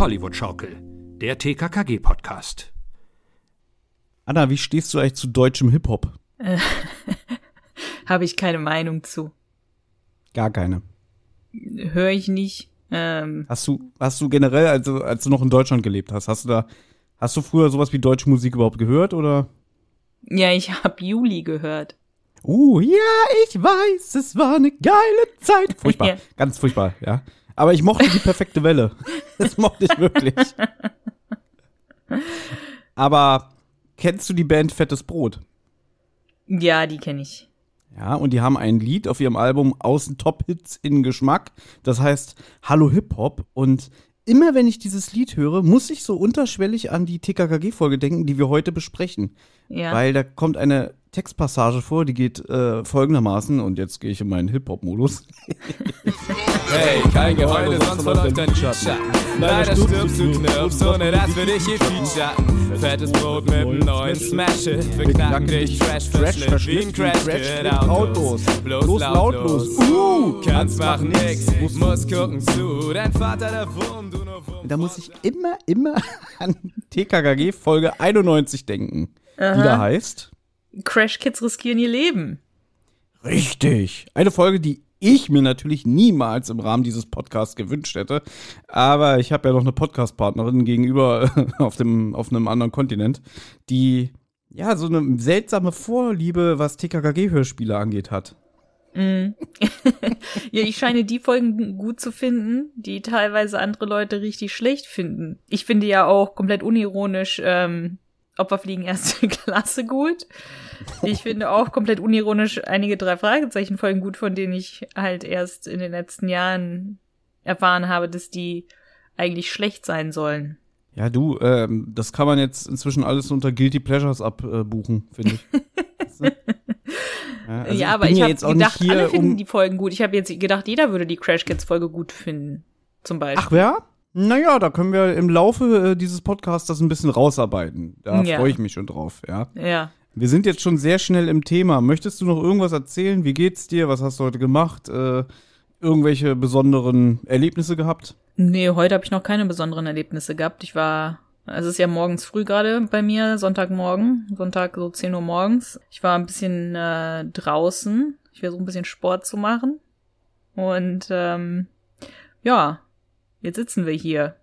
Hollywood-Schaukel, der TKKG-Podcast. Anna, wie stehst du eigentlich zu deutschem Hip-Hop? Äh, Habe ich keine Meinung zu. Gar keine. Höre ich nicht. Ähm, Hast du, hast du generell, also als du noch in Deutschland gelebt hast, hast du da, hast du früher sowas wie deutsche Musik überhaupt gehört oder? ja, ich habe Juli gehört. Uh, ja, ich weiß, es war eine geile Zeit. Furchtbar, Ja. ganz furchtbar, ja. Aber ich mochte die perfekte Welle. Das mochte ich wirklich. Aber kennst du die Band Fettes Brot? Ja, die kenne ich. Ja, und die haben ein Lied auf ihrem Album Außen Top-Hits in Geschmack. Das heißt Hallo Hip-Hop. Und immer wenn ich dieses Lied höre, muss ich so unterschwellig an die TKKG-Folge denken, die wir heute besprechen. Ja. Weil da kommt eine Textpassage vor, die geht äh, folgendermaßen. Und jetzt gehe ich in meinen Hip-Hop-Modus. Hey, kein Geheule, sonst verläuft dein Lidschatten. Leider stirbst du knirps, ohne dass wir dich hier featuren. Fettes Brot mit einem neuen Smash-Hit. Wir knacken dich fresh verschnitt wie ein Crash Autos. Bloß lautlos. Uh, kannst machen nix, musst gucken zu. Dein Vater der Wurm, du nur Wurm. Da muss ich immer, immer an TKKG Folge 91 denken. Die da heißt. Crash Kids riskieren ihr Leben. Richtig. Eine Folge, die ich mir natürlich niemals im Rahmen dieses Podcasts gewünscht hätte. Aber ich habe ja noch eine Podcast-Partnerin gegenüber auf, dem, auf einem anderen Kontinent, die ja so eine seltsame Vorliebe, was TKKG-Hörspiele angeht, hat. Ja, ich scheine die Folgen gut zu finden, die teilweise andere Leute richtig schlecht finden. Ich finde ja auch komplett unironisch ähm, Opferfliegen erste Klasse gut. Ich finde auch komplett unironisch einige drei Fragezeichen Folgen gut, von denen ich halt erst in den letzten Jahren erfahren habe, dass die eigentlich schlecht sein sollen. Ja, du, ähm, das kann man jetzt inzwischen alles unter Guilty Pleasures abbuchen, finde ich. Ja, also ja, aber bin ich habe gedacht, alle hier, finden um die Folgen gut. Ich habe jetzt gedacht, jeder würde die Crash Kids Folge gut finden. Zum Beispiel. Ach ja? Naja, da können wir im Laufe äh, dieses Podcasts das ein bisschen rausarbeiten. Da Ja. freue ich mich schon drauf, ja. Ja. Wir sind jetzt schon sehr schnell im Thema. Möchtest du noch irgendwas erzählen? Wie geht's dir? Was hast du heute gemacht? Äh, irgendwelche besonderen Erlebnisse gehabt? Nee, heute habe ich noch keine besonderen Erlebnisse gehabt. Ich war, es ist ja morgens früh gerade bei mir, Sonntagmorgen, Sonntag so 10 Uhr morgens. Ich war ein bisschen äh, draußen. Ich versuche ein bisschen Sport zu machen. Und ähm, ja, jetzt sitzen wir hier.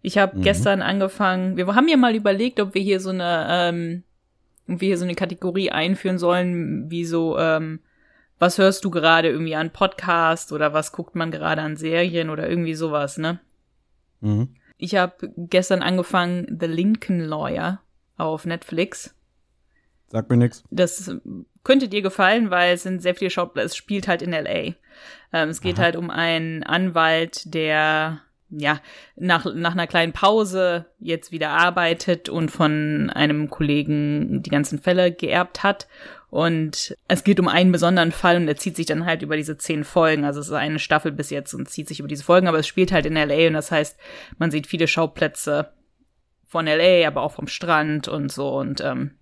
Ich habe gestern angefangen, wir haben ja mal überlegt, ob wir hier so eine, ähm, ob wir hier so eine Kategorie einführen sollen, wie so, ähm, was hörst du gerade irgendwie an Podcast oder was guckt man gerade an Serien oder irgendwie sowas, ne? Mhm. Ich habe gestern angefangen The Lincoln Lawyer auf Netflix. Sag mir nix. Das könnte dir gefallen, weil es sind sehr viele Schauplätze. Es spielt halt in LA. Ähm, es geht halt um einen Anwalt, der ja nach nach einer kleinen Pause jetzt wieder arbeitet und von einem Kollegen die ganzen Fälle geerbt hat. Und es geht um einen besonderen Fall und der zieht sich dann halt über diese zehn Folgen. Also es ist eine Staffel bis jetzt und zieht sich über diese Folgen, aber es spielt halt in LA und das heißt, man sieht viele Schauplätze von LA, aber auch vom Strand und so und ähm,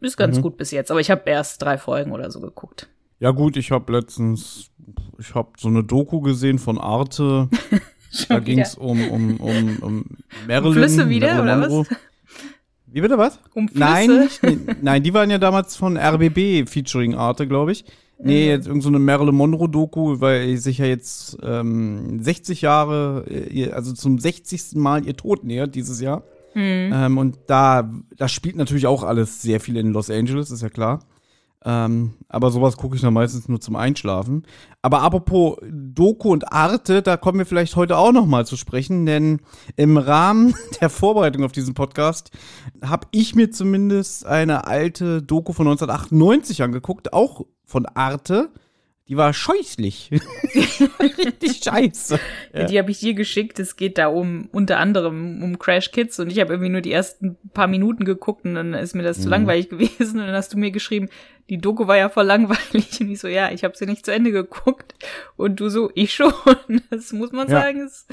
ist ganz gut bis jetzt. Aber ich habe erst drei Folgen oder so geguckt. Ja gut, ich habe letztens, ich habe so eine Doku gesehen von Arte. da ging es um, um, um, um Marilyn. Flüsse wieder, Marilyn oder Monroe. was? Wie bitte was? Um Flüsse? Nein, nicht, nein, die waren ja damals von RBB featuring Arte, glaube ich. Nee, Mhm. jetzt irgend so eine Marilyn Monroe Doku, weil sich ja jetzt ähm, 60 Jahre, äh, also zum 60. Mal ihr Tod nähert dieses Jahr. Mhm. Ähm, und da, da spielt natürlich auch alles sehr viel in Los Angeles, ist ja klar. Ähm, aber sowas gucke ich dann meistens nur zum Einschlafen. Aber apropos Doku und Arte, da kommen wir vielleicht heute auch noch mal zu sprechen, denn im Rahmen der Vorbereitung auf diesen Podcast habe ich mir zumindest eine alte Doku von 1998 angeguckt, auch von Arte. Die war scheußlich. Richtig scheiße. Ja. Die habe ich dir geschickt. Es geht da um unter anderem um Crash Kids und ich habe irgendwie nur die ersten paar Minuten geguckt und dann ist mir das Mhm. zu langweilig gewesen und dann hast du mir geschrieben, die Doku war ja voll langweilig und ich so, ja, ich habe sie nicht zu Ende geguckt und du so, ich schon. Das muss man Ja. sagen, ist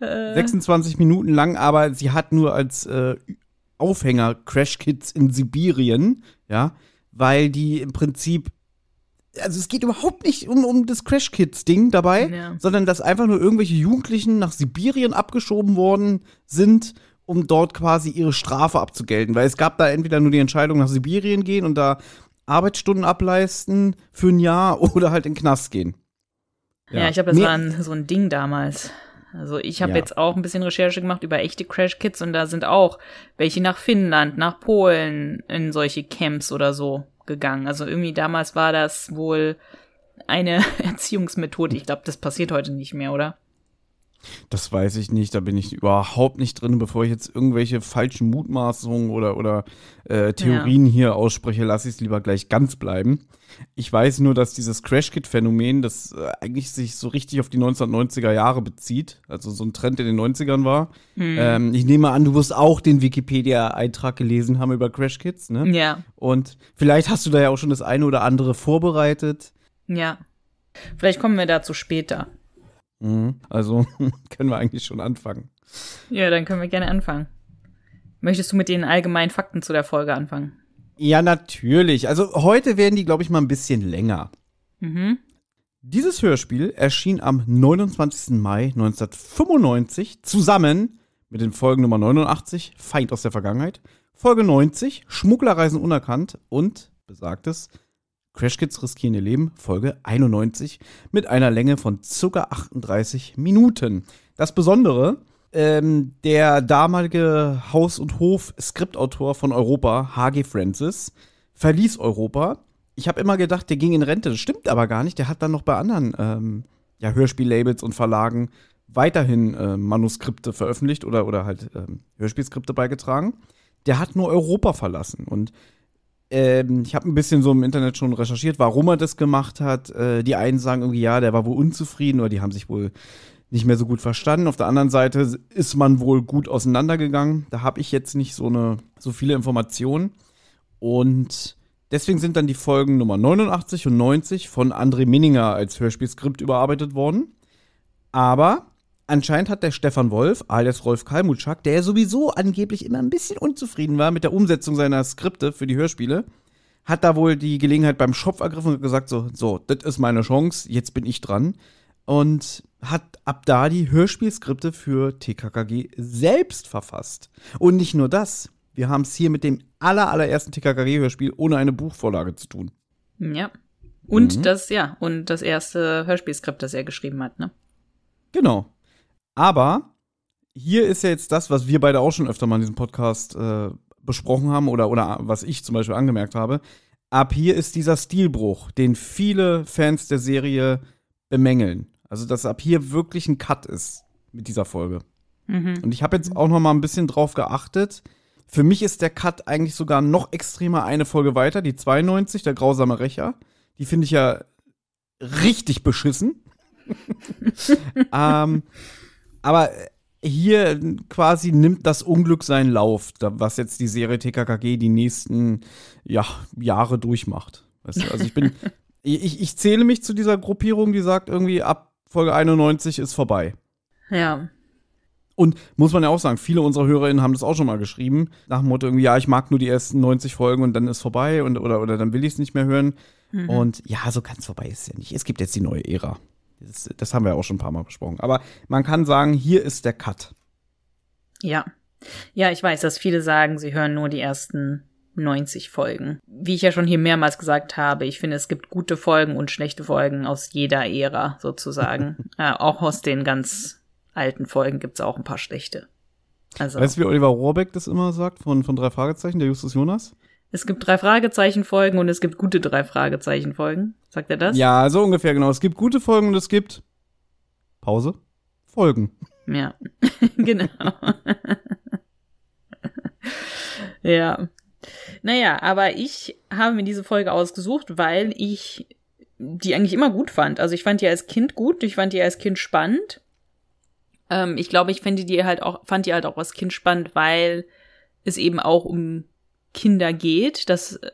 äh, 26 Minuten lang, aber sie hat nur als äh, Aufhänger Crash Kids in Sibirien, ja, weil die im Prinzip also es geht überhaupt nicht um, um das Crash Kids Ding dabei, Ja. sondern dass einfach nur irgendwelche Jugendlichen nach Sibirien abgeschoben worden sind, um dort quasi ihre Strafe abzugelten. Weil es gab da entweder nur die Entscheidung nach Sibirien gehen und da Arbeitsstunden ableisten für ein Jahr oder halt in den Knast gehen. Ja, ich glaube, das Nee, war ein, so ein Ding damals. Also ich habe Ja. jetzt auch ein bisschen Recherche gemacht über echte Crash Kids und da sind auch welche nach Finnland, nach Polen in solche Camps oder so gegangen. Also irgendwie damals war das wohl eine Erziehungsmethode. Ich glaube, das passiert heute nicht mehr, oder? Das weiß ich nicht, da bin ich überhaupt nicht drin, bevor ich jetzt irgendwelche falschen Mutmaßungen oder, oder äh, Theorien hier ausspreche, lasse ich es lieber gleich ganz bleiben. Ich weiß nur, dass dieses Crash-Kit-Phänomen, das äh, eigentlich sich so richtig auf die 1990er Jahre bezieht, also so ein Trend in den 90ern war. Ähm, ich nehme an, du wirst auch den Wikipedia-Eintrag gelesen haben über Crash-Kits, ne? Ja, Und vielleicht hast du da ja auch schon das eine oder andere vorbereitet. ja. Vielleicht kommen wir dazu später. Mhm. Also können wir eigentlich schon anfangen. Ja, dann können wir gerne anfangen. Möchtest du mit den allgemeinen Fakten zu der Folge anfangen? Ja, natürlich. Also heute werden die, glaube ich, mal ein bisschen länger. Mhm. Dieses Hörspiel erschien am 29. Mai 1995 zusammen mit den Folgen Nummer 89, Feind aus der Vergangenheit, Folge 90, Schmugglerreisen unerkannt und besagtes Crash Kids riskieren ihr Leben, Folge 91, mit einer Länge von ca. 38 Minuten. Das Besondere, ähm, der damalige Haus- und Hof-Skriptautor von Europa, H.G. Francis, verließ Europa. Ich habe immer gedacht, der ging in Rente. Das stimmt aber gar nicht. Der hat dann noch bei anderen ähm, ja, Hörspiellabels und Verlagen weiterhin äh, Manuskripte veröffentlicht oder, oder halt ähm, Hörspielskripte beigetragen. Der hat nur Europa verlassen. Und ähm, ich habe ein bisschen so im Internet schon recherchiert, warum er das gemacht hat. Äh, die einen sagen irgendwie, ja, der war wohl unzufrieden oder die haben sich wohl nicht mehr so gut verstanden. Auf der anderen Seite ist man wohl gut auseinandergegangen. Da habe ich jetzt nicht so eine so viele Informationen. Und deswegen sind dann die Folgen Nummer 89 und 90 von André Minninger als Hörspielskript überarbeitet worden. Aber anscheinend hat der Stefan Wolf, alias Rolf Kalmutschak, der sowieso angeblich immer ein bisschen unzufrieden war mit der Umsetzung seiner Skripte für die Hörspiele, hat da wohl die Gelegenheit beim Schopf ergriffen und gesagt so, so, das ist meine Chance, jetzt bin ich dran. Und hat ab da die Hörspielskripte für TKKG selbst verfasst. Und nicht nur das, wir haben es hier mit dem aller, allerersten TKKG-Hörspiel ohne eine Buchvorlage zu tun. Ja. Und Mhm. das, ja, und das erste Hörspielskript, das er geschrieben hat, ne? Genau. Aber hier ist ja jetzt das, was wir beide auch schon öfter mal in diesem Podcast äh, besprochen haben oder, oder was ich zum Beispiel angemerkt habe. Ab hier ist dieser Stilbruch, den viele Fans der Serie bemängeln. Also, dass ab hier wirklich ein Cut ist mit dieser Folge. Mhm. Und ich habe jetzt auch noch mal ein bisschen drauf geachtet. Für mich ist der Cut eigentlich sogar noch extremer eine Folge weiter, die 92, der grausame Rächer. Die finde ich ja richtig beschissen. ähm, aber hier quasi nimmt das Unglück seinen Lauf, was jetzt die Serie TKKG die nächsten ja, Jahre durchmacht. Weißt du? Also ich bin, ich, ich zähle mich zu dieser Gruppierung, die sagt irgendwie ab Folge 91 ist vorbei. Ja. Und muss man ja auch sagen, viele unserer HörerInnen haben das auch schon mal geschrieben, nach dem Motto irgendwie, ja, ich mag nur die ersten 90 Folgen und dann ist vorbei und, oder, oder dann will ich es nicht mehr hören. Und ja, so ganz vorbei ist es ja nicht. Es gibt jetzt die neue Ära. Das, das haben wir ja auch schon ein paar Mal besprochen. Aber man kann sagen, hier ist der Cut. Ja. Ja, ich weiß, dass viele sagen, sie hören nur die ersten 90 Folgen. Wie ich ja schon hier mehrmals gesagt habe, ich finde, es gibt gute Folgen und schlechte Folgen aus jeder Ära sozusagen. äh, auch aus den ganz alten Folgen gibt's auch ein paar schlechte. Also, Weißt du, wie Oliver Rohrbeck das immer sagt von, von drei Fragezeichen, der Justus Jonas? es gibt drei Fragezeichen-Folgen und es gibt gute drei Fragezeichen-Folgen. Sagt er das? Ja, so ungefähr, genau. Es gibt gute Folgen und es gibt Pause. Folgen. Ja, genau. ja. Naja, aber ich habe mir diese Folge ausgesucht, weil ich die eigentlich immer gut fand. Also ich fand die als Kind gut, ich fand die als Kind spannend. Ähm, ich glaube, ich fand die halt auch, fand die halt auch als Kind spannend, weil es eben auch um Kinder geht. Das, äh,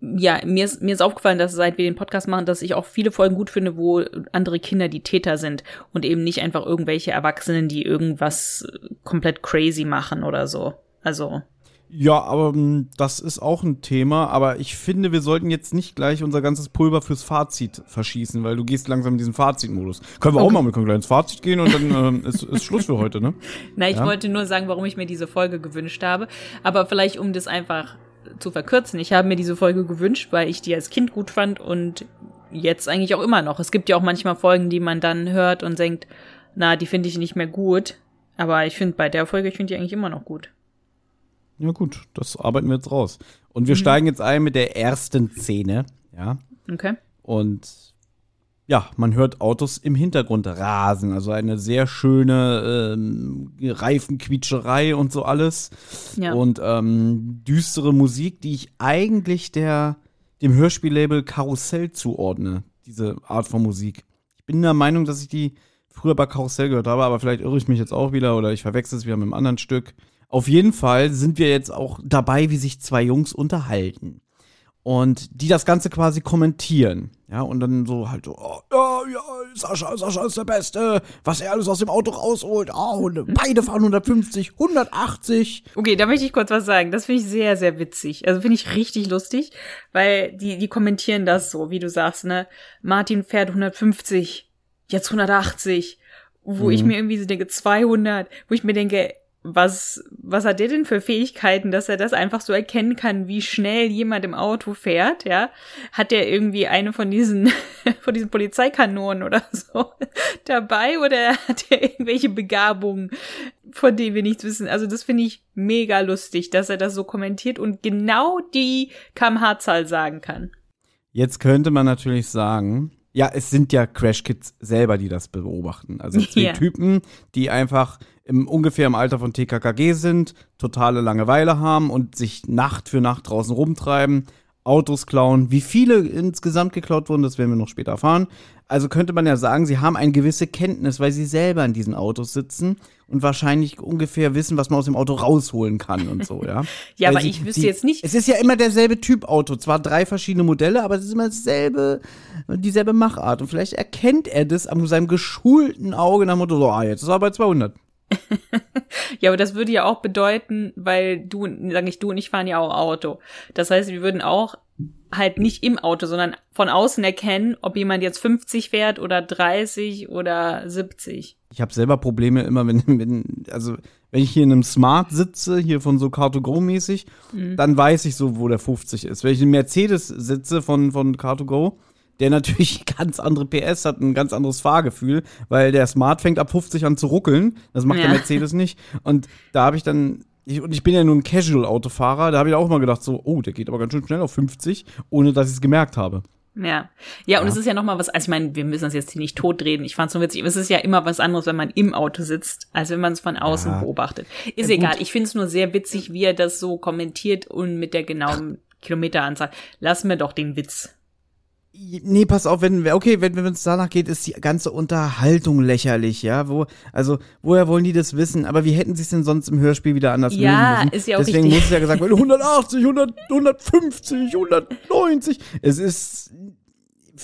ja, mir ist, mir ist aufgefallen, dass seit wir den Podcast machen, dass ich auch viele Folgen gut finde, wo andere Kinder die Täter sind und eben nicht einfach irgendwelche Erwachsenen, die irgendwas äh, komplett crazy machen oder so. Also, Ja, aber ähm, das ist auch ein Thema. Aber ich finde, wir sollten jetzt nicht gleich unser ganzes Pulver fürs Fazit verschießen, weil du gehst langsam in diesen Fazitmodus. Können wir auch mal, wir können gleich ins Fazit gehen und dann ähm, ist, ist Schluss für heute, ne? Na, ich Ja. wollte nur sagen, warum ich mir diese Folge gewünscht habe. Aber vielleicht, um das einfach zu verkürzen. Ich habe mir diese Folge gewünscht, weil ich die als Kind gut fand und jetzt eigentlich auch immer noch. Es gibt ja auch manchmal Folgen, die man dann hört und denkt, na, die finde ich nicht mehr gut. Aber ich finde bei der Folge, ich finde die eigentlich immer noch gut. Ja, gut, das arbeiten wir jetzt raus. Und wir steigen jetzt ein mit der ersten Szene, ja. Okay. Und ja, man hört Autos im Hintergrund rasen. Also eine sehr schöne ähm, Reifenquietscherei und so alles. Ja. Und ähm, düstere Musik, die ich eigentlich der, dem Hörspiellabel Karussell zuordne. Diese Art von Musik. Ich bin der Meinung, dass ich die früher bei Karussell gehört habe, aber vielleicht irre ich mich jetzt auch wieder oder ich verwechsel es wieder mit einem anderen Stück. Auf jeden Fall sind wir jetzt auch dabei, wie sich zwei Jungs unterhalten und die das Ganze quasi kommentieren. Ja, und dann so halt so, oh, ja, ja, Sascha, Sascha ist der Beste, was er alles aus dem Auto rausholt. Oh, beide fahren 150, 180. Okay, da möchte ich kurz was sagen. Das finde ich sehr, sehr witzig. Also finde ich richtig lustig, weil die, die kommentieren das so, wie du sagst, ne? Martin fährt 150, jetzt 180, wo ich mir irgendwie so denke, 200, wo ich mir denke, was, was hat der denn für Fähigkeiten, dass er das einfach so erkennen kann, wie schnell jemand im Auto fährt, ja? Hat der irgendwie eine von diesen, von diesen Polizeikanonen oder so dabei oder hat er irgendwelche Begabungen, von denen wir nichts wissen? Also das finde ich mega lustig, dass er das so kommentiert und genau die kmh-Zahl sagen kann. Jetzt könnte man natürlich sagen, ja, es sind ja Crash Kids selber, die das beobachten. Also zwei Ja. Typen, die einfach im, ungefähr im Alter von TKKG sind, totale Langeweile haben und sich Nacht für Nacht draußen rumtreiben, Autos klauen. Wie viele insgesamt geklaut wurden, das werden wir noch später erfahren. Also könnte man ja sagen, sie haben eine gewisse Kenntnis, weil sie selber in diesen Autos sitzen und wahrscheinlich ungefähr wissen, was man aus dem Auto rausholen kann und so, ja. Ja, Weil aber sie- ich wüsste sie- jetzt nicht- Es ist ja immer derselbe Typ Auto, zwar drei verschiedene Modelle, aber es ist immer dasselbe, dieselbe Machart. Und vielleicht erkennt er das an seinem geschulten Auge nach dem Motto, so, ah, jetzt ist er bei 200. Ja, aber das würde ja auch bedeuten, weil du, sag ich, du und ich fahren ja auch Auto. Das heißt, wir würden auch halt nicht im Auto, sondern von außen erkennen, ob jemand jetzt 50 fährt oder 30 oder 70. Ich habe selber Probleme immer, wenn, wenn, also wenn ich hier in einem Smart sitze, hier von so Car2Go mäßig, dann weiß ich so, wo der 50 ist. Wenn ich in einem Mercedes sitze von, von Car2Go, der natürlich ganz andere PS hat, ein ganz anderes Fahrgefühl, weil der Smart fängt ab 50 an zu ruckeln. Das macht der Ja. Mercedes nicht. Und da habe ich dann, ich, und ich bin ja nur ein Casual-Autofahrer, da habe ich auch mal gedacht, so, oh, der geht aber ganz schön schnell auf 50, ohne dass ich es gemerkt habe. Ja. Ja, und es ist ja noch mal was, also ich meine, wir müssen das jetzt hier nicht totreden. Ich fand's so witzig. Es ist ja immer was anderes, wenn man im Auto sitzt, als wenn man es von außen Ja. beobachtet. Ist egal. Ich find's nur sehr witzig, wie er das so kommentiert und mit der genauen Kilometeranzahl. Lass mir doch den Witz. Nee, pass auf, wenn okay, wenn wenn es danach geht, ist die ganze Unterhaltung lächerlich, ja, wo, also, woher wollen die das wissen? Aber wie hätten sie es denn sonst im Hörspiel wieder anders Ja, lösen müssen? ist ja auch Deswegen richtig. muss es ja gesagt werden, 180, 100, 150, 190. Es ist,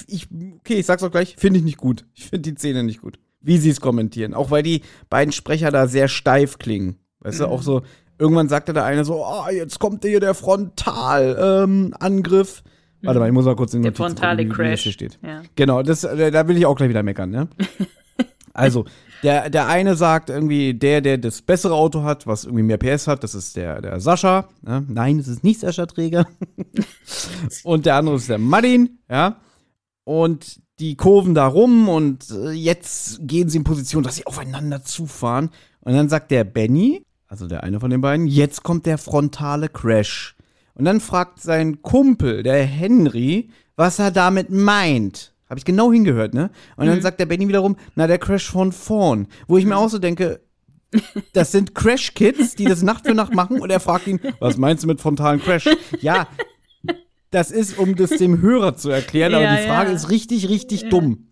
ich, okay, ich sag's auch gleich, finde ich nicht gut. Ich finde die Szene nicht gut. Wie sie es kommentieren. Auch weil die beiden Sprecher da sehr steif klingen. Weißt du, auch so, irgendwann sagte der eine so, ah, jetzt kommt hier der Frontalangriff. Ähm, Angriff. Warte mal, ich muss mal kurz in die Notizen frontale gucken, wie- wie das Crash. hier steht. Ja. Genau, das, äh, da will ich auch gleich wieder meckern, ne? Also, der, der eine sagt irgendwie, der, der das bessere Auto hat, was irgendwie mehr PS hat, das ist der, der Sascha. Ne? Nein, das ist nicht Sascha Träger. und der andere ist der Martin, ja. Und die kurven da rum und äh, jetzt gehen sie in Position, dass sie aufeinander zufahren. Und dann sagt der Benny, also der eine von den beiden, jetzt kommt der frontale Crash. Und dann fragt sein Kumpel, der Henry, was er damit meint. Habe ich genau hingehört, ne? Und dann sagt der Benny wiederum, na, der Crash von vorn. Wo ich mir auch so denke, das sind Crash-Kids, die das Nacht für Nacht machen und er fragt ihn, was meinst du mit frontalen Crash? Ja, das ist, um das dem Hörer zu erklären, aber Ja, die Frage ja. ist richtig, richtig dumm.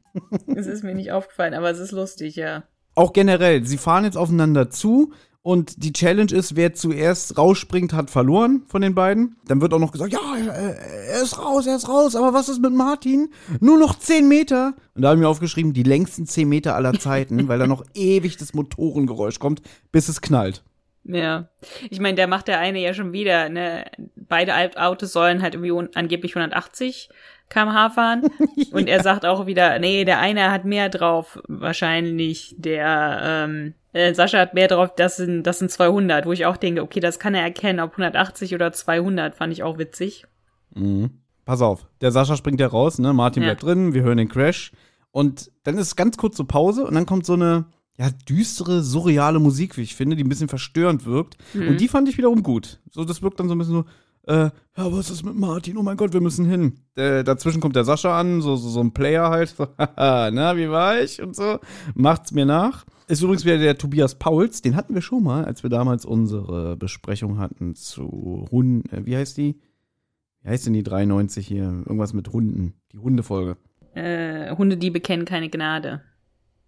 Es ist mir nicht aufgefallen, aber es ist lustig, ja. Auch generell, sie fahren jetzt aufeinander zu und die Challenge ist, wer zuerst rausspringt, hat verloren von den beiden. Dann wird auch noch gesagt, ja, er, er ist raus, er ist raus, aber was ist mit Martin? Nur noch 10 Meter. Und da habe ich mir aufgeschrieben, die längsten 10 Meter aller Zeiten, weil da noch ewig das Motorengeräusch kommt, bis es knallt. Ja. Ich meine, der macht der eine ja schon wieder, ne? Beide Autos sollen halt irgendwie angeblich 180 kmh fahren. Und er sagt auch wieder, nee, der eine hat mehr drauf, wahrscheinlich. Der, ähm, äh, Sascha hat mehr drauf, das sind, das sind 200, wo ich auch denke, okay, das kann er erkennen, ob 180 oder 200, fand ich auch witzig. Mhm. Pass auf, der Sascha springt ja raus, ne? Martin Ja. bleibt drin, wir hören den Crash. Und dann ist ganz kurz zur Pause und dann kommt so eine, ja, düstere, surreale Musik, wie ich finde, die ein bisschen verstörend wirkt. Mhm. Und die fand ich wiederum gut. So, das wirkt dann so ein bisschen so, äh, ja, was ist mit Martin? Oh mein Gott, wir müssen hin. Äh, dazwischen kommt der Sascha an, so, so, so ein Player halt. So, haha, na, wie war ich? Und so. Macht's mir nach. Ist übrigens wieder der Tobias Pauls. Den hatten wir schon mal, als wir damals unsere Besprechung hatten zu Hunden. Äh, wie heißt die? Wie heißt denn die 93 hier? Irgendwas mit Hunden. Die Hundefolge. Äh, Hundediebe kennen keine Gnade.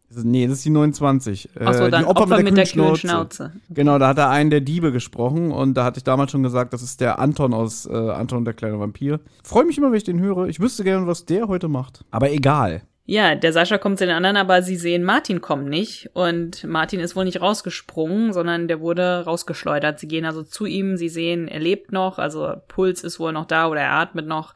Das ist, nee, das ist die 29. Äh, Achso, dann die Opfer, mit der kühlen Schnauze. Schnauze. Genau, da hat er einen der Diebe gesprochen und da hatte ich damals schon gesagt, das ist der Anton aus äh, Anton der kleine Vampir. Freue mich immer, wenn ich den höre. Ich wüsste gerne, was der heute macht. Aber egal. Ja, der Sascha kommt zu den anderen, aber sie sehen, Martin kommt nicht. Und Martin ist wohl nicht rausgesprungen, sondern der wurde rausgeschleudert. Sie gehen also zu ihm, sie sehen, er lebt noch, also Puls ist wohl noch da oder er atmet noch.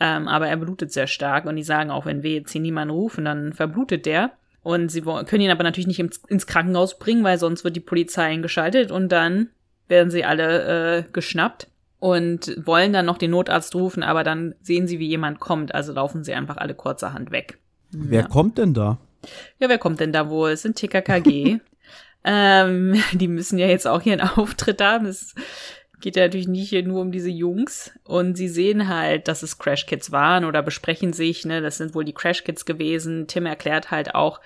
Ähm, aber er blutet sehr stark und die sagen auch, wenn wir jetzt hier niemanden rufen, dann verblutet der. Und sie können ihn aber natürlich nicht ins, ins Krankenhaus bringen, weil sonst wird die Polizei eingeschaltet und dann werden sie alle äh, geschnappt und wollen dann noch den Notarzt rufen, aber dann sehen sie, wie jemand kommt, also laufen sie einfach alle kurzerhand weg. Wer kommt denn da? Ja, wer kommt denn da wohl? Es sind TKKG. ähm, die müssen ja jetzt auch hier einen Auftritt haben. Es geht ja natürlich nicht hier nur um diese Jungs. Und sie sehen halt, dass es Crash Kids waren oder besprechen sich, ne, das sind wohl die Crash Kids gewesen. Tim erklärt halt auch,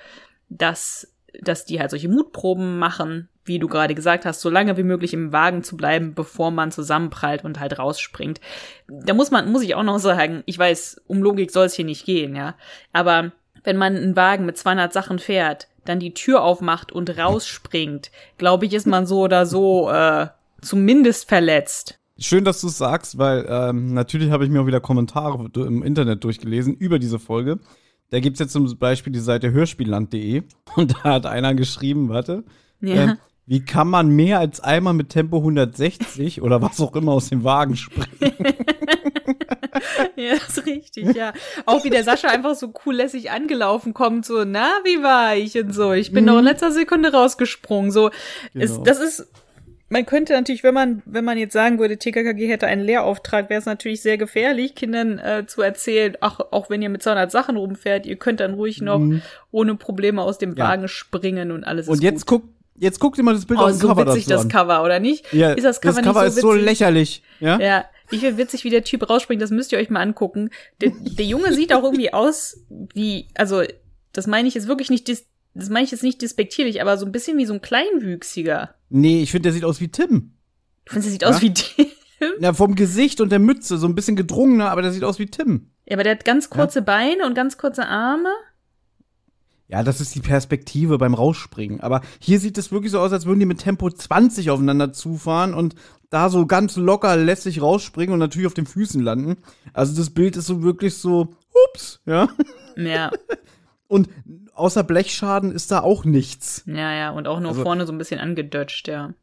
dass, dass die halt solche Mutproben machen, wie du gerade gesagt hast, so lange wie möglich im Wagen zu bleiben, bevor man zusammenprallt und halt rausspringt. Da muss man, muss ich auch noch sagen, ich weiß, um Logik soll es hier nicht gehen, ja. Aber wenn man einen Wagen mit 200 Sachen fährt, dann die Tür aufmacht und rausspringt, glaube ich, ist man so oder so äh, zumindest verletzt. Schön, dass du es sagst, weil ähm, natürlich habe ich mir auch wieder Kommentare im Internet durchgelesen über diese Folge. Da gibt's jetzt zum Beispiel die Seite hörspielland.de und da hat einer geschrieben, warte, Ja. ähm, wie kann man mehr als einmal mit Tempo 160 oder was auch immer aus dem Wagen springen? Ja, ist richtig, ja. Auch wie der Sascha einfach so cool lässig angelaufen kommt, so, na, wie war ich und so. Ich bin noch in letzter Sekunde rausgesprungen. So, ist, Genau. das ist, man könnte natürlich, wenn man, wenn man jetzt sagen würde, TKKG hätte einen Lehrauftrag, wäre es natürlich sehr gefährlich, Kindern äh, zu erzählen, ach, auch wenn ihr mit 200 Sachen rumfährt, ihr könnt dann ruhig noch ohne Probleme aus dem Mhm. Ja. Wagen springen und alles Und ist jetzt gut. guck, jetzt guck dir mal das Bild Oh, aus dem so Cover witzig das an. Cover, oder nicht? Ja, ist das Cover, Cover nicht ist so so witzig? lächerlich, ja? Ja, ich finde witzig, wie der Typ rausspringt, das müsst ihr euch mal angucken. Der, der Junge sieht auch irgendwie aus wie, also, das meine ich jetzt wirklich nicht, dis, das meine ich jetzt nicht despektierlich, aber so ein bisschen wie so ein Kleinwüchsiger. Nee, ich finde, der sieht aus wie Tim. Du findest, er sieht Ja? aus wie Tim? Ja, vom Gesicht und der Mütze, so ein bisschen gedrungener, aber der sieht aus wie Tim. Ja, aber der hat ganz kurze Beine und ganz kurze Arme. Ja, das ist die Perspektive beim Rausspringen. Aber hier sieht es wirklich so aus, als würden die mit Tempo 20 aufeinander zufahren und da so ganz locker lässig rausspringen und natürlich auf den Füßen landen. Also das Bild ist so wirklich so, ups, ja. Ja, Und außer Blechschaden ist da auch nichts. ja, ja, und auch nur Also- vorne so ein bisschen angedutscht, ja.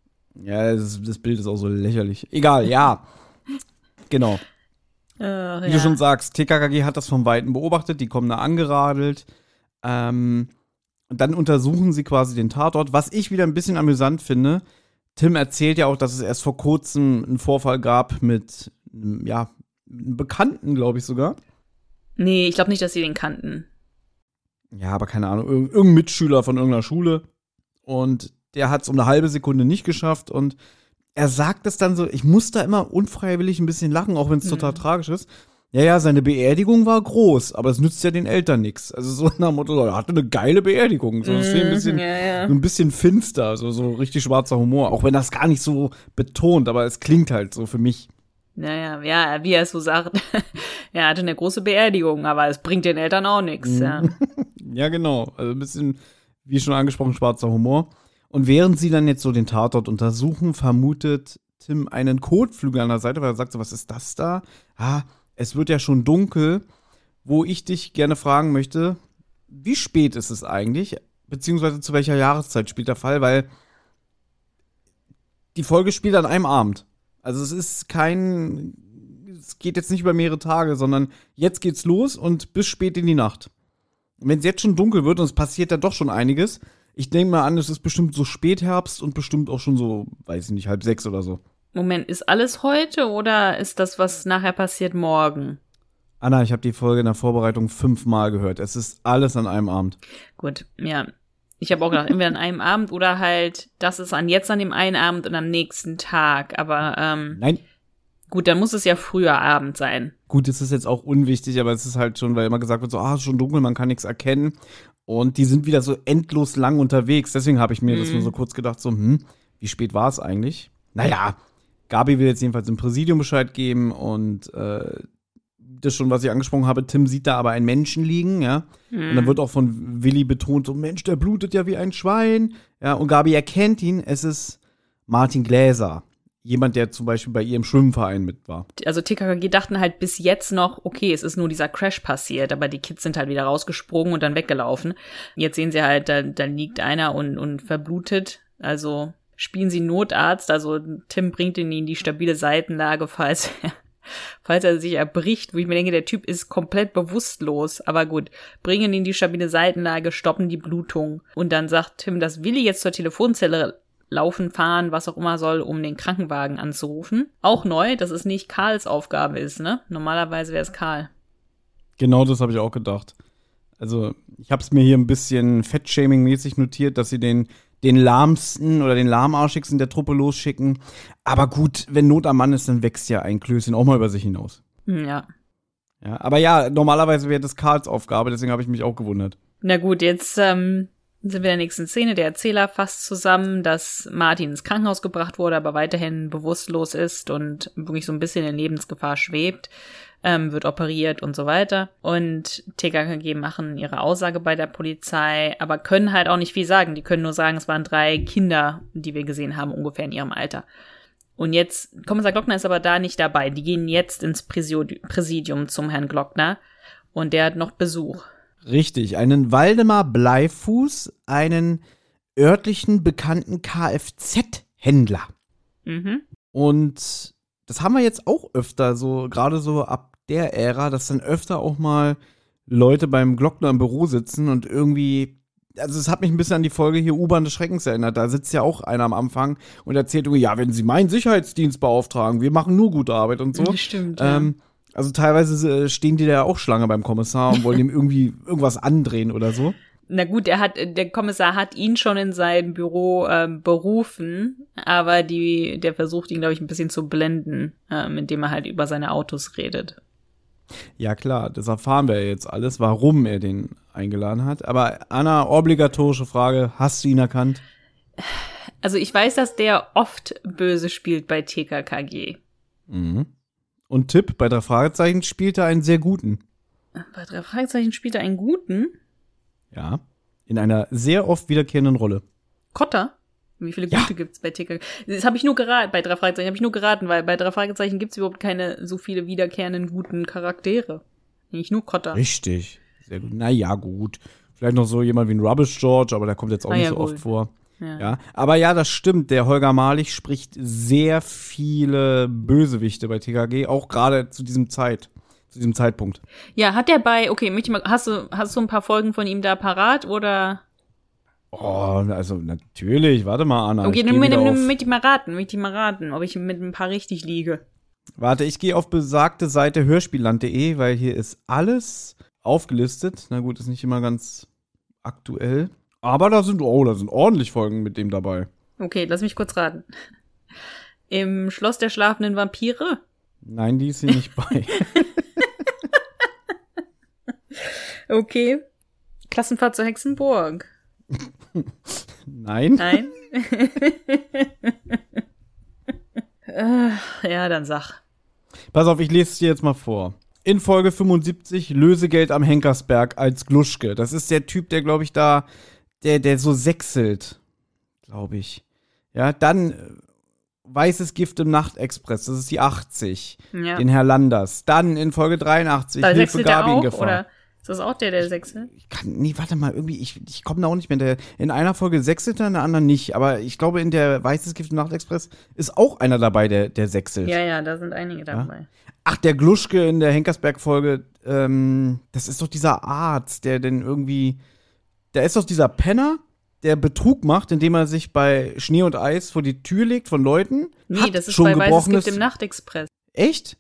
Ja, das, das Bild ist auch so lächerlich. Egal, ja. Genau. Äh, Wie ja. du schon sagst, TKKG hat das von Weitem beobachtet, die kommen da angeradelt. Ähm, und dann untersuchen sie quasi den Tatort. Was ich wieder ein bisschen amüsant finde, Tim erzählt ja auch, dass es erst vor kurzem einen Vorfall gab mit, einem, ja, einem Bekannten, glaube ich sogar. Nee, ich glaube nicht, dass sie den kannten. Ja, aber keine Ahnung, irg irgendein Mitschüler von irgendeiner Schule. Und der hat es um eine halbe Sekunde nicht geschafft. Und er sagt es dann so, ich muss da immer unfreiwillig ein bisschen lachen, auch wenn es Mhm. total tragisch ist. Ja, ja, seine Beerdigung war groß, aber es nützt ja den Eltern nichts. Also so nach dem Motto, er hatte eine geile Beerdigung. So, das ist ein bisschen, Mhm, ja, ja. so ein bisschen finster, so, so richtig schwarzer Humor. Auch wenn das gar nicht so betont, aber es klingt halt so für mich. Naja, ja, wie er es so sagt. er hatte eine große Beerdigung, aber es bringt den Eltern auch nichts, Mhm. ja. Ja, genau. Also ein bisschen, wie schon angesprochen, schwarzer Humor. Und während sie dann jetzt so den Tatort untersuchen, vermutet Tim einen Kotflügel an der Seite, weil er sagt so, was ist das da? Ah, es wird ja schon dunkel, wo ich dich gerne fragen möchte, wie spät ist es eigentlich? Beziehungsweise zu welcher Jahreszeit spielt der Fall? Weil die Folge spielt an einem Abend. Also es ist kein, es geht jetzt nicht über mehrere Tage, sondern jetzt geht's los und bis spät in die Nacht. Wenn es jetzt schon dunkel wird und es passiert da doch schon einiges, ich denke mal an, es ist bestimmt so Spätherbst und bestimmt auch schon so, weiß ich nicht, halb sechs oder so. Moment, ist alles heute oder ist das, was nachher passiert, morgen? Anna, ich habe die Folge in der Vorbereitung fünfmal gehört. Es ist alles an einem Abend. Gut, ja. Ich habe auch gedacht, entweder an einem Abend oder halt, das ist an jetzt an dem einen Abend und am nächsten Tag. Aber ähm, Nein, gut, dann muss es ja früher Abend sein. gut, es ist jetzt auch unwichtig, aber es ist halt schon, weil immer gesagt wird, so, ah, schon dunkel, man kann nichts erkennen. Und die sind wieder so endlos lang unterwegs. Deswegen habe ich mir das nur so kurz gedacht, so, hm, wie spät war es eigentlich? Naja, Gabi will jetzt jedenfalls im Präsidium Bescheid geben und äh, das schon, was ich angesprochen habe, Tim sieht da aber einen Menschen liegen, ja. Und dann wird auch von Willi betont, so, Mensch, der blutet ja wie ein Schwein. Ja, und Gabi erkennt ihn, es ist Martin Gläser. Jemand, der zum Beispiel bei ihr im Schwimmverein mit war. Also TKKG dachten halt bis jetzt noch, okay, es ist nur dieser Crash passiert, aber die Kids sind halt wieder rausgesprungen und dann weggelaufen. Jetzt sehen sie halt, da, da liegt einer und, und verblutet. Also spielen sie Notarzt, also Tim bringt ihn in die stabile Seitenlage, falls er, falls er sich erbricht, wo ich mir denke, der Typ ist komplett bewusstlos. Aber gut, bringen ihn in die stabile Seitenlage, stoppen die Blutung. Und dann sagt Tim, dass Willi jetzt zur Telefonzelle laufen, fahren, was auch immer soll, um den Krankenwagen anzurufen. Auch neu, dass es nicht Karls Aufgabe ist, ne? Normalerweise wäre es Karl. Genau das habe ich auch gedacht. Also, ich habe es mir hier ein bisschen Fettshaming-mäßig notiert, dass sie den, den lahmsten oder den lahmarschigsten der Truppe losschicken. Aber gut, wenn Not am Mann ist, dann wächst ja ein Klößchen auch mal über sich hinaus. Hm, Ja. Ja, aber ja, normalerweise wäre das Karls Aufgabe, deswegen habe ich mich auch gewundert. Na gut, jetzt ähm, sind wir in der nächsten Szene. Der Erzähler fasst zusammen, dass Martin ins Krankenhaus gebracht wurde, aber weiterhin bewusstlos ist und wirklich so ein bisschen in Lebensgefahr schwebt, ähm, wird operiert und so weiter. Und TKKG machen ihre Aussage bei der Polizei, aber können halt auch nicht viel sagen. Die können nur sagen, es waren drei Kinder, die wir gesehen haben, ungefähr in ihrem Alter. Und jetzt, Kommissar Glockner ist aber da nicht dabei. Die gehen jetzt ins Präsidium zum Herrn Glockner und der hat noch Besuch. Richtig, einen Waldemar Bleifuß, einen örtlichen bekannten Kfz-Händler. Mhm. Und das haben wir jetzt auch öfter, so gerade so ab der Ära, dass dann öfter auch mal Leute beim Glockner im Büro sitzen und irgendwie, also es hat mich ein bisschen an die Folge hier U-Bahn des Schreckens erinnert. Da sitzt ja auch einer am Anfang und erzählt irgendwie, ja, wenn Sie meinen Sicherheitsdienst beauftragen, wir machen nur gute Arbeit und so. Das stimmt, ja. Ähm, also teilweise äh, stehen die da auch Schlange beim Kommissar und wollen ihm irgendwie irgendwas andrehen oder so. Na gut, er hat, der Kommissar hat ihn schon in sein Büro ähm, berufen, aber die, der versucht ihn, glaube ich, ein bisschen zu blenden, ähm, indem er halt über seine Autos redet. Ja klar, das erfahren wir jetzt alles, warum er den eingeladen hat. Aber Anna, obligatorische Frage, hast du ihn erkannt? Also ich weiß, dass der oft böse spielt bei TKKG. Mhm. Und Tipp, bei drei Fragezeichen spielt er einen sehr guten. Bei drei Fragezeichen spielt er einen guten. Ja. In einer sehr oft wiederkehrenden Rolle. Kotter? Wie viele Ja. gute gibt's bei TKKG? Das habe ich nur geraten, bei drei Fragezeichen habe ich nur geraten, weil bei drei Fragezeichen gibt's überhaupt keine so viele wiederkehrenden guten Charaktere. Nicht nur Kotter. Richtig. Sehr gut. Naja, gut. Vielleicht noch so jemand wie ein Rubbish George, aber der kommt jetzt auch Ah, nicht ja, so gut. oft vor. Ja. Ja. Aber ja, das stimmt. Der Holger Malich spricht sehr viele Bösewichte bei TKG, auch gerade zu diesem Zeit, zu diesem Zeitpunkt. Ja, hat der bei, okay, möchte ich mal, hast du, hast du ein paar Folgen von ihm da parat oder? Oh, also natürlich. Warte mal, Anna. Okay, dann mit, mit, mal raten, mit mal raten, ob ich mit ein paar richtig liege. Warte, ich gehe auf besagte Seite hörspielland.de, weil hier ist alles aufgelistet. Na gut, ist nicht immer ganz aktuell. Aber da sind, oh, da sind ordentlich Folgen mit dem dabei. Okay, lass mich kurz raten. Im Schloss der schlafenden Vampire? Nein, die ist hier nicht bei. Okay. Klassenfahrt zur Hexenburg? Nein. Nein? Ja, dann sag. Pass auf, ich lese es dir jetzt mal vor. In Folge 75 Lösegeld am Henkersberg als Gluschke. Das ist der Typ, der, glaube ich, da, der, der so sechselt. Glaube ich. Ja, dann äh, Weißes Gift im Nachtexpress. Das ist die 80. Ja. Den Herr Landers. Dann in Folge 83 da Hilfe Gabi in Gefahr. oder? Ist das auch der, der Sechste? Ich kann, nee, warte mal, irgendwie, ich, ich komme da auch nicht mehr. Der, in einer Folge Sechselte, in der anderen nicht. Aber ich glaube, in der Weißes Gift im Nachtexpress ist auch einer dabei, der, der Sechselt. Ja, ja, da sind einige dabei. Ach, der Gluschke in der Henkersberg-Folge, ähm, das ist doch dieser Arzt, der denn irgendwie. Da ist doch dieser Penner, der Betrug macht, indem er sich bei Schnee und Eis vor die Tür legt von Leuten. Nee, das ist schon bei Weißes. Gift im Nachtexpress. Echt?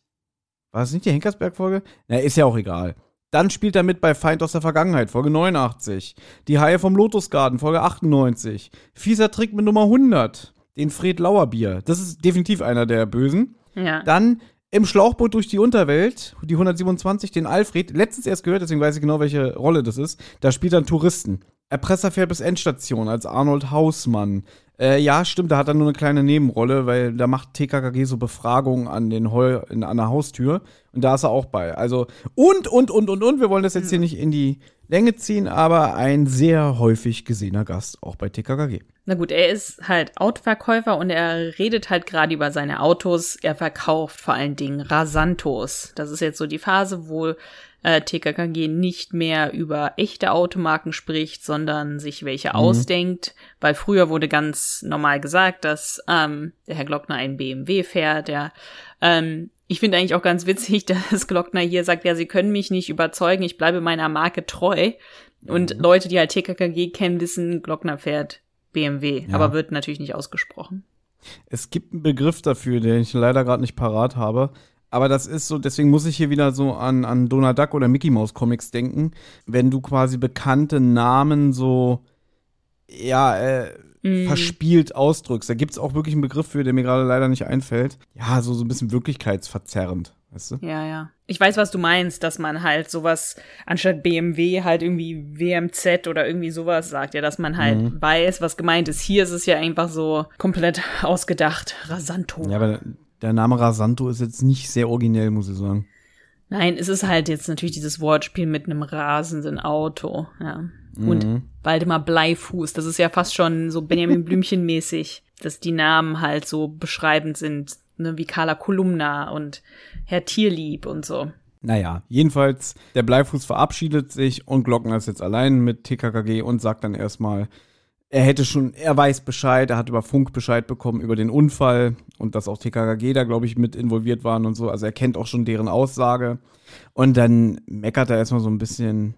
War es nicht die Henkersberg-Folge? Na, ist ja auch egal. Dann spielt er mit bei Feind aus der Vergangenheit, Folge 89. Die Haie vom Lotusgarten, Folge 98. Fieser Trick mit Nummer 100. Den Fred Lauerbier. Das ist definitiv einer der Bösen. Ja. Dann im Schlauchboot durch die Unterwelt, die 127, den Alfred. Letztens erst gehört, deswegen weiß ich genau, welche Rolle das ist. Da spielt er einen Touristen. Erpresser fährt bis Endstation als Arnold Hausmann. Äh, ja, stimmt, da hat er nur eine kleine Nebenrolle, weil da macht TKKG so Befragungen an den Heu in, an der Haustür. Und da ist er auch bei. Also, und, und, und, und, und. Wir wollen das jetzt hier nicht in die Länge ziehen, aber ein sehr häufig gesehener Gast, auch bei TKKG. Na gut, er ist halt Autoverkäufer und er redet halt gerade über seine Autos. Er verkauft vor allen Dingen Rasantos. Das ist jetzt so die Phase, wo äh, TKKG nicht mehr über echte Automarken spricht, sondern sich welche ausdenkt. Weil früher wurde ganz normal gesagt, dass ähm, der Herr Glockner einen BMW fährt. Der, ähm, ich finde eigentlich auch ganz witzig, dass Glockner hier sagt, ja, sie können mich nicht überzeugen, ich bleibe meiner Marke treu. Und Leute, die halt TKKG kennen, wissen, Glockner fährt BMW, Ja. aber wird natürlich nicht ausgesprochen. Es gibt einen Begriff dafür, den ich leider gerade nicht parat habe. Aber das ist so, deswegen muss ich hier wieder so an, an Donald Duck oder Mickey Mouse Comics denken. Wenn du quasi bekannte Namen so, ja, äh, Mhm. verspielt ausdrückst. Da gibt es auch wirklich einen Begriff für, der mir gerade leider nicht einfällt. Ja, so, so ein bisschen wirklichkeitsverzerrend, weißt du? Ja, ja. Ich weiß, was du meinst, dass man halt sowas anstatt BMW halt irgendwie WMZ oder irgendwie sowas sagt, ja, dass man halt Mhm. weiß, was gemeint ist. Hier ist es ja einfach so komplett ausgedacht. Rasanto. Ja, aber der Name Rasanto ist jetzt nicht sehr originell, muss ich sagen. Nein, es ist halt jetzt natürlich dieses Wortspiel mit einem rasenden Auto, ja. Und Mhm. Waldemar Bleifuß, das ist ja fast schon so Benjamin Blümchen mäßig, dass die Namen halt so beschreibend sind, ne, wie Carla Kolumna und Herr Tierlieb und so. Naja, jedenfalls, der Bleifuß verabschiedet sich und Glockner ist jetzt allein mit TKKG und sagt dann erstmal, er hätte schon, er weiß Bescheid, er hat über Funk Bescheid bekommen über den Unfall und dass auch TKKG da, glaube ich, mit involviert waren und so. Also er kennt auch schon deren Aussage. Und dann meckert er erstmal so ein bisschen,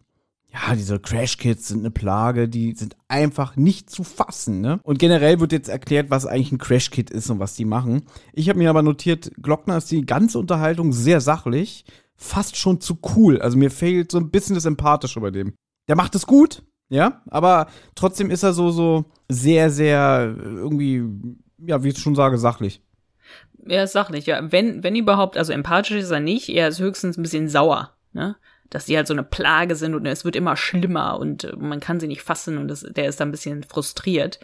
ja, diese Crash-Kits sind eine Plage, die sind einfach nicht zu fassen, ne? Und generell wird jetzt erklärt, was eigentlich ein Crash-Kit ist und was die machen. Ich habe mir aber notiert, Glockner ist die ganze Unterhaltung sehr sachlich, fast schon zu cool. Also mir fehlt so ein bisschen das Empathische bei dem. Der macht es gut, ja, aber trotzdem ist er so, so sehr, sehr irgendwie, ja, wie ich schon sage, sachlich. Er ist sachlich, ja. Wenn, wenn überhaupt, also empathisch ist er nicht, er ist höchstens ein bisschen sauer, ne? Dass die halt so eine Plage sind und es wird immer schlimmer und äh, man kann sie nicht fassen und das, der ist da ein bisschen frustriert.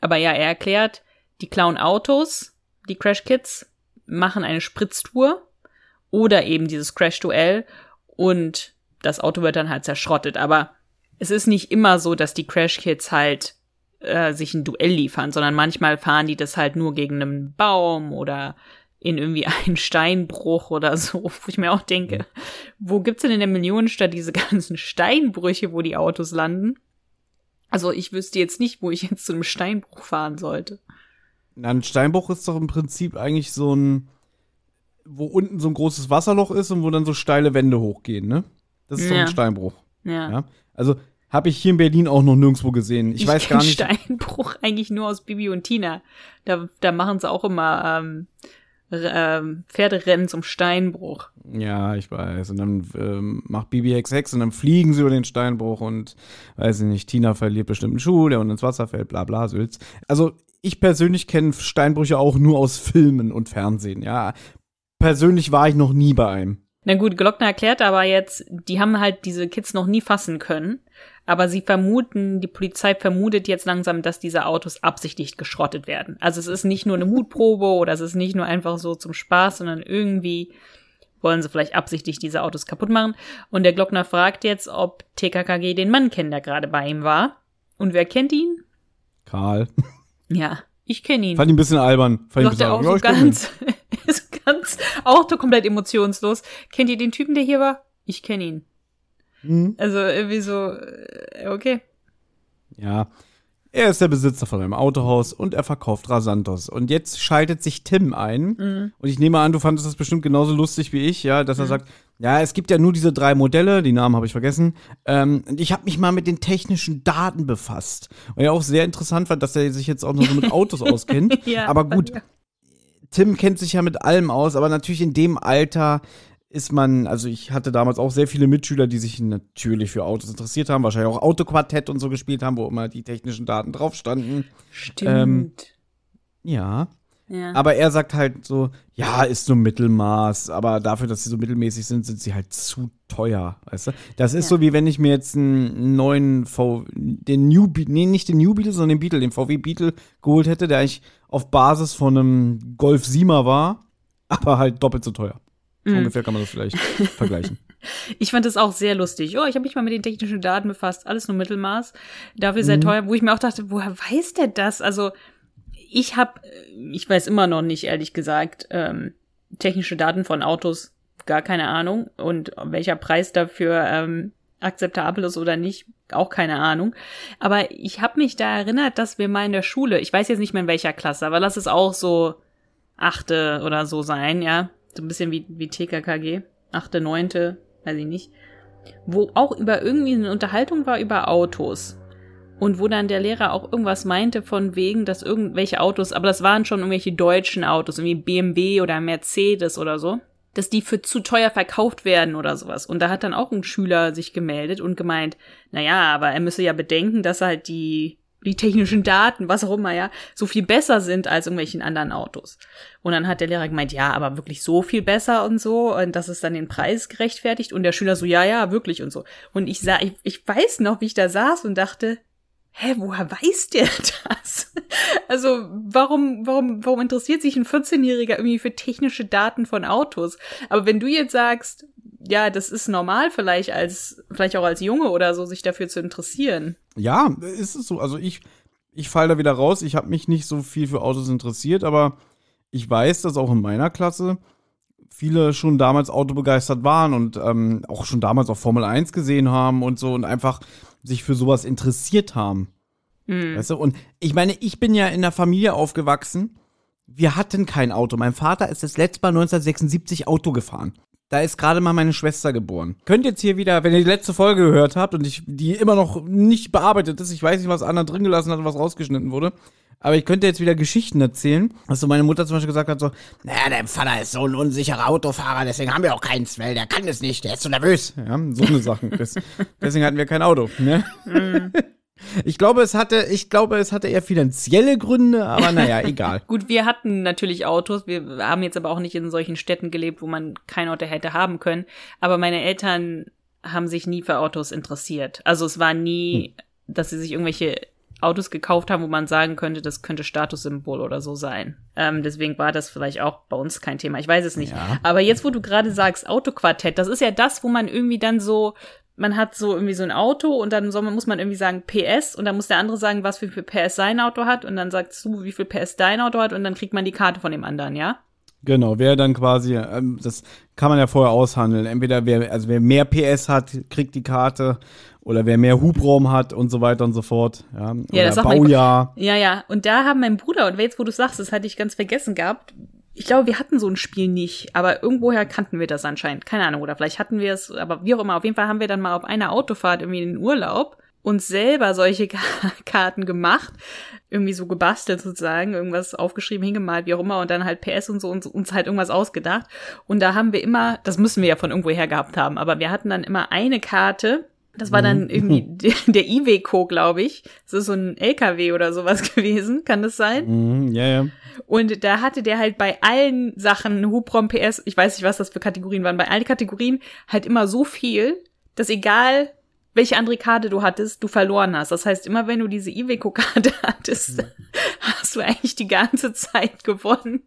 Aber ja, er erklärt, die klauen Autos, die Crash Kids, machen eine Spritztour oder eben dieses Crash-Duell und das Auto wird dann halt zerschrottet. Aber es ist nicht immer so, dass die Crash Kids halt äh, sich ein Duell liefern, sondern manchmal fahren die das halt nur gegen einen Baum oder in irgendwie einen Steinbruch oder so, wo ich mir auch denke, wo gibt's denn in der Millionenstadt diese ganzen Steinbrüche, wo die Autos landen? Also ich wüsste jetzt nicht, wo ich jetzt zu einem Steinbruch fahren sollte. Na, ein Steinbruch ist doch im Prinzip eigentlich so ein, wo unten so ein großes Wasserloch ist und wo dann so steile Wände hochgehen, ne? Das ist doch Ja. ein Steinbruch. Ja. Ja. Also habe ich hier in Berlin auch noch nirgendwo gesehen. Ich, weiß kenn gar nicht. Steinbruch eigentlich nur aus Bibi und Tina. Da, da machen sie auch immer ähm, ähm, Pferderennen zum Steinbruch. Ja, ich weiß. Und dann ähm, macht Bibi Hex Hex und dann fliegen sie über den Steinbruch und weiß ich nicht, Tina verliert bestimmt einen Schuh, der unten ins Wasser fällt, bla bla Sülz. Also ich persönlich kenne Steinbrüche auch nur aus Filmen und Fernsehen, ja. Persönlich war ich noch nie bei einem. Na gut, Glockner erklärt aber jetzt, die haben halt diese Kids noch nie fassen können. Aber sie vermuten, die Polizei vermutet jetzt langsam, dass diese Autos absichtlich geschrottet werden. Also es ist nicht nur eine Mutprobe oder es ist nicht nur einfach so zum Spaß, sondern irgendwie wollen sie vielleicht absichtlich diese Autos kaputt machen. Und der Glockner fragt jetzt, ob TKKG den Mann kennt, der gerade bei ihm war. Und wer kennt ihn? Karl. Ja, ich kenne ihn. Fand ihn ein bisschen albern. Fand ihn ein Sagt er bisschen auch ja, so ihn. ganz, ist ganz, auch so komplett emotionslos. Kennt ihr den Typen, der hier war? Ich kenne ihn. Mhm. Also irgendwie so, äh, okay. Ja. Er ist der Besitzer von einem Autohaus und er verkauft Rasantos. Und jetzt schaltet sich Tim ein. Mhm. Und ich nehme an, du fandest das bestimmt genauso lustig wie ich, ja, dass mhm. er sagt, ja, es gibt ja nur diese drei Modelle, die Namen habe ich vergessen. Ähm, und ich habe mich mal mit den technischen Daten befasst. Und ja auch sehr interessant fand, dass er sich jetzt auch noch so mit Autos auskennt. ja, aber gut, ja. Tim kennt sich ja mit allem aus, aber natürlich in dem Alter ist man, also ich hatte damals auch sehr viele Mitschüler, die sich natürlich für Autos interessiert haben, wahrscheinlich auch Autoquartett und so gespielt haben, wo immer die technischen Daten drauf standen. Stimmt. Ähm, ja. ja. Aber er sagt halt so, ja, ist so Mittelmaß, aber dafür, dass sie so mittelmäßig sind, sind sie halt zu teuer, weißt du? Das ist ja. so wie wenn ich mir jetzt einen neuen V, den New Beetle, nee, nicht den New Beetle, sondern den Beetle, den VW Beetle geholt hätte, der eigentlich auf Basis von einem Golf 7er war, aber halt doppelt so teuer. So mm. ungefähr kann man das vielleicht vergleichen. Ich fand das auch sehr lustig. Oh, ich habe mich mal mit den technischen Daten befasst. Alles nur Mittelmaß. Dafür sehr mhm. teuer. Wo ich mir auch dachte, woher weiß der das? Also, ich habe, ich weiß immer noch nicht, ehrlich gesagt, ähm, technische Daten von Autos, gar keine Ahnung. Und welcher Preis dafür ähm, akzeptabel ist oder nicht, auch keine Ahnung. Aber ich habe mich da erinnert, dass wir mal in der Schule, ich weiß jetzt nicht mehr in welcher Klasse, aber lass es auch so achte oder so sein, ja so ein bisschen wie, wie TKKG, achte, neunte, weiß ich nicht, wo auch über irgendwie eine Unterhaltung war über Autos. Und wo dann der Lehrer auch irgendwas meinte von wegen, dass irgendwelche Autos, aber das waren schon irgendwelche deutschen Autos, irgendwie BMW oder Mercedes oder so, dass die für zu teuer verkauft werden oder sowas. Und da hat dann auch ein Schüler sich gemeldet und gemeint, naja, aber er müsse ja bedenken, dass halt die die technischen Daten, was auch immer, ja, so viel besser sind als irgendwelchen anderen Autos. Und dann hat der Lehrer gemeint, ja, aber wirklich so viel besser und so, und das ist dann den Preis gerechtfertigt. Und der Schüler so, ja, ja, wirklich und so. Und ich sah, ich, ich weiß noch, wie ich da saß und dachte, hä, woher weiß der das? Also, warum, warum, warum interessiert sich ein 14-Jähriger irgendwie für technische Daten von Autos? Aber wenn du jetzt sagst, ja, das ist normal vielleicht als, vielleicht auch als Junge oder so, sich dafür zu interessieren. Ja, ist es so. Also ich, ich falle da wieder raus. Ich habe mich nicht so viel für Autos interessiert, aber ich weiß, dass auch in meiner Klasse viele schon damals autobegeistert waren und ähm, auch schon damals auch Formel 1 gesehen haben und so und einfach sich für sowas interessiert haben. Mhm. Weißt du? Und ich meine, ich bin ja in der Familie aufgewachsen. Wir hatten kein Auto. Mein Vater ist das letzte Mal 1976 Auto gefahren. Da ist gerade mal meine Schwester geboren. Könnt jetzt hier wieder, wenn ihr die letzte Folge gehört habt und ich, die immer noch nicht bearbeitet ist, ich weiß nicht, was Anna drin gelassen hat und was rausgeschnitten wurde, aber ich könnte jetzt wieder Geschichten erzählen. Was so meine Mutter zum Beispiel gesagt hat, so, naja, dein Vater ist so ein unsicherer Autofahrer, deswegen haben wir auch keins, weil der kann es nicht, der ist so nervös. Ja, so eine Sachen. deswegen hatten wir kein Auto, ne? Ich glaube, es hatte, ich glaube, es hatte eher finanzielle Gründe, aber naja, egal. Gut, wir hatten natürlich Autos. Wir haben jetzt aber auch nicht in solchen Städten gelebt, wo man kein Auto hätte haben können. Aber meine Eltern haben sich nie für Autos interessiert. Also es war nie, hm. dass sie sich irgendwelche Autos gekauft haben, wo man sagen könnte, das könnte Statussymbol oder so sein. Ähm, deswegen war das vielleicht auch bei uns kein Thema. Ich weiß es nicht. Ja. Aber jetzt, wo du gerade sagst, Autoquartett, das ist ja das, wo man irgendwie dann so man hat so irgendwie so ein Auto und dann soll, muss man irgendwie sagen PS und dann muss der andere sagen, was für PS sein Auto hat und dann sagst du, wie viel PS dein Auto hat und dann kriegt man die Karte von dem anderen, ja? Genau, wer dann quasi, ähm, das kann man ja vorher aushandeln. Entweder wer, also wer mehr PS hat, kriegt die Karte oder wer mehr Hubraum hat und so weiter und so fort. Ja, ja das Baujahr. ja, ja. Und da haben mein Bruder, und jetzt, wo du sagst, das hatte ich ganz vergessen gehabt, ich glaube, wir hatten so ein Spiel nicht, aber irgendwoher kannten wir das anscheinend. Keine Ahnung, oder vielleicht hatten wir es, aber wie auch immer, auf jeden Fall haben wir dann mal auf einer Autofahrt irgendwie in den Urlaub uns selber solche Karten gemacht, irgendwie so gebastelt sozusagen, irgendwas aufgeschrieben, hingemalt, wie auch immer, und dann halt PS und so und uns halt irgendwas ausgedacht. Und da haben wir immer, das müssen wir ja von irgendwoher gehabt haben, aber wir hatten dann immer eine Karte, das war dann mhm. irgendwie der, der Iveco, glaube ich. Das ist so ein LKW oder sowas gewesen. Kann das sein? Mhm, ja, ja. Und da hatte der halt bei allen Sachen Hubraum PS, ich weiß nicht, was das für Kategorien waren, bei allen Kategorien halt immer so viel, dass egal welche andere Karte du hattest, du verloren hast. Das heißt, immer wenn du diese Iveco-Karte hattest, mhm. hast du eigentlich die ganze Zeit gewonnen.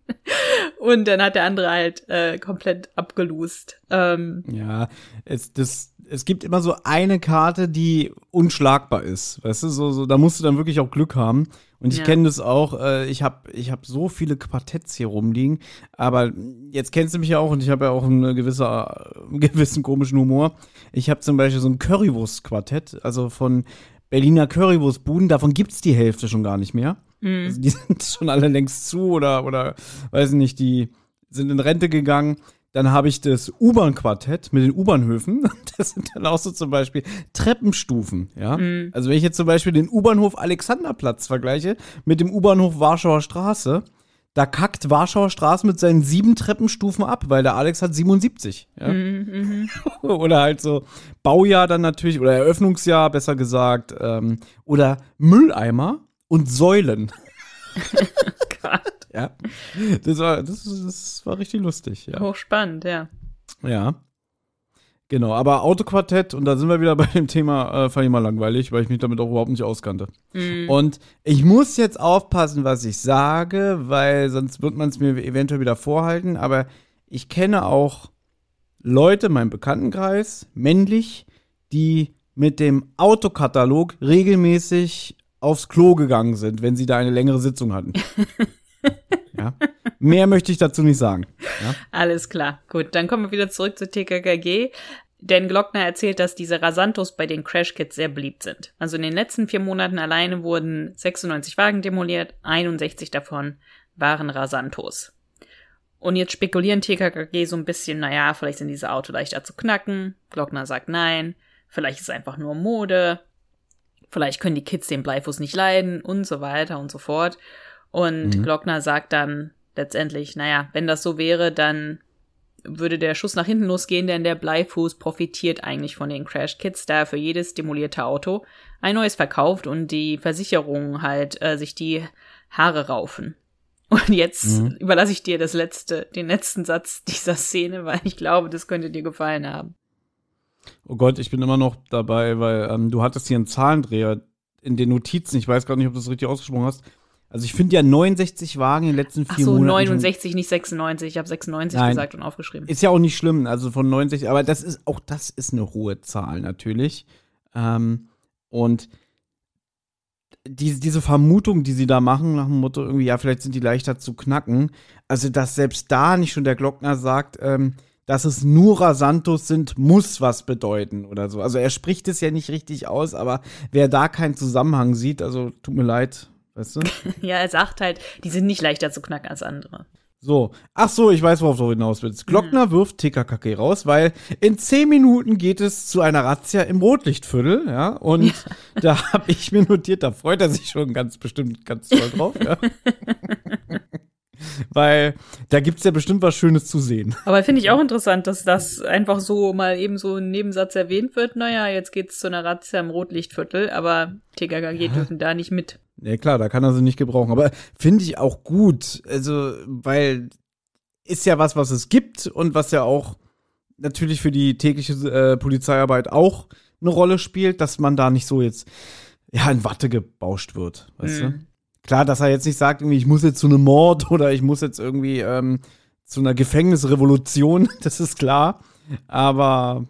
Und dann hat der andere halt äh, komplett abgelust. Ähm, ja, es, das, es gibt immer so eine Karte, die unschlagbar ist. Weißt du, so, so, da musst du dann wirklich auch Glück haben. Und ich Ja. kenne das auch. Äh, ich habe ich hab so viele Quartetts hier rumliegen. Aber jetzt kennst du mich ja auch und ich habe ja auch einen, gewisser, einen gewissen komischen Humor. Ich habe zum Beispiel so ein Currywurst-Quartett, also von Berliner Currywurstbuden. Davon gibt's die Hälfte schon gar nicht mehr. Mhm. Also die sind schon alle längst zu oder, oder weiß nicht, die sind in Rente gegangen. Dann habe ich das U-Bahn-Quartett mit den U-Bahnhöfen. Das sind dann auch so zum Beispiel Treppenstufen, ja. Also wenn ich jetzt zum Beispiel den U-Bahnhof Alexanderplatz vergleiche mit dem U-Bahnhof Warschauer Straße, da kackt Warschauer Straße mit seinen sieben Treppenstufen ab, weil der Alex hat 77. Ja? oder halt so Baujahr dann natürlich, oder Eröffnungsjahr, besser gesagt, ähm, oder Mülleimer und Säulen. Gott. Ja. Das war, das, das war richtig lustig, ja. Hochspannend, ja. Ja. Genau, aber Autoquartett, und da sind wir wieder bei dem Thema, äh, fand ich mal langweilig, weil ich mich damit auch überhaupt nicht auskannte. Und ich muss jetzt aufpassen, was ich sage, weil sonst wird man es mir eventuell wieder vorhalten, aber ich kenne auch Leute in meinem Bekanntenkreis, männlich, die mit dem Autokatalog regelmäßig aufs Klo gegangen sind, wenn sie da eine längere Sitzung hatten. ja. Mehr möchte ich dazu nicht sagen. Ja. Alles klar. Gut, dann kommen wir wieder zurück zu TKKG. Denn Glockner erzählt, dass diese Rasantos bei den Crash Kits sehr beliebt sind. Also in den letzten vier Monaten alleine wurden 96 Wagen demoliert, 61 davon waren Rasantos. Und jetzt spekulieren TKKG so ein bisschen, naja, vielleicht sind diese Autos leichter zu knacken. Glockner sagt nein. Vielleicht ist es einfach nur Mode. Vielleicht können die Kids den Bleifuß nicht leiden und so weiter und so fort. Und Glockner sagt dann letztendlich, naja, wenn das so wäre, dann würde der Schuss nach hinten losgehen, denn der Bleifuß profitiert eigentlich von den Crash Kits, da er für jedes demolierte Auto ein neues verkauft und die Versicherungen halt äh, sich die Haare raufen. Und jetzt überlasse ich dir das letzte, den letzten Satz dieser Szene, weil ich glaube, das könnte dir gefallen haben. Oh Gott, ich bin immer noch dabei, weil ähm, du hattest hier einen Zahlendreher in den Notizen. Ich weiß gar nicht, ob du das richtig ausgesprochen hast. Also ich finde ja 69 Wagen in den letzten Ach vier so, Monaten. 69, nicht 96. Ich habe 96 Nein. gesagt und aufgeschrieben. Ist ja auch nicht schlimm, also von 69, aber das ist auch das ist eine hohe Zahl natürlich. Ähm, und die, diese Vermutung, die sie da machen, nach dem Motto, irgendwie, ja, vielleicht sind die leichter zu knacken. Also, dass selbst da nicht schon der Glockner sagt, ähm, dass es nur Rasantos sind, muss was bedeuten oder so. Also er spricht es ja nicht richtig aus, aber wer da keinen Zusammenhang sieht, also tut mir leid, weißt du? Ja, er sagt halt, die sind nicht leichter zu knacken als andere. So, ach so, ich weiß, worauf du hinaus willst. Glockner wirft TKKG raus, weil in zehn Minuten geht es zu einer Razzia im Rotlichtviertel, ja, und da habe ich mir notiert, da freut er sich schon ganz bestimmt ganz toll drauf, ja. weil da gibt's ja bestimmt was Schönes zu sehen. Aber finde ich auch interessant, dass das einfach so mal eben so ein Nebensatz erwähnt wird. Naja, jetzt geht's zu einer Razzia im Rotlichtviertel, aber TKKG dürfen da nicht mit. Ja klar, da kann er sie nicht gebrauchen, aber finde ich auch gut, also, weil ist ja was, was es gibt und was ja auch natürlich für die tägliche äh, Polizeiarbeit auch eine Rolle spielt, dass man da nicht so jetzt ja in Watte gebauscht wird, weißt du? Klar, dass er jetzt nicht sagt, irgendwie, ich muss jetzt zu einem Mord oder ich muss jetzt irgendwie ähm, zu einer Gefängnisrevolution, das ist klar. Aber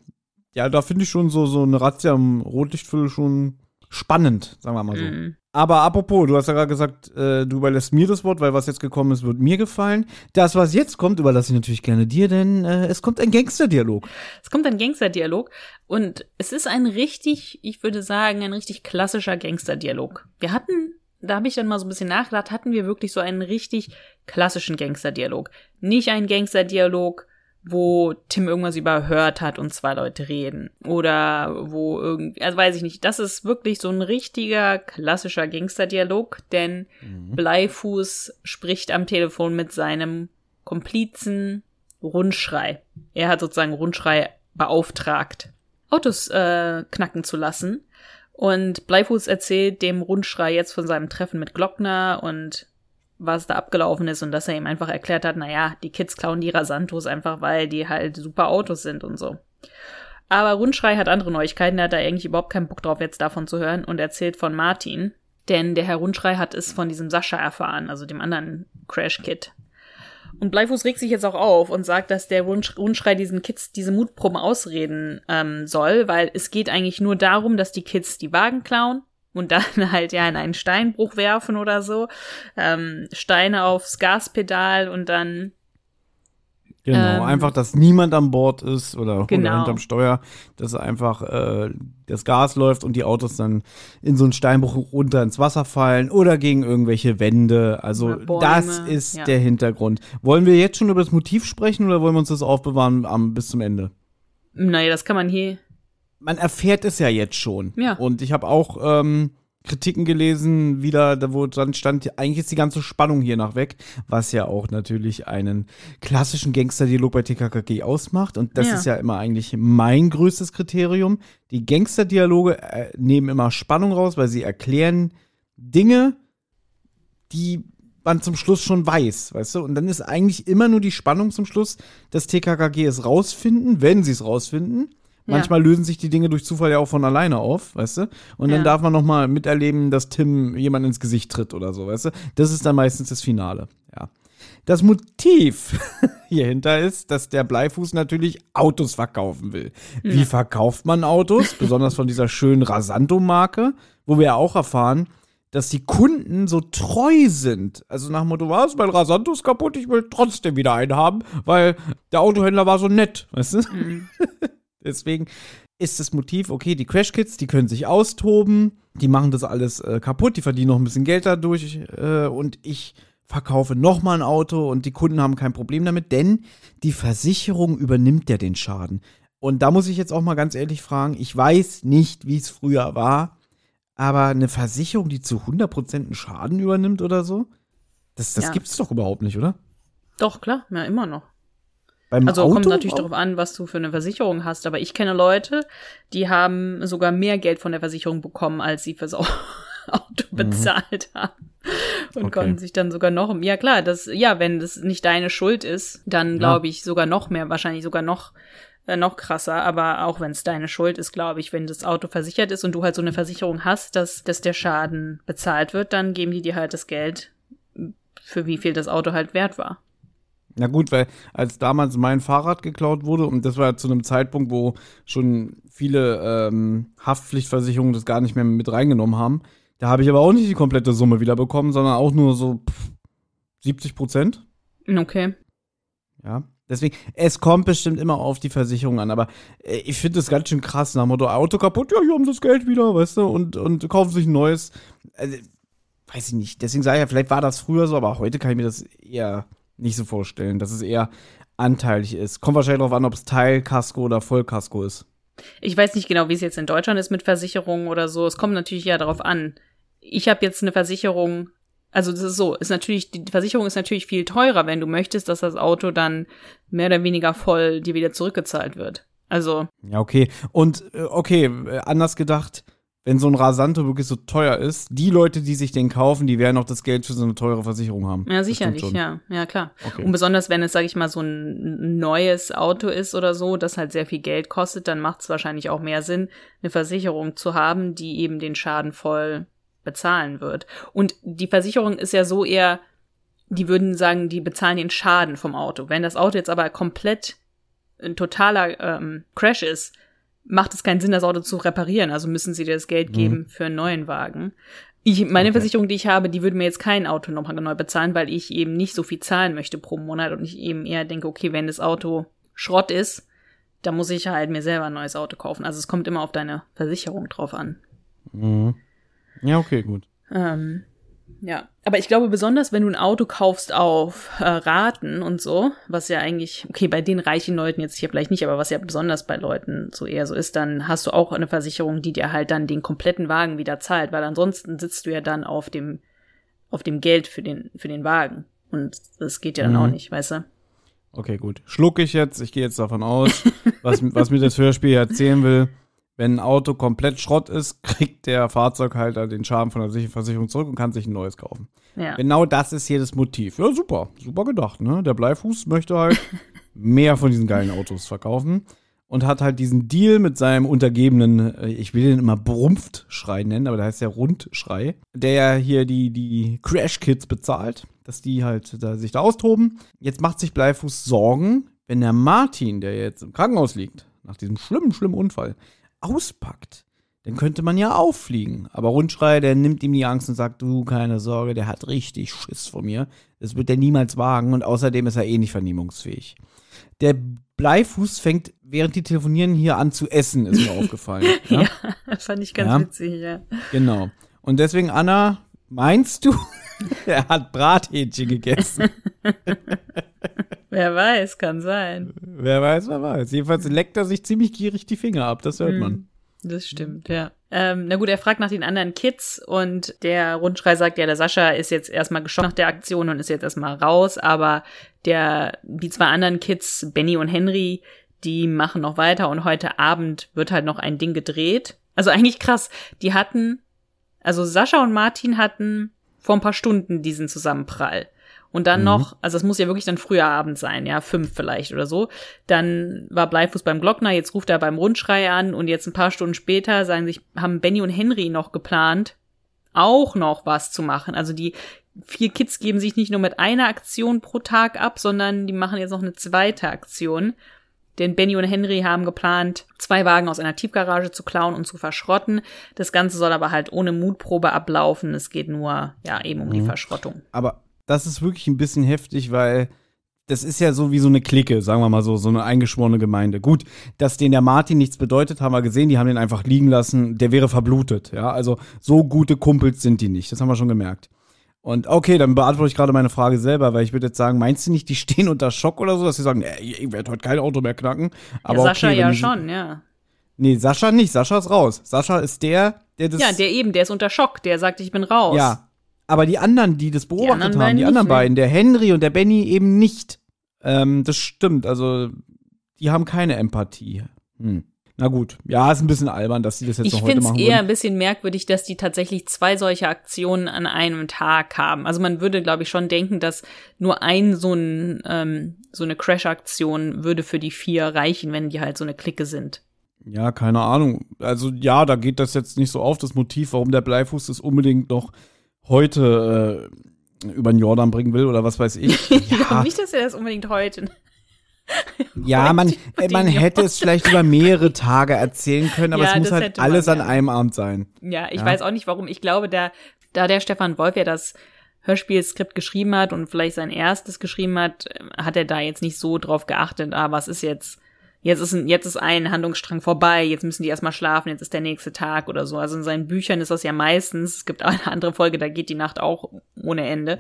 ja, da finde ich schon so, so eine Razzia im Rotlichtviertel schon spannend, sagen wir mal so. Mhm. Aber apropos, du hast ja gerade gesagt, äh, du überlässt mir das Wort, weil was jetzt gekommen ist, wird mir gefallen. Das, was jetzt kommt, überlasse ich natürlich gerne dir, denn äh, es kommt ein Gangsterdialog. Es kommt ein Gangsterdialog und es ist ein richtig, ich würde sagen, ein richtig klassischer Gangsterdialog. Wir hatten, da habe ich dann mal so ein bisschen nachgedacht, hatten wir wirklich so einen richtig klassischen Gangsterdialog. Nicht ein Gangsterdialog, wo Tim irgendwas überhört hat und zwei Leute reden. Oder wo irgendwie, also weiß ich nicht. Das ist wirklich so ein richtiger klassischer Gangsterdialog, denn Bleifuß spricht am Telefon mit seinem Komplizen Rundschrei. Er hat sozusagen Rundschrei beauftragt, Autos äh, knacken zu lassen. Und Bleifuß erzählt dem Rundschrei jetzt von seinem Treffen mit Glockner und was da abgelaufen ist und dass er ihm einfach erklärt hat, naja, die Kids klauen die Rasantos einfach, weil die halt super Autos sind und so. Aber Rundschrei hat andere Neuigkeiten, er hat da eigentlich überhaupt keinen Bock drauf, jetzt davon zu hören und erzählt von Martin. Denn der Herr Rundschrei hat es von diesem Sascha erfahren, also dem anderen Crash-Kid. Und Bleifuß regt sich jetzt auch auf und sagt, dass der Rundsch Rundschrei diesen Kids diese Mutproben ausreden ähm, soll, weil es geht eigentlich nur darum, dass die Kids die Wagen klauen und dann halt ja in einen Steinbruch werfen oder so. Ähm, Steine aufs Gaspedal und dann Genau, Ähm, einfach, dass niemand an Bord ist oder, Genau. oder hinterm Steuer, dass einfach äh, das Gas läuft und die Autos dann in so einen Steinbruch runter ins Wasser fallen oder gegen irgendwelche Wände. Also das ist ja. der Hintergrund. Wollen wir jetzt schon über das Motiv sprechen oder wollen wir uns das aufbewahren am, bis zum Ende? naja, das kann man hier. Man erfährt es ja jetzt schon. Ja. Und ich habe auch ähm, Kritiken gelesen, wieder, da wo dran stand, eigentlich ist die ganze Spannung hier nach weg, was ja auch natürlich einen klassischen Gangsterdialog bei TKKG ausmacht. Und das Ja. ist ja immer eigentlich mein größtes Kriterium. Die Gangsterdialoge äh, nehmen immer Spannung raus, weil sie erklären Dinge, die man zum Schluss schon weiß, weißt du? Und dann ist eigentlich immer nur die Spannung zum Schluss, dass TKKG es rausfinden, wenn sie es rausfinden. Ja. Manchmal lösen sich die Dinge durch Zufall ja auch von alleine auf, weißt du? Und dann Ja. darf man noch mal miterleben, dass Tim jemand ins Gesicht tritt oder so, weißt du? Das ist dann meistens das Finale, ja. Das Motiv hierhinter ist, dass der Bleifuß natürlich Autos verkaufen will. Wie verkauft man Autos? Besonders von dieser schönen Rasanto-Marke, wo wir ja auch erfahren, dass die Kunden so treu sind. Also nach dem Motto, was, mein Rasanto ist kaputt, ich will trotzdem wieder einen haben, weil der Autohändler war so nett, weißt du? Deswegen ist das Motiv, okay, die Crash Kids, die können sich austoben, die machen das alles äh, kaputt, die verdienen noch ein bisschen Geld dadurch äh, und ich verkaufe nochmal ein Auto und die Kunden haben kein Problem damit, denn die Versicherung übernimmt ja den Schaden. Und da muss ich jetzt auch mal ganz ehrlich fragen, ich weiß nicht, wie es früher war, aber eine Versicherung, die zu 100% einen Schaden übernimmt oder so, das, das Ja. gibt's doch überhaupt nicht, oder? Doch, klar, ja, immer noch. Beim Also Auto kommt natürlich darauf an, was du für eine Versicherung hast. Aber ich kenne Leute, die haben sogar mehr Geld von der Versicherung bekommen, als sie fürs Au- Auto bezahlt haben. Und Mhm. Okay. konnten sich dann sogar noch, ja klar, das, ja, wenn das nicht deine Schuld ist, dann glaube ich sogar noch mehr, wahrscheinlich sogar noch, äh, noch krasser. Aber auch wenn es deine Schuld ist, glaube ich, wenn das Auto versichert ist und du halt so eine Versicherung hast, dass, dass der Schaden bezahlt wird, dann geben die dir halt das Geld, für wie viel das Auto halt wert war. Na gut, weil als damals mein Fahrrad geklaut wurde, und das war zu einem Zeitpunkt, wo schon viele ähm, Haftpflichtversicherungen das gar nicht mehr mit reingenommen haben, da habe ich aber auch nicht die komplette Summe wiederbekommen, sondern auch nur so pff, 70 Prozent. Okay. Ja. Deswegen, es kommt bestimmt immer auf die Versicherung an, aber äh, ich finde das ganz schön krass, nach dem Motto, Auto kaputt, ja, hier haben sie das Geld wieder, weißt du, und, und kaufen sich ein neues. Also, weiß ich nicht. Deswegen sage ich ja, vielleicht war das früher so, aber heute kann ich mir das eher nicht so vorstellen, dass es eher anteilig ist. Kommt wahrscheinlich darauf an, ob es Teilkasko oder Vollkasko ist. Ich weiß nicht genau, wie es jetzt in Deutschland ist mit Versicherungen oder so. Es kommt natürlich ja darauf an. Ich habe jetzt eine Versicherung, also das ist so, ist natürlich, die Versicherung ist natürlich viel teurer, wenn du möchtest, dass das Auto dann mehr oder weniger voll dir wieder zurückgezahlt wird. Also, Ja, okay. Und äh, okay, äh, anders gedacht, wenn so ein Rasanto wirklich so teuer ist, die Leute, die sich den kaufen, die werden auch das Geld für so eine teure Versicherung haben. ja, sicherlich, ja, ja, klar. Okay. Und besonders wenn es, sag ich mal, so ein neues Auto ist oder so, das halt sehr viel Geld kostet, dann macht es wahrscheinlich auch mehr Sinn, eine Versicherung zu haben, die eben den Schaden voll bezahlen wird. Und die Versicherung ist ja so eher, die würden sagen, die bezahlen den Schaden vom Auto. Wenn das Auto jetzt aber komplett ein totaler ähm, Crash ist, macht es keinen Sinn, das Auto zu reparieren. Also müssen sie dir das Geld geben für einen neuen Wagen. Ich, meine Okay. Versicherung, die ich habe, die würde mir jetzt kein Auto nochmal neu bezahlen, weil ich eben nicht so viel zahlen möchte pro Monat und ich eben eher denke, okay, wenn das Auto Schrott ist, dann muss ich halt mir selber ein neues Auto kaufen. Also es kommt immer auf deine Versicherung drauf an. Mhm. Ja, okay, gut. Ähm, ja, aber ich glaube besonders, wenn du ein Auto kaufst auf äh, Raten und so, was ja eigentlich, okay, bei den reichen Leuten jetzt hier vielleicht nicht, aber was ja besonders bei Leuten so eher so ist, dann hast du auch eine Versicherung, die dir halt dann den kompletten Wagen wieder zahlt, weil ansonsten sitzt du ja dann auf dem, auf dem Geld für den, für den Wagen. Und das geht ja dann Mhm. auch nicht, weißt du? Okay, gut. Schluck ich jetzt. Ich gehe jetzt davon aus, was, was mir das Hörspiel erzählen will. Wenn ein Auto komplett Schrott ist, kriegt der Fahrzeughalter den Schaden von der Sicher- Versicherung zurück und kann sich ein neues kaufen. Ja. Genau das ist hier das Motiv. Ja, super. Super gedacht, ne? Der Bleifuß möchte halt mehr von diesen geilen Autos verkaufen und hat halt diesen Deal mit seinem Untergebenen, äh, ich will den immer Brumpftschrei nennen, aber der heißt ja Rundschrei, der ja hier die, die Crash-Kits bezahlt, dass die halt da, sich da austoben. Jetzt macht sich Bleifuß Sorgen, wenn der Martin, der jetzt im Krankenhaus liegt, nach diesem schlimmen, schlimmen Unfall, auspackt, dann könnte man ja auffliegen. Aber Rundschrei, der nimmt ihm die Angst und sagt, du, keine Sorge, der hat richtig Schiss vor mir. Das wird er niemals wagen und außerdem ist er eh nicht vernehmungsfähig. Der Bleifuß fängt, während die telefonieren, hier an zu essen, ist mir aufgefallen. Ja, Ja, das fand ich ganz Ja. witzig, ja. Genau. Und deswegen, Anna, meinst du, er hat Brathähnchen gegessen? Wer weiß, kann sein. wer weiß, wer weiß. Jedenfalls leckt er sich ziemlich gierig die Finger ab, das hört man. Das stimmt, ja. Ähm, na gut, er fragt nach den anderen Kids und der Rundschrei sagt, ja, der Sascha ist jetzt erstmal geschockt nach der Aktion und ist jetzt erstmal raus, aber der, die zwei anderen Kids, Benny und Henry, die machen noch weiter und heute Abend wird halt noch ein Ding gedreht. Also eigentlich krass, die hatten, also Sascha und Martin hatten vor ein paar Stunden diesen Zusammenprall. Und dann noch, also es muss ja wirklich dann früher Abend sein, ja, fünf vielleicht oder so. Dann war Bleifuß beim Glockner, jetzt ruft er beim Rundschrei an und jetzt ein paar Stunden später sagen sich, haben Benny und Henry noch geplant, auch noch was zu machen. Also die vier Kids geben sich nicht nur mit einer Aktion pro Tag ab, sondern die machen jetzt noch eine zweite Aktion. Denn Benny und Henry haben geplant, zwei Wagen aus einer Tiefgarage zu klauen und zu verschrotten. Das Ganze soll aber halt ohne Mutprobe ablaufen. Es geht nur, ja, eben um die Verschrottung. Aber das ist wirklich ein bisschen heftig, weil das ist ja so wie so eine Clique, sagen wir mal so, so eine eingeschworene Gemeinde. Gut, dass den der Martin nichts bedeutet, haben wir gesehen, die haben den einfach liegen lassen, der wäre verblutet, ja. Also so gute Kumpels sind die nicht, das haben wir schon gemerkt. Und okay, dann beantworte ich gerade meine Frage selber, weil ich würde jetzt sagen, meinst du nicht, die stehen unter Schock oder so, dass sie sagen, nee, ich werde heute kein Auto mehr knacken? Aber ja, Sascha okay, ja die- schon, ja. Nee, Sascha nicht, Sascha ist raus. Sascha ist der, der das Ja, der eben, der ist unter Schock, der sagt, ich bin raus. Ja. Aber die anderen, die das beobachtet anderen haben, die anderen ne? beiden, der Henry und der Benny eben nicht. Ähm, das stimmt. Also, die haben keine Empathie. Hm. Na gut. Ja, ist ein bisschen albern, dass sie das jetzt Ich noch heute finde es machen eher ein bisschen merkwürdig, dass die tatsächlich zwei solche Aktionen an einem Tag haben. Also man würde, glaube ich, schon denken, dass nur ein so ein ähm, so eine Crash-Aktion würde für die vier reichen, wenn die halt so eine Clique sind. Ja, keine Ahnung. Also, ja, da geht das jetzt nicht so auf, das Motiv, warum der Bleifuß das unbedingt noch heute äh, über den Jordan bringen will oder was weiß ich. Ich glaube Ja, nicht, dass er das unbedingt heute. Ja man, äh, man hätte es vielleicht über mehrere Tage erzählen können, aber Ja, es muss halt hätte man, alles an einem Abend sein. Ja, ich Ja. weiß auch nicht warum. Ich glaube, da, da der Stefan Wolf ja das Hörspielskript geschrieben hat und vielleicht sein erstes geschrieben hat, äh, hat er da jetzt nicht so drauf geachtet, ah, was ist jetzt, jetzt ist ein, jetzt ist ein Handlungsstrang vorbei, jetzt müssen die erstmal schlafen, jetzt ist der nächste Tag oder so. Also in seinen Büchern ist das ja meistens, es gibt auch eine andere Folge, da geht die Nacht auch ohne Ende.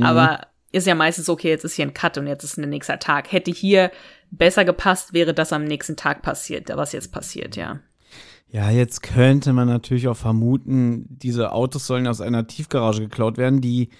Aber ist ja meistens okay, jetzt ist hier ein Cut und jetzt ist ein nächster Tag. Hätte hier besser gepasst, wäre das am nächsten Tag passiert, was jetzt passiert, ja. Ja, jetzt könnte man natürlich auch vermuten, diese Autos sollen aus einer Tiefgarage geklaut werden, die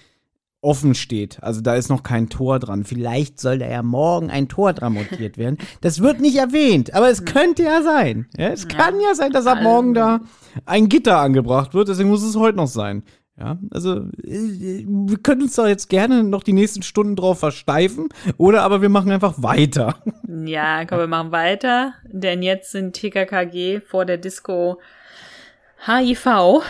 offen steht. Also da ist noch kein Tor dran. Vielleicht soll da ja morgen ein Tor dran montiert werden. Das wird nicht erwähnt, aber es könnte ja sein. Ja, es kann ja sein, dass ab morgen da ein Gitter angebracht wird. Deswegen muss es heute noch sein. Ja, also äh, wir können uns da jetzt gerne noch die nächsten Stunden drauf versteifen oder aber wir machen einfach weiter. Ja, komm, wir machen weiter, denn jetzt sind TKKG vor der Disco HIV.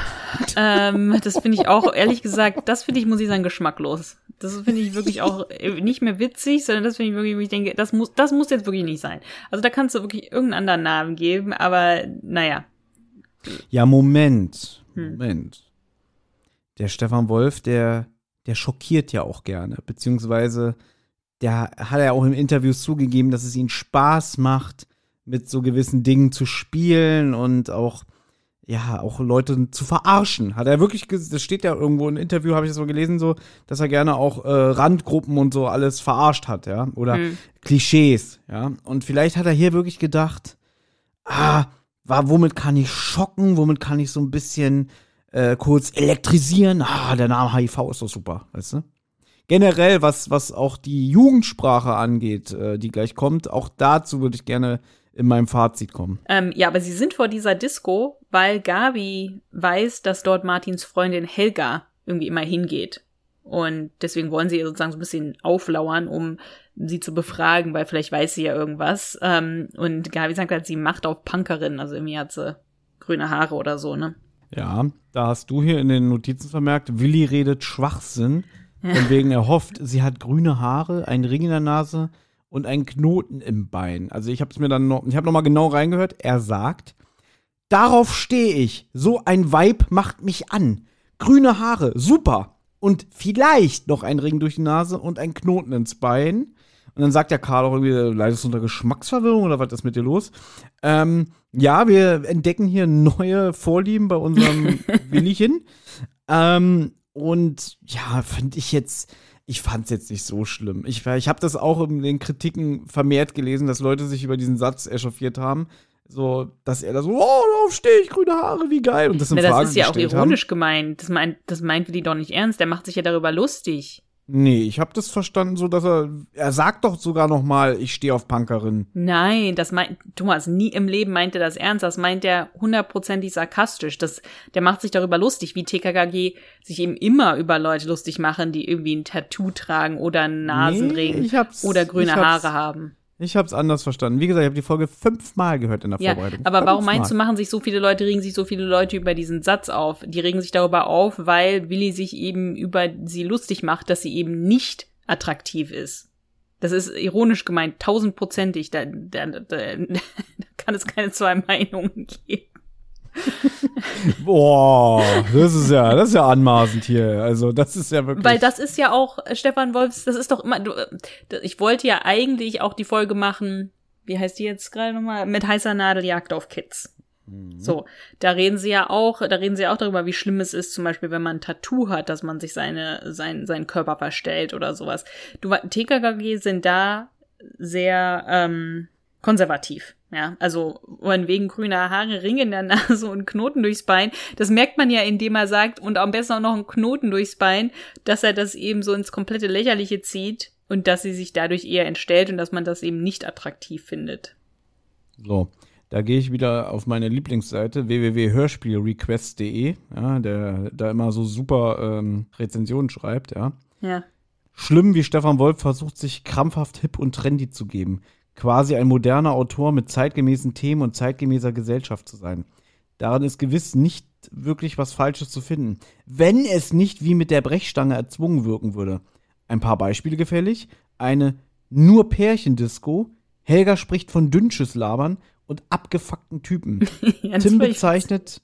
ähm, das finde ich auch, ehrlich gesagt, das finde ich, muss ich sagen, geschmacklos. Das finde ich wirklich auch äh, nicht mehr witzig, sondern das finde ich wirklich, ich denke, das muss, das muss jetzt wirklich nicht sein. Also da kannst du wirklich irgendeinen anderen Namen geben, aber naja. Ja, Moment. Hm. Moment. Der Stefan Wolf, der, der schockiert ja auch gerne. Beziehungsweise, der hat ja auch in Interviews zugegeben, dass es ihm Spaß macht, mit so gewissen Dingen zu spielen und auch, ja, auch Leute zu verarschen. Hat er wirklich, das steht ja irgendwo im Interview, habe ich das so gelesen, so, dass er gerne auch äh, Randgruppen und so alles verarscht hat, ja. Oder Hm. Klischees, ja. Und vielleicht hat er hier wirklich gedacht, ah, war, womit kann ich schocken, womit kann ich so ein bisschen äh, kurz elektrisieren. Ah, der Name HIV ist doch super, weißt du? Generell, was, was auch die Jugendsprache angeht, äh, die gleich kommt, auch dazu würde ich gerne in meinem Fazit kommen. Ähm, ja, aber sie sind vor dieser Disco, weil Gabi weiß, dass dort Martins Freundin Helga irgendwie immer hingeht. Und deswegen wollen sie ihr sozusagen so ein bisschen auflauern, um sie zu befragen, weil vielleicht weiß sie ja irgendwas. Ähm, und Gabi sagt halt, sie macht auf Punkerin, also irgendwie hat sie grüne Haare oder so, ne? Ja, da hast du hier in den Notizen vermerkt, Willi redet Schwachsinn. Von wegen er hofft, sie hat grüne Haare, einen Ring in der Nase und einen Knoten im Bein. Also ich habe es mir dann noch, ich habe noch mal genau reingehört. Er sagt, Darauf stehe ich. So ein Vibe macht mich an. Grüne Haare, super. Und vielleicht noch ein Ring durch die Nase und ein Knoten ins Bein. Und dann sagt der Karl auch irgendwie, du leidest unter Geschmacksverwirrung oder was ist mit dir los? Ähm, ja, wir entdecken hier neue Vorlieben bei unserem Willichen. Ähm, und ja, finde ich jetzt, ich fand es jetzt nicht so schlimm. Ich, ich habe das auch in den Kritiken vermehrt gelesen, dass Leute sich über diesen Satz echauffiert haben. So, dass er da so, oh, darauf stehe ich, grüne Haare, wie geil. Und das in Na, Frage das ist ja auch ironisch haben. gemeint. Das meint, das meint Willi doch nicht ernst. Der macht sich ja darüber lustig. Nee, ich habe das verstanden, so dass er, er sagt doch sogar noch mal, ich stehe auf Punkerin. Nein, das meint, Thomas, nie im Leben meint er das ernst. Das meint er hundertprozentig sarkastisch. Das, der macht sich darüber lustig, wie TKKG sich eben immer über Leute lustig machen, die irgendwie ein Tattoo tragen oder einen Nasenring Nee, oder grüne Haare haben. Ich habe es anders verstanden. Wie gesagt, ich habe die Folge fünfmal gehört in der Ja, Vorbereitung. aber warum Fünfmal. meinst du, machen sich so viele Leute, regen sich so viele Leute über diesen Satz auf? Die regen sich darüber auf, weil Willi sich eben über sie lustig macht, dass sie eben nicht attraktiv ist. Das ist ironisch gemeint, tausendprozentig. Da, da, da, da kann es keine zwei Meinungen geben. Boah, das ist ja, das ist ja anmaßend hier. Also, das ist ja wirklich. Weil das ist ja auch, äh, Stefan Wolfs, das ist doch immer, du, äh, ich wollte ja eigentlich auch die Folge machen, wie heißt die jetzt gerade nochmal? Mit heißer Nadel Jagd auf Kids. So, da reden sie ja auch, da reden sie auch darüber, wie schlimm es ist, zum Beispiel, wenn man ein Tattoo hat, dass man sich seine, sein, seinen Körper verstellt oder sowas. Du, TKKG sind da sehr ähm, konservativ. Ja, also von wegen grüner Haare, Ring in der Nase und Knoten durchs Bein. Das merkt man ja, indem er sagt, und am besten auch noch einen Knoten durchs Bein, dass er das eben so ins komplette Lächerliche zieht und dass sie sich dadurch eher entstellt und dass man das eben nicht attraktiv findet. So, da gehe ich wieder auf meine Lieblingsseite www.hörspielrequest.de, ja, der da immer so super ähm, Rezensionen schreibt, ja. Ja. Schlimm, wie Stefan Wolf versucht, sich krampfhaft hip und trendy zu geben. Quasi ein moderner Autor mit zeitgemäßen Themen und zeitgemäßer Gesellschaft zu sein. Daran ist gewiss nicht wirklich was Falsches zu finden. Wenn es nicht wie mit der Brechstange erzwungen wirken würde. Ein paar Beispiele gefällig. Eine nur Pärchendisco. Helga spricht von Dünnschiss-Labern und abgefuckten Typen. Tim bezeichnet,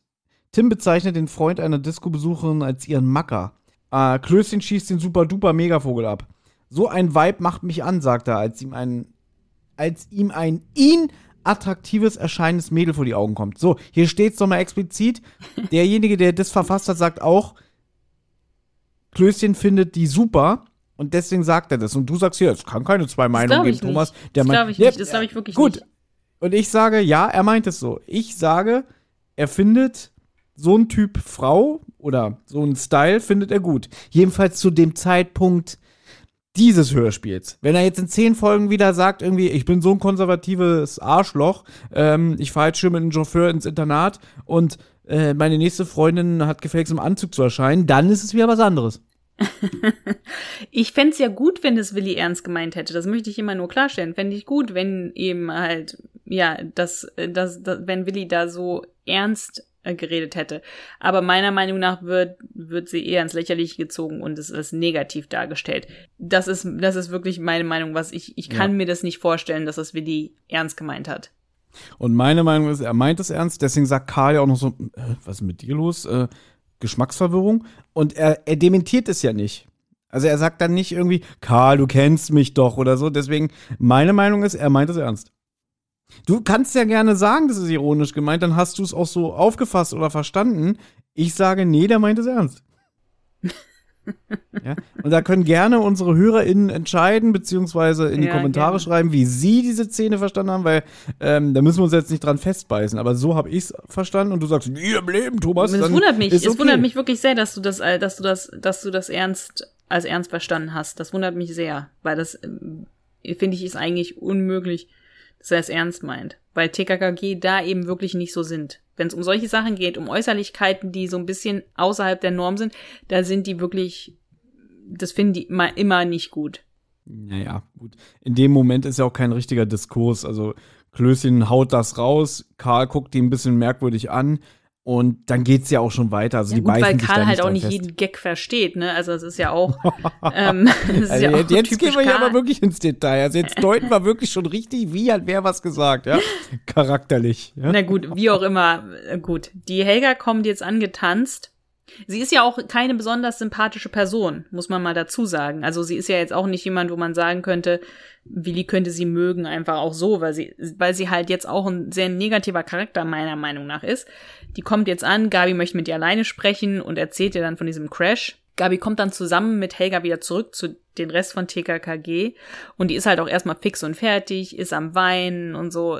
Tim bezeichnet den Freund einer Disco-Besucherin als ihren Macker. Äh, Klößchen schießt den super-duper Megavogel ab. So ein Vibe macht mich an, sagt er, als ihm ein, als ihm ein ihn attraktives erscheinendes Mädel vor die Augen kommt. So, hier steht's nochmal explizit. Derjenige, der das verfasst hat, sagt auch, Klößchen findet die super und deswegen sagt er das. Und du sagst hier, es kann keine zwei Meinungen geben, Thomas. Der Das meint- glaub ich Ja, nicht. Das glaub ich wirklich gut. nicht. Und ich sage, ja, er meint es so. Ich sage, er findet so ein Typ Frau oder so ein Style findet er gut. Jedenfalls zu dem Zeitpunkt dieses Hörspiels. Wenn er jetzt in zehn Folgen wieder sagt, irgendwie, ich bin so ein konservatives Arschloch, ähm, ich fahre jetzt schön mit einem Chauffeur ins Internat und äh, meine nächste Freundin hat gefälligst im Anzug zu erscheinen, dann ist es wieder was anderes. Ich fänd's es ja gut, wenn es Willi ernst gemeint hätte. Das möchte ich immer nur klarstellen. Fände ich gut, wenn eben halt, ja, das, das, das wenn Willi da so ernst äh, geredet hätte. Aber meiner Meinung nach wird, wird sie eher ins Lächerliche gezogen und es ist negativ dargestellt. Das ist, das ist wirklich meine Meinung, was ich, ich kann Ja. mir das nicht vorstellen, dass das Willi ernst gemeint hat. Und meine Meinung ist, er meint es ernst, deswegen sagt Karl ja auch noch so, äh, was ist mit dir los? Äh, Geschmacksverwirrung. Und er, er dementiert es ja nicht. Also er sagt dann nicht irgendwie, Karl, du kennst mich doch oder so. Deswegen, meine Meinung ist, er meint es ernst. Du kannst ja gerne sagen, das ist ironisch gemeint, dann hast du es auch so aufgefasst oder verstanden. Ich sage, nee, der meint es ernst. ja? Und da können gerne unsere HörerInnen entscheiden, beziehungsweise in die Ja, Kommentare gerne. schreiben, wie sie diese Szene verstanden haben, weil ähm, da müssen wir uns jetzt nicht dran festbeißen. Aber so habe ich es verstanden und du sagst, nie im Leben, Thomas. es wundert mich, es okay. wundert mich wirklich sehr, dass du das, äh, dass du das, dass du das ernst als ernst verstanden hast. Das wundert mich sehr, weil das ähm, finde ich ist eigentlich unmöglich, dass er es ernst meint, weil TKKG da eben wirklich nicht so sind. Wenn es um solche Sachen geht, um Äußerlichkeiten, die so ein bisschen außerhalb der Norm sind, da sind die wirklich, das finden die immer, immer nicht gut. Naja, gut. In dem Moment ist ja auch kein richtiger Diskurs. Also Klößchen haut das raus, Karl guckt ihn ein bisschen merkwürdig an. Und dann geht's ja auch schon weiter. Also ja, die gut, weil Karl halt auch nicht fest. jeden Gag versteht, ne? Also es ist ja auch. ähm, ist Also ja jetzt, auch jetzt gehen wir ja Karl. aber wirklich ins Detail. Also jetzt deuten wir wirklich schon richtig, wie hat wer was gesagt, ja? Charakterlich. Ja? Na gut, wie auch immer. Gut, die Helga kommt jetzt angetanzt. Sie ist ja auch keine besonders sympathische Person, muss man mal dazu sagen. Also sie ist ja jetzt auch nicht jemand, wo man sagen könnte, Willi könnte sie mögen, einfach auch so, weil sie, weil sie halt jetzt auch ein sehr negativer Charakter meiner Meinung nach ist. Die kommt jetzt an, Gabi möchte mit ihr alleine sprechen und erzählt ihr dann von diesem Crash. Gabi kommt dann zusammen mit Helga wieder zurück zu den Rest von TKKG und die ist halt auch erstmal fix und fertig, ist am Weinen und so,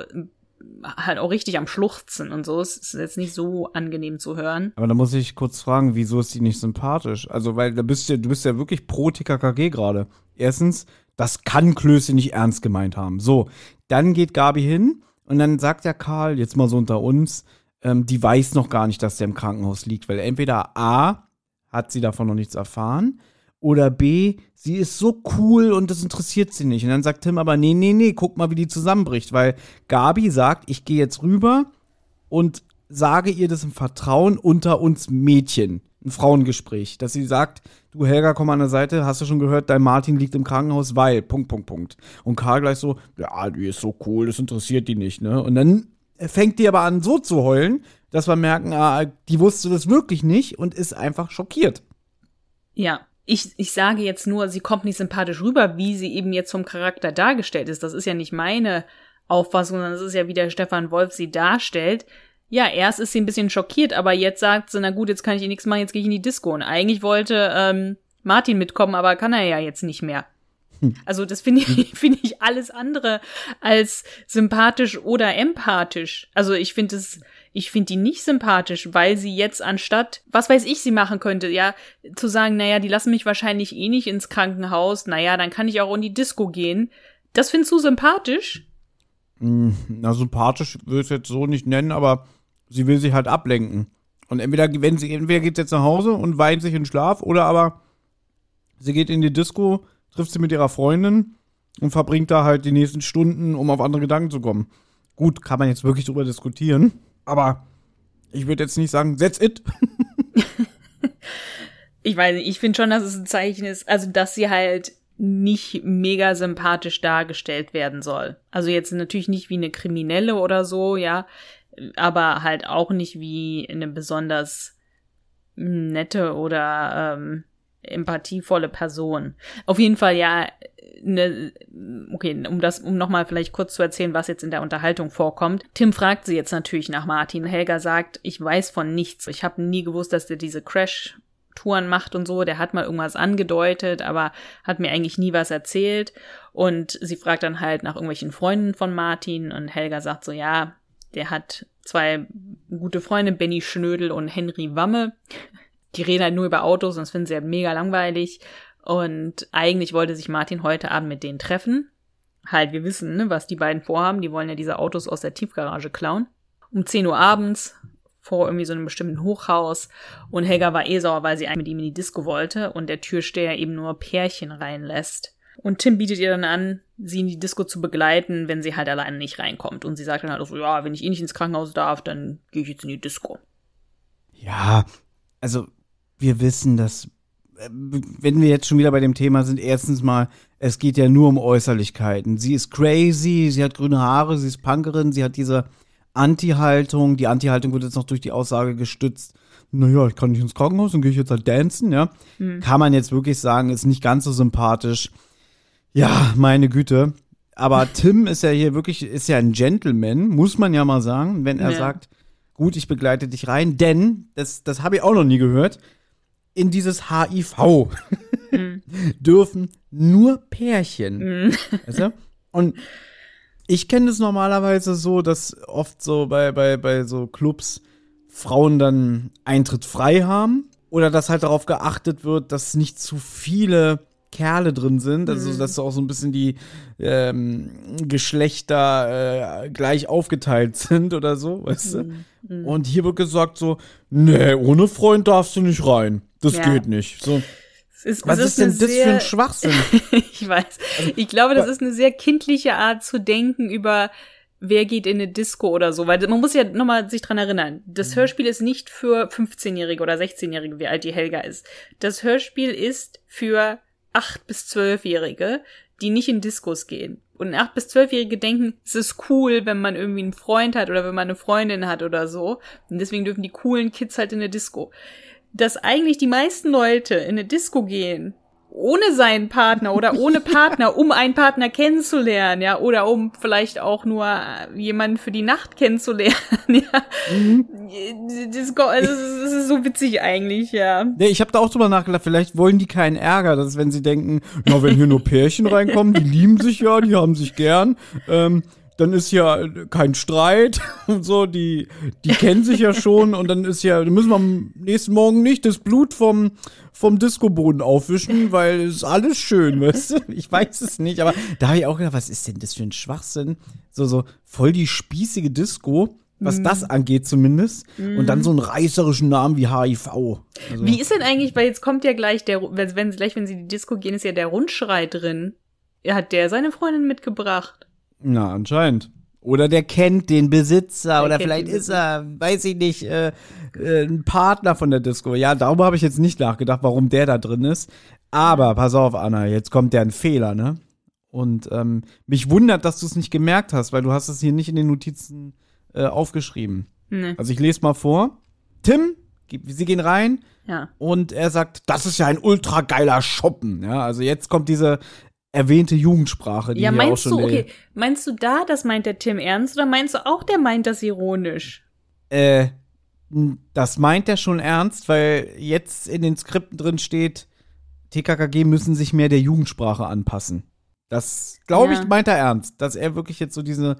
halt auch richtig am Schluchzen und so. Es ist jetzt nicht so angenehm zu hören. Aber da muss ich kurz fragen, wieso ist die nicht sympathisch? Also, weil da bist du, du bist ja wirklich pro TKKG gerade. Erstens, das kann Klöße nicht ernst gemeint haben. So, dann geht Gabi hin und dann sagt der Karl, jetzt mal so unter uns, ähm, die weiß noch gar nicht, dass der im Krankenhaus liegt, weil entweder A, hat sie davon noch nichts erfahren, oder B, sie ist so cool und das interessiert sie nicht. Und dann sagt Tim aber, nee, nee, nee, guck mal, wie die zusammenbricht, weil Gabi sagt, ich gehe jetzt rüber und sage ihr das im Vertrauen unter uns Mädchen. Ein Frauengespräch, dass sie sagt, du Helga, komm an der Seite, hast du schon gehört, dein Martin liegt im Krankenhaus, weil, Punkt, Punkt, Punkt. Und Karl gleich so, ja, die ist so cool, das interessiert die nicht, ne? Und dann fängt die aber an so zu heulen, dass wir merken, ah, die wusste das wirklich nicht und ist einfach schockiert. Ja. Ich, ich sage jetzt nur, sie kommt nicht sympathisch rüber, wie sie eben jetzt vom Charakter dargestellt ist. Das ist ja nicht meine Auffassung, sondern das ist ja, wie der Stefan Wolf sie darstellt. Ja, erst ist sie ein bisschen schockiert, aber jetzt sagt sie, na gut, jetzt kann ich ihr nichts machen, jetzt gehe ich in die Disco. Und eigentlich wollte ähm, Martin mitkommen, aber kann er ja jetzt nicht mehr. Also das finde ich, finde ich alles andere als sympathisch oder empathisch. Also ich finde es, ich finde die nicht sympathisch, weil sie jetzt anstatt, was weiß ich, sie machen könnte, ja, zu sagen, naja, die lassen mich wahrscheinlich eh nicht ins Krankenhaus, naja, dann kann ich auch in die Disco gehen. Das findest du sympathisch? Na, sympathisch würde ich es jetzt so nicht nennen, aber sie will sich halt ablenken. Und entweder, wenn sie, entweder geht sie jetzt nach Hause und weint sich in Schlaf, oder aber sie geht in die Disco, trifft sie mit ihrer Freundin und verbringt da halt die nächsten Stunden, um auf andere Gedanken zu kommen. Gut, kann man jetzt wirklich drüber diskutieren, aber ich würde jetzt nicht sagen, that's it. Ich weiß nicht, ich finde schon, dass es ein Zeichen ist, also dass sie halt nicht mega sympathisch dargestellt werden soll. Also jetzt natürlich nicht wie eine Kriminelle oder so, ja, aber halt auch nicht wie eine besonders nette oder ähm, empathievolle Person. Auf jeden Fall ja, ne, okay, um das, um nochmal vielleicht kurz zu erzählen, was jetzt in der Unterhaltung vorkommt. Tim fragt sie jetzt natürlich nach Martin. Helga sagt, ich weiß von nichts. Ich habe nie gewusst, dass der diese Crash Touren macht und so. Der hat mal irgendwas angedeutet, aber hat mir eigentlich nie was erzählt. Und sie fragt dann halt nach irgendwelchen Freunden von Martin und Helga sagt so, ja, der hat zwei gute Freunde, Benny Schnödel und Henry Wamme. Die reden halt nur über Autos und das finden sie halt mega langweilig. Und eigentlich wollte sich Martin heute Abend mit denen treffen. Halt, wir wissen, ne, was die beiden vorhaben. Die wollen ja diese Autos aus der Tiefgarage klauen. Um 10 Uhr abends vor irgendwie so einem bestimmten Hochhaus. Und Helga war eh sauer, weil sie eigentlich mit ihm in die Disco wollte und der Türsteher eben nur Pärchen reinlässt. Und Tim bietet ihr dann an, sie in die Disco zu begleiten, wenn sie halt alleine nicht reinkommt. Und sie sagt dann halt so, ja, wenn ich eh nicht ins Krankenhaus darf, dann gehe ich jetzt in die Disco. Ja, also wir wissen, dass äh, wenn wir jetzt schon wieder bei dem Thema sind, erstens mal, es geht ja nur um Äußerlichkeiten. Sie ist crazy, sie hat grüne Haare, sie ist Punkerin, sie hat diese Anti-Haltung. Die Anti-Haltung wird jetzt noch durch die Aussage gestützt. Naja, ich kann nicht ins Krankenhaus, dann gehe ich jetzt halt dancen, ja. Kann man jetzt wirklich sagen, ist nicht ganz so sympathisch. Ja, meine Güte. Aber Tim ist ja hier wirklich, ist ja ein Gentleman, muss man ja mal sagen, wenn er Ja. sagt, gut, ich begleite dich rein, denn, das, das habe ich auch noch nie gehört, in dieses HIV dürfen nur Pärchen. Weißt du? Und ich kenne es normalerweise so, dass oft so bei, bei, bei so Clubs Frauen dann Eintritt frei haben oder dass halt darauf geachtet wird, dass nicht zu viele Kerle drin sind, also dass auch so ein bisschen die ähm, Geschlechter äh, gleich aufgeteilt sind oder so, weißt du? Und hier wird gesagt so, nee, ohne Freund darfst du nicht rein. Das Ja. geht nicht. So, ist, was es ist denn das für sehr- ein Schwachsinn? ich weiß. Ich glaube, das ist eine sehr kindliche Art zu denken über wer geht in eine Disco oder so, weil man muss ja nochmal sich dran erinnern. Das Mhm. Hörspiel ist nicht für 15-Jährige oder 16-Jährige, wie alt die Helga ist. Das Hörspiel ist für 8- bis 12-Jährige, die nicht in Diskos gehen. Und 8- bis 12-Jährige denken, es ist cool, wenn man irgendwie einen Freund hat oder wenn man eine Freundin hat oder so. Und deswegen dürfen die coolen Kids halt in eine Disco. Dass eigentlich die meisten Leute in eine Disco gehen, ohne seinen Partner oder ohne Partner, um einen Partner kennenzulernen, ja, oder um vielleicht auch nur jemanden für die Nacht kennenzulernen, ja. Das, go- also, das ist so witzig eigentlich, ja. Nee, ich habe da auch drüber nachgedacht, vielleicht wollen die keinen Ärger, dass wenn sie denken, na, wenn hier nur Pärchen reinkommen, die lieben sich ja, die haben sich gern, ähm, dann ist ja kein Streit und so, die, die kennen sich ja schon und dann ist ja, dann müssen wir am nächsten Morgen nicht das Blut vom, vom Discoboden aufwischen, weil es ist alles schön, weißt du? Ich weiß es nicht, aber da habe ich auch gedacht, was ist denn das für ein Schwachsinn? So, so voll die spießige Disco. Was das angeht zumindest. Und dann so einen reißerischen Namen wie HIV. Also, Wie ist denn eigentlich, weil jetzt kommt ja gleich der, wenn, wenn, gleich wenn sie in die Disco gehen, ist ja der Rundschrei drin. Hat der seine Freundin mitgebracht? Na, anscheinend. Oder der kennt den Besitzer Der oder vielleicht ist er, weiß ich nicht, äh, äh, ein Partner von der Disco. Ja, darüber habe ich jetzt nicht nachgedacht, warum der da drin ist. Aber pass auf, Anna, jetzt kommt ja ein Fehler, ne? Und ähm, mich wundert, dass du es nicht gemerkt hast, weil du hast es hier nicht in den Notizen äh, aufgeschrieben. Nee. Also ich lese mal vor. Tim, sie gehen rein Ja. und er sagt, das ist ja ein ultra geiler Shoppen. Ja, also jetzt kommt diese erwähnte Jugendsprache, die Ja, hier auch meinst schon du, okay, meinst du da, das meint der Tim ernst oder meinst du auch, der meint das ironisch? Äh, das meint er schon ernst, weil jetzt in den Skripten drin steht, TKKG müssen sich mehr der Jugendsprache anpassen. Das, glaube Ja. ich, meint er ernst, dass er wirklich jetzt so diese,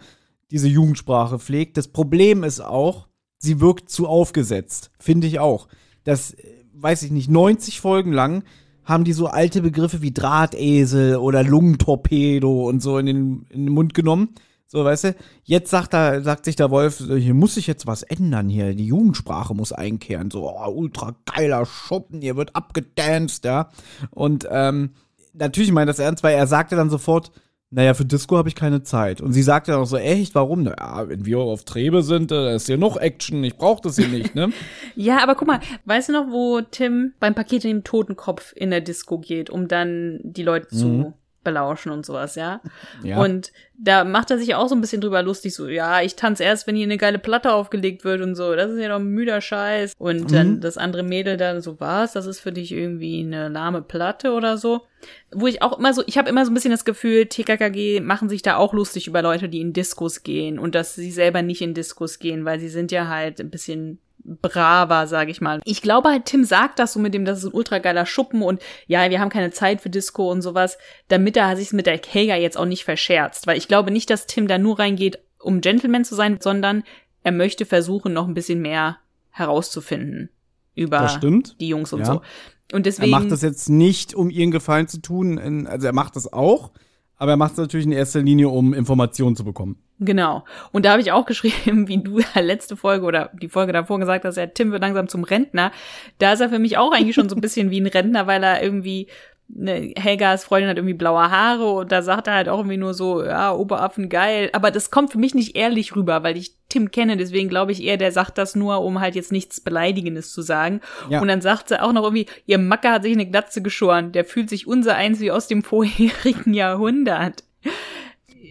diese Jugendsprache pflegt. Das Problem ist auch, sie wirkt zu aufgesetzt. Finde ich auch. Das, äh, weiß ich nicht, 90 Folgen lang haben die so alte Begriffe wie Drahtesel oder Lungentorpedo und so in den, in den Mund genommen. So, weißt du, jetzt sagt er, sagt sich der Wolf, hier muss sich jetzt was ändern hier. Die Jugendsprache muss einkehren. So, oh, ultra geiler Schuppen, hier wird abgedanced, ja. Und ähm, natürlich meint das ernst, weil er sagte dann sofort, naja, für Disco habe ich keine Zeit. Und sie sagte dann auch so, echt, warum? Naja, wenn wir auf Trebe sind, äh, da ist hier noch Action, ich brauche das hier nicht, ne? Ja, aber guck mal, weißt du noch, wo Tim beim Paket in den Totenkopf in der Disco geht, um dann die Leute zu belauschen und sowas, ja? Ja. Und da macht er sich auch so ein bisschen drüber lustig, so, ja, ich tanze erst, wenn hier eine geile Platte aufgelegt wird und so, das ist ja doch ein müder Scheiß. Und Mhm. dann das andere Mädel dann so, was, das ist für dich irgendwie eine lahme Platte oder so. Wo ich auch immer so, ich habe immer so ein bisschen das Gefühl, TKKG machen sich da auch lustig über Leute, die in Diskos gehen und dass sie selber nicht in Diskos gehen, weil sie sind ja halt ein bisschen braver, sag ich mal. Ich glaube halt, Tim sagt das so mit dem, das ist ein ultra geiler Schuppen und ja, wir haben keine Zeit für Disco und sowas, damit er sich mit der Helga jetzt auch nicht verscherzt. Weil ich glaube nicht, dass Tim da nur reingeht, um Gentleman zu sein, sondern er möchte versuchen, noch ein bisschen mehr herauszufinden über die Jungs und Ja. so. Und Er deswegen. macht das jetzt nicht, um ihren Gefallen zu tun. Also er macht das auch, aber er macht es natürlich in erster Linie, um Informationen zu bekommen. Genau. Und da habe ich auch geschrieben, wie du letzte Folge oder die Folge davor gesagt hast, ja, Tim wird langsam zum Rentner. Da ist er für mich auch eigentlich schon so ein bisschen wie ein Rentner, weil er irgendwie, ne, Helgas Freundin hat irgendwie blaue Haare und da sagt er halt auch irgendwie nur so, ja, Oberaffen geil. Aber das kommt für mich nicht ehrlich rüber, weil ich Tim kenne, deswegen glaube ich eher, der sagt das nur, um halt jetzt nichts Beleidigendes zu sagen. Ja. Und dann sagt sie auch noch irgendwie, ihr Macker hat sich eine Glatze geschoren, der fühlt sich unser eins wie aus dem vorherigen Jahrhundert.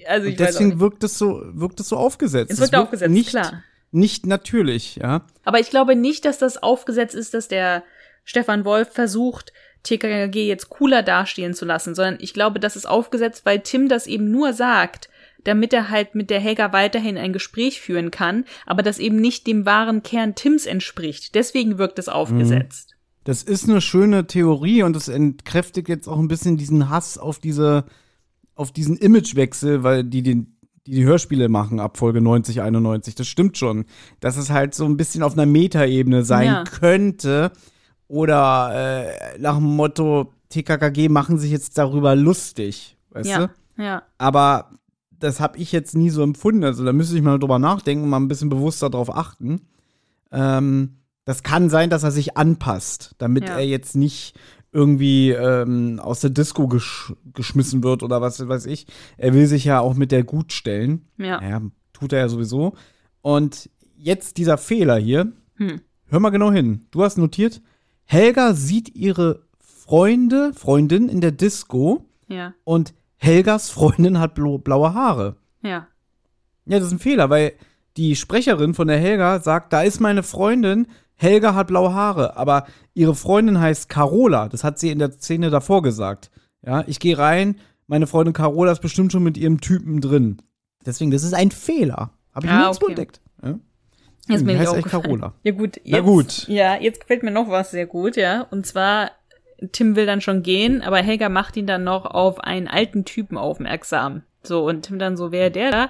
Also ich Und deswegen wirkt es so, wirkt es so aufgesetzt. Es wirkt aufgesetzt, nicht, klar. Nicht natürlich, ja. Aber ich glaube nicht, dass das aufgesetzt ist, dass der Stefan Wolf versucht, TKKG jetzt cooler dastehen zu lassen, sondern ich glaube, das ist aufgesetzt, weil Tim das eben nur sagt, damit er halt mit der Helga weiterhin ein Gespräch führen kann, aber das eben nicht dem wahren Kern Tims entspricht. Deswegen wirkt es aufgesetzt. Das ist eine schöne Theorie und das entkräftigt jetzt auch ein bisschen diesen Hass auf diese, auf diesen Imagewechsel, weil die den, die, die Hörspiele machen ab Folge 90, 91. Das stimmt schon. Dass es halt so ein bisschen auf einer Metaebene sein Ja. könnte. Oder äh, nach dem Motto, TKKG machen sich jetzt darüber lustig. Weißt Ja, du? ja. Aber das habe ich jetzt nie so empfunden. Also da müsste ich mal drüber nachdenken, mal ein bisschen bewusster drauf achten. Ähm, das kann sein, dass er sich anpasst, damit Ja. er jetzt nicht irgendwie ähm, aus der Disco gesch geschmissen wird oder was weiß ich. Er will sich ja auch mit der gut stellen. Ja. Naja, tut er ja sowieso. Und jetzt dieser Fehler hier. Hm. Hör mal genau hin. Du hast notiert, Helga sieht ihre Freunde, Freundin in der Disco Ja, und Helgas Freundin hat blau, blaue Haare. ja. Ja, das ist ein Fehler, weil die Sprecherin von der Helga sagt, da ist meine Freundin, Helga hat blaue Haare, aber ihre Freundin heißt Carola. Das hat sie in der Szene davor gesagt. Ja, ich gehe rein, meine Freundin Carola ist bestimmt schon mit ihrem Typen drin. Deswegen, das ist ein Fehler. Habe ich Ah, nirgendwo okay. entdeckt. Ja? Jetzt Die bin ich heißt auch echt Carola. Ja gut. Jetzt, Na gut. Ja, jetzt gefällt mir noch was sehr gut, ja. Und zwar, Tim will dann schon gehen, aber Helga macht ihn dann noch auf einen alten Typen aufmerksam. So, und Tim dann so, wer der da?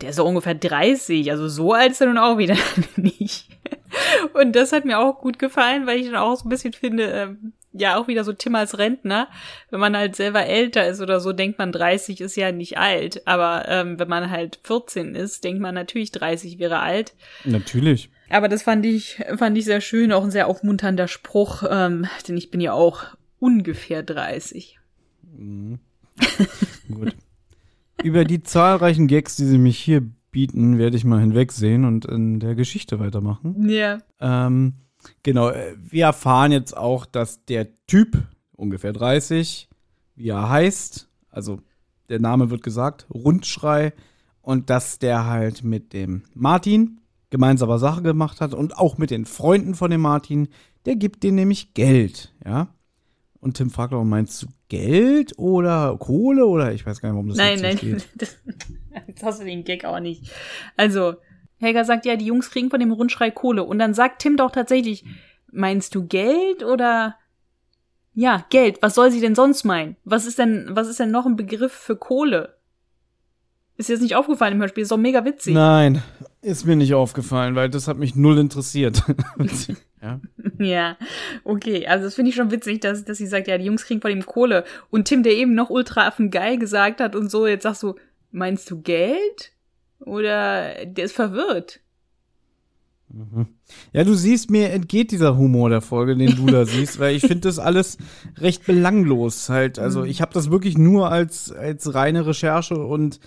Der ist so ungefähr 30, also so alt ist er nun auch wieder nicht. Und das hat mir auch gut gefallen, weil ich dann auch so ein bisschen finde, ähm, ja, auch wieder so Tim als Rentner. Wenn man halt selber älter ist oder so, denkt man 30 ist ja nicht alt. Aber ähm, wenn man halt 14 ist, denkt man natürlich 30 wäre alt. Natürlich. Aber das fand ich, fand ich sehr schön, auch ein sehr aufmunternder Spruch, ähm, denn ich bin ja auch ungefähr 30. Gut. Über die zahlreichen Gags, die sie mich hier bieten, werde ich mal hinwegsehen und in der Geschichte weitermachen. Ja. Ähm, genau, äh, wir erfahren jetzt auch, dass der Typ, ungefähr 30, wie er heißt, also der Name wird gesagt, Rundschrei, und dass der halt mit dem Martin gemeinsame Sache gemacht hat und auch mit den Freunden von dem Martin, der gibt denen nämlich Geld, ja. Und Tim fragt auch, meinst du Geld oder Kohle oder ich weiß gar nicht, warum das Nein, nein, steht. das, hast du den Gag auch nicht. Also, Helga sagt ja, die Jungs kriegen von dem Rundschrei Kohle. Und dann sagt Tim doch tatsächlich, meinst du Geld oder ja, Geld, was soll sie denn sonst meinen? Was ist denn, was ist denn noch ein Begriff für Kohle? Ist dir das nicht aufgefallen im Hörspiel? Ist doch mega witzig. Nein, ist mir nicht aufgefallen, weil das hat mich null interessiert. ja. Ja, okay. Also das finde ich schon witzig, dass, dass sie sagt, ja, die Jungs kriegen von ihm Kohle. Und Tim, der eben noch ultra affen geil gesagt hat und so, jetzt sagst du, meinst du Geld? Oder der ist verwirrt. Ja, du siehst, mir entgeht dieser Humor der Folge, den du da siehst, weil ich finde das alles recht belanglos halt. Also ich habe das wirklich nur als, als reine Recherche und,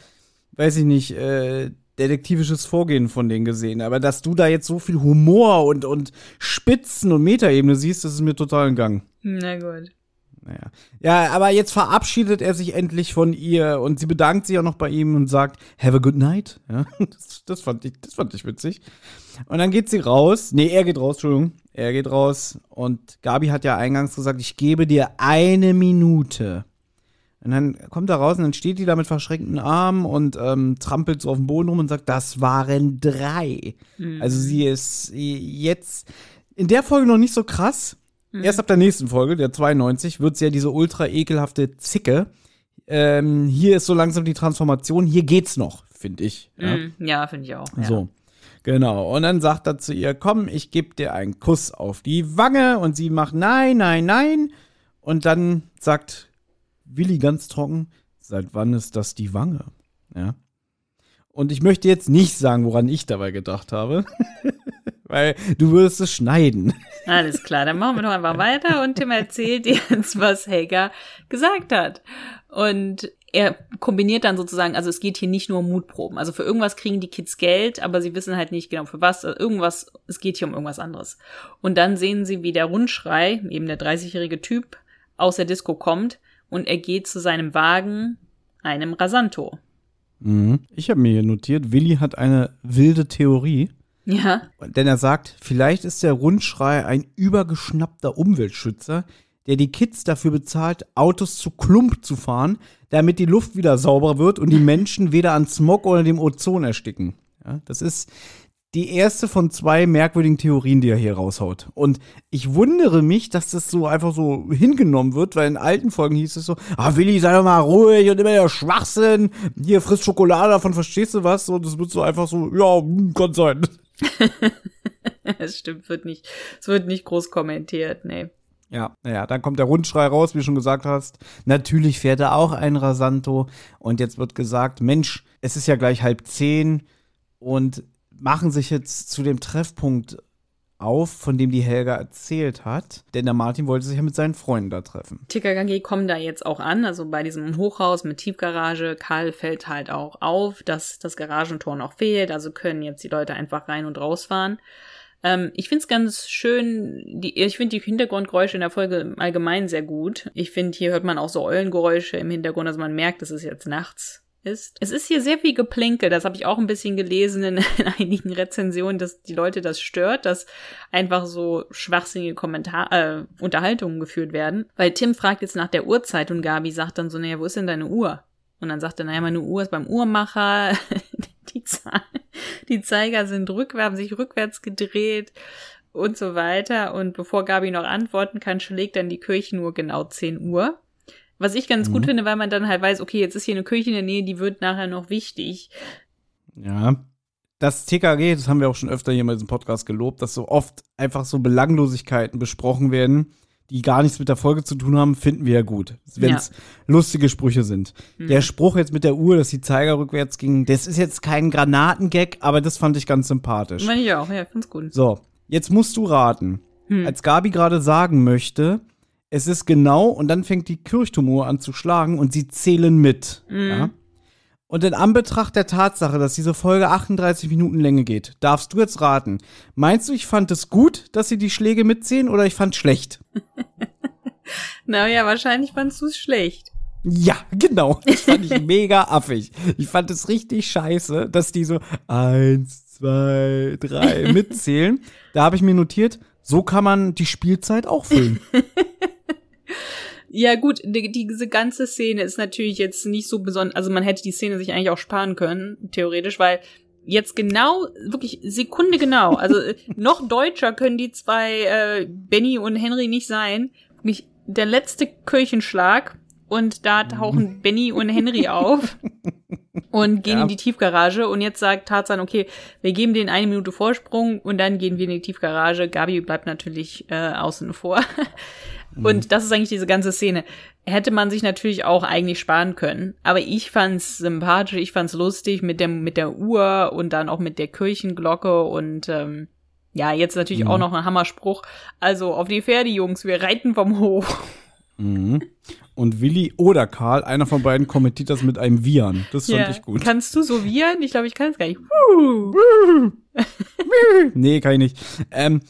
weiß ich nicht, äh, detektivisches Vorgehen von denen gesehen. Aber dass du da jetzt so viel Humor und, und Spitzen und Metaebene siehst, das ist mir total entgangen. Na gut. Naja. Ja, aber jetzt verabschiedet er sich endlich von ihr und sie bedankt sich auch noch bei ihm und sagt, have a good night. Ja, das, das, fand ich, das fand ich witzig. Und dann geht sie raus. Nee, er geht raus, Entschuldigung. Er geht raus und Gabi hat ja eingangs gesagt, ich gebe dir eine Minute. Und dann kommt er raus und dann steht die da mit verschränkten Armen und ähm, trampelt so auf dem Boden rum und sagt, das waren drei. Also sie ist jetzt in der Folge noch nicht so krass. Erst ab der nächsten Folge, der 92, wird sie ja diese ultra ekelhafte Zicke. Ähm, hier ist so langsam die Transformation. Hier geht's noch, finde ich. Ja. Mm, Ja, finde ich auch. Ja. So. Genau. Und dann sagt er zu ihr, komm, ich gebe dir einen Kuss auf die Wange. Und sie macht nein, nein, nein. Und dann sagt Willi ganz trocken, seit wann ist das die Wange? Ja. Und ich möchte jetzt nicht sagen, woran ich dabei gedacht habe. Weil du würdest es schneiden. Alles klar, dann machen wir doch einfach weiter und Tim erzählt jetzt, was Helga gesagt hat. Und er kombiniert dann sozusagen, also es geht hier nicht nur um Mutproben. Also für irgendwas kriegen die Kids Geld, aber sie wissen halt nicht genau für was. Also irgendwas, es geht hier um irgendwas anderes. Und dann sehen sie, wie der Rundschrei, eben der 30-jährige Typ, aus der Disco kommt und er geht zu seinem Wagen, einem Rasanto. Mhm. Ich habe mir hier notiert, Willi hat eine wilde Theorie. Ja, Denn er sagt, vielleicht ist der Rundschrei ein übergeschnappter Umweltschützer, der die Kids dafür bezahlt, Autos zu Klump zu fahren, damit die Luft wieder sauber wird und die Menschen weder an Smog oder dem Ozon ersticken. Ja, das ist die erste von zwei merkwürdigen Theorien, die er hier raushaut. Und ich wundere mich, dass das so einfach so hingenommen wird, weil in alten Folgen hieß es so, ah Willi, sei doch mal ruhig und immer der Schwachsinn, hier frisst Schokolade, davon verstehst du was? Und das wird so einfach so, ja, kann sein. es stimmt, wird nicht, es wird nicht groß kommentiert, nee. Ja, naja, dann kommt der Rundschrei raus, wie du schon gesagt hast. Natürlich fährt er auch ein Rasanto. Und jetzt wird gesagt, Mensch, es ist ja gleich halb zehn und machen sich jetzt zu dem Treffpunkt auf, von dem die Helga erzählt hat. Denn der Martin wollte sich ja mit seinen Freunden da treffen. TKKG kommen da jetzt auch an, also bei diesem Hochhaus mit Tiefgarage. Karl fällt halt auch auf, dass das Garagentor noch fehlt, also können jetzt die Leute einfach rein und rausfahren. Ähm, ich finde es ganz schön, die, ich finde die Hintergrundgeräusche in der Folge allgemein sehr gut. Ich finde, hier hört man auch so Eulengeräusche im Hintergrund, also man merkt, es ist jetzt nachts ist. Es ist hier sehr viel Geplänkel, das habe ich auch ein bisschen gelesen in, in, einigen Rezensionen, dass die Leute das stört, dass einfach so schwachsinnige Kommentar äh, Unterhaltungen geführt werden. Weil Tim fragt jetzt nach der Uhrzeit und Gabi sagt dann so, naja, wo ist denn deine Uhr? Und dann sagt er, naja, meine Uhr ist beim Uhrmacher, die, Zahl, die Zeiger sind rückwärts, haben sich rückwärts gedreht und so weiter. Und bevor Gabi noch antworten kann, schlägt dann die Kirchenuhr genau 10 Uhr. Was ich ganz mhm. gut finde, weil man dann halt weiß, okay, jetzt ist hier eine Kirche in der Nähe, die wird nachher noch wichtig. Ja. Das TKG, das haben wir auch schon öfter hier in diesem Podcast gelobt, dass so oft einfach so Belanglosigkeiten besprochen werden, die gar nichts mit der Folge zu tun haben, finden wir ja gut, wenn es ja. lustige Sprüche sind. Mhm. Der Spruch jetzt mit der Uhr, dass die Zeiger rückwärts gingen, das ist jetzt kein Granatengag, aber das fand ich ganz sympathisch. Meine ich auch, ja, find's gut. So, jetzt musst du raten. Hm. Als Gabi gerade sagen möchte, es ist genau, und dann fängt die Kirchturmuhr an zu schlagen und sie zählen mit. Mhm. Ja? Und in Anbetracht der Tatsache, dass diese Folge 38 Minuten Länge geht, darfst du jetzt raten. Meinst du, ich fand es gut, dass sie die Schläge mitzählen oder ich fand es schlecht? naja, wahrscheinlich fandst du es schlecht. Ja, genau. Das fand ich mega affig. Ich fand es richtig scheiße, dass die so eins, zwei, drei mitzählen. Da habe ich mir notiert, so kann man die Spielzeit auch füllen. Ja, gut, die, diese ganze Szene ist natürlich jetzt nicht so besonders, also man hätte die Szene sich eigentlich auch sparen können, theoretisch, weil jetzt genau, wirklich Sekunde genau, also äh, noch deutscher können die zwei, äh, Benny und Henry nicht sein. Mich, der letzte Kirchenschlag und da tauchen mhm. Benny und Henry auf und gehen ja. in die Tiefgarage und jetzt sagt Tarzan, okay, wir geben denen eine Minute Vorsprung und dann gehen wir in die Tiefgarage. Gabi bleibt natürlich äh, außen vor. Und mhm. das ist eigentlich diese ganze Szene. Hätte man sich natürlich auch eigentlich sparen können. Aber ich fand's sympathisch, ich fand's lustig mit der, mit der Uhr und dann auch mit der Kirchenglocke und ähm, ja, jetzt natürlich mhm. auch noch ein Hammerspruch. Also auf die Pferde, Jungs, wir reiten vom Hof. Mhm. Und Willi oder Karl, einer von beiden kommentiert das mit einem Vian. Das fand ja. ich gut. Kannst du so Vian? Ich glaube, ich kann es gar nicht. nee, kann ich nicht. Ähm,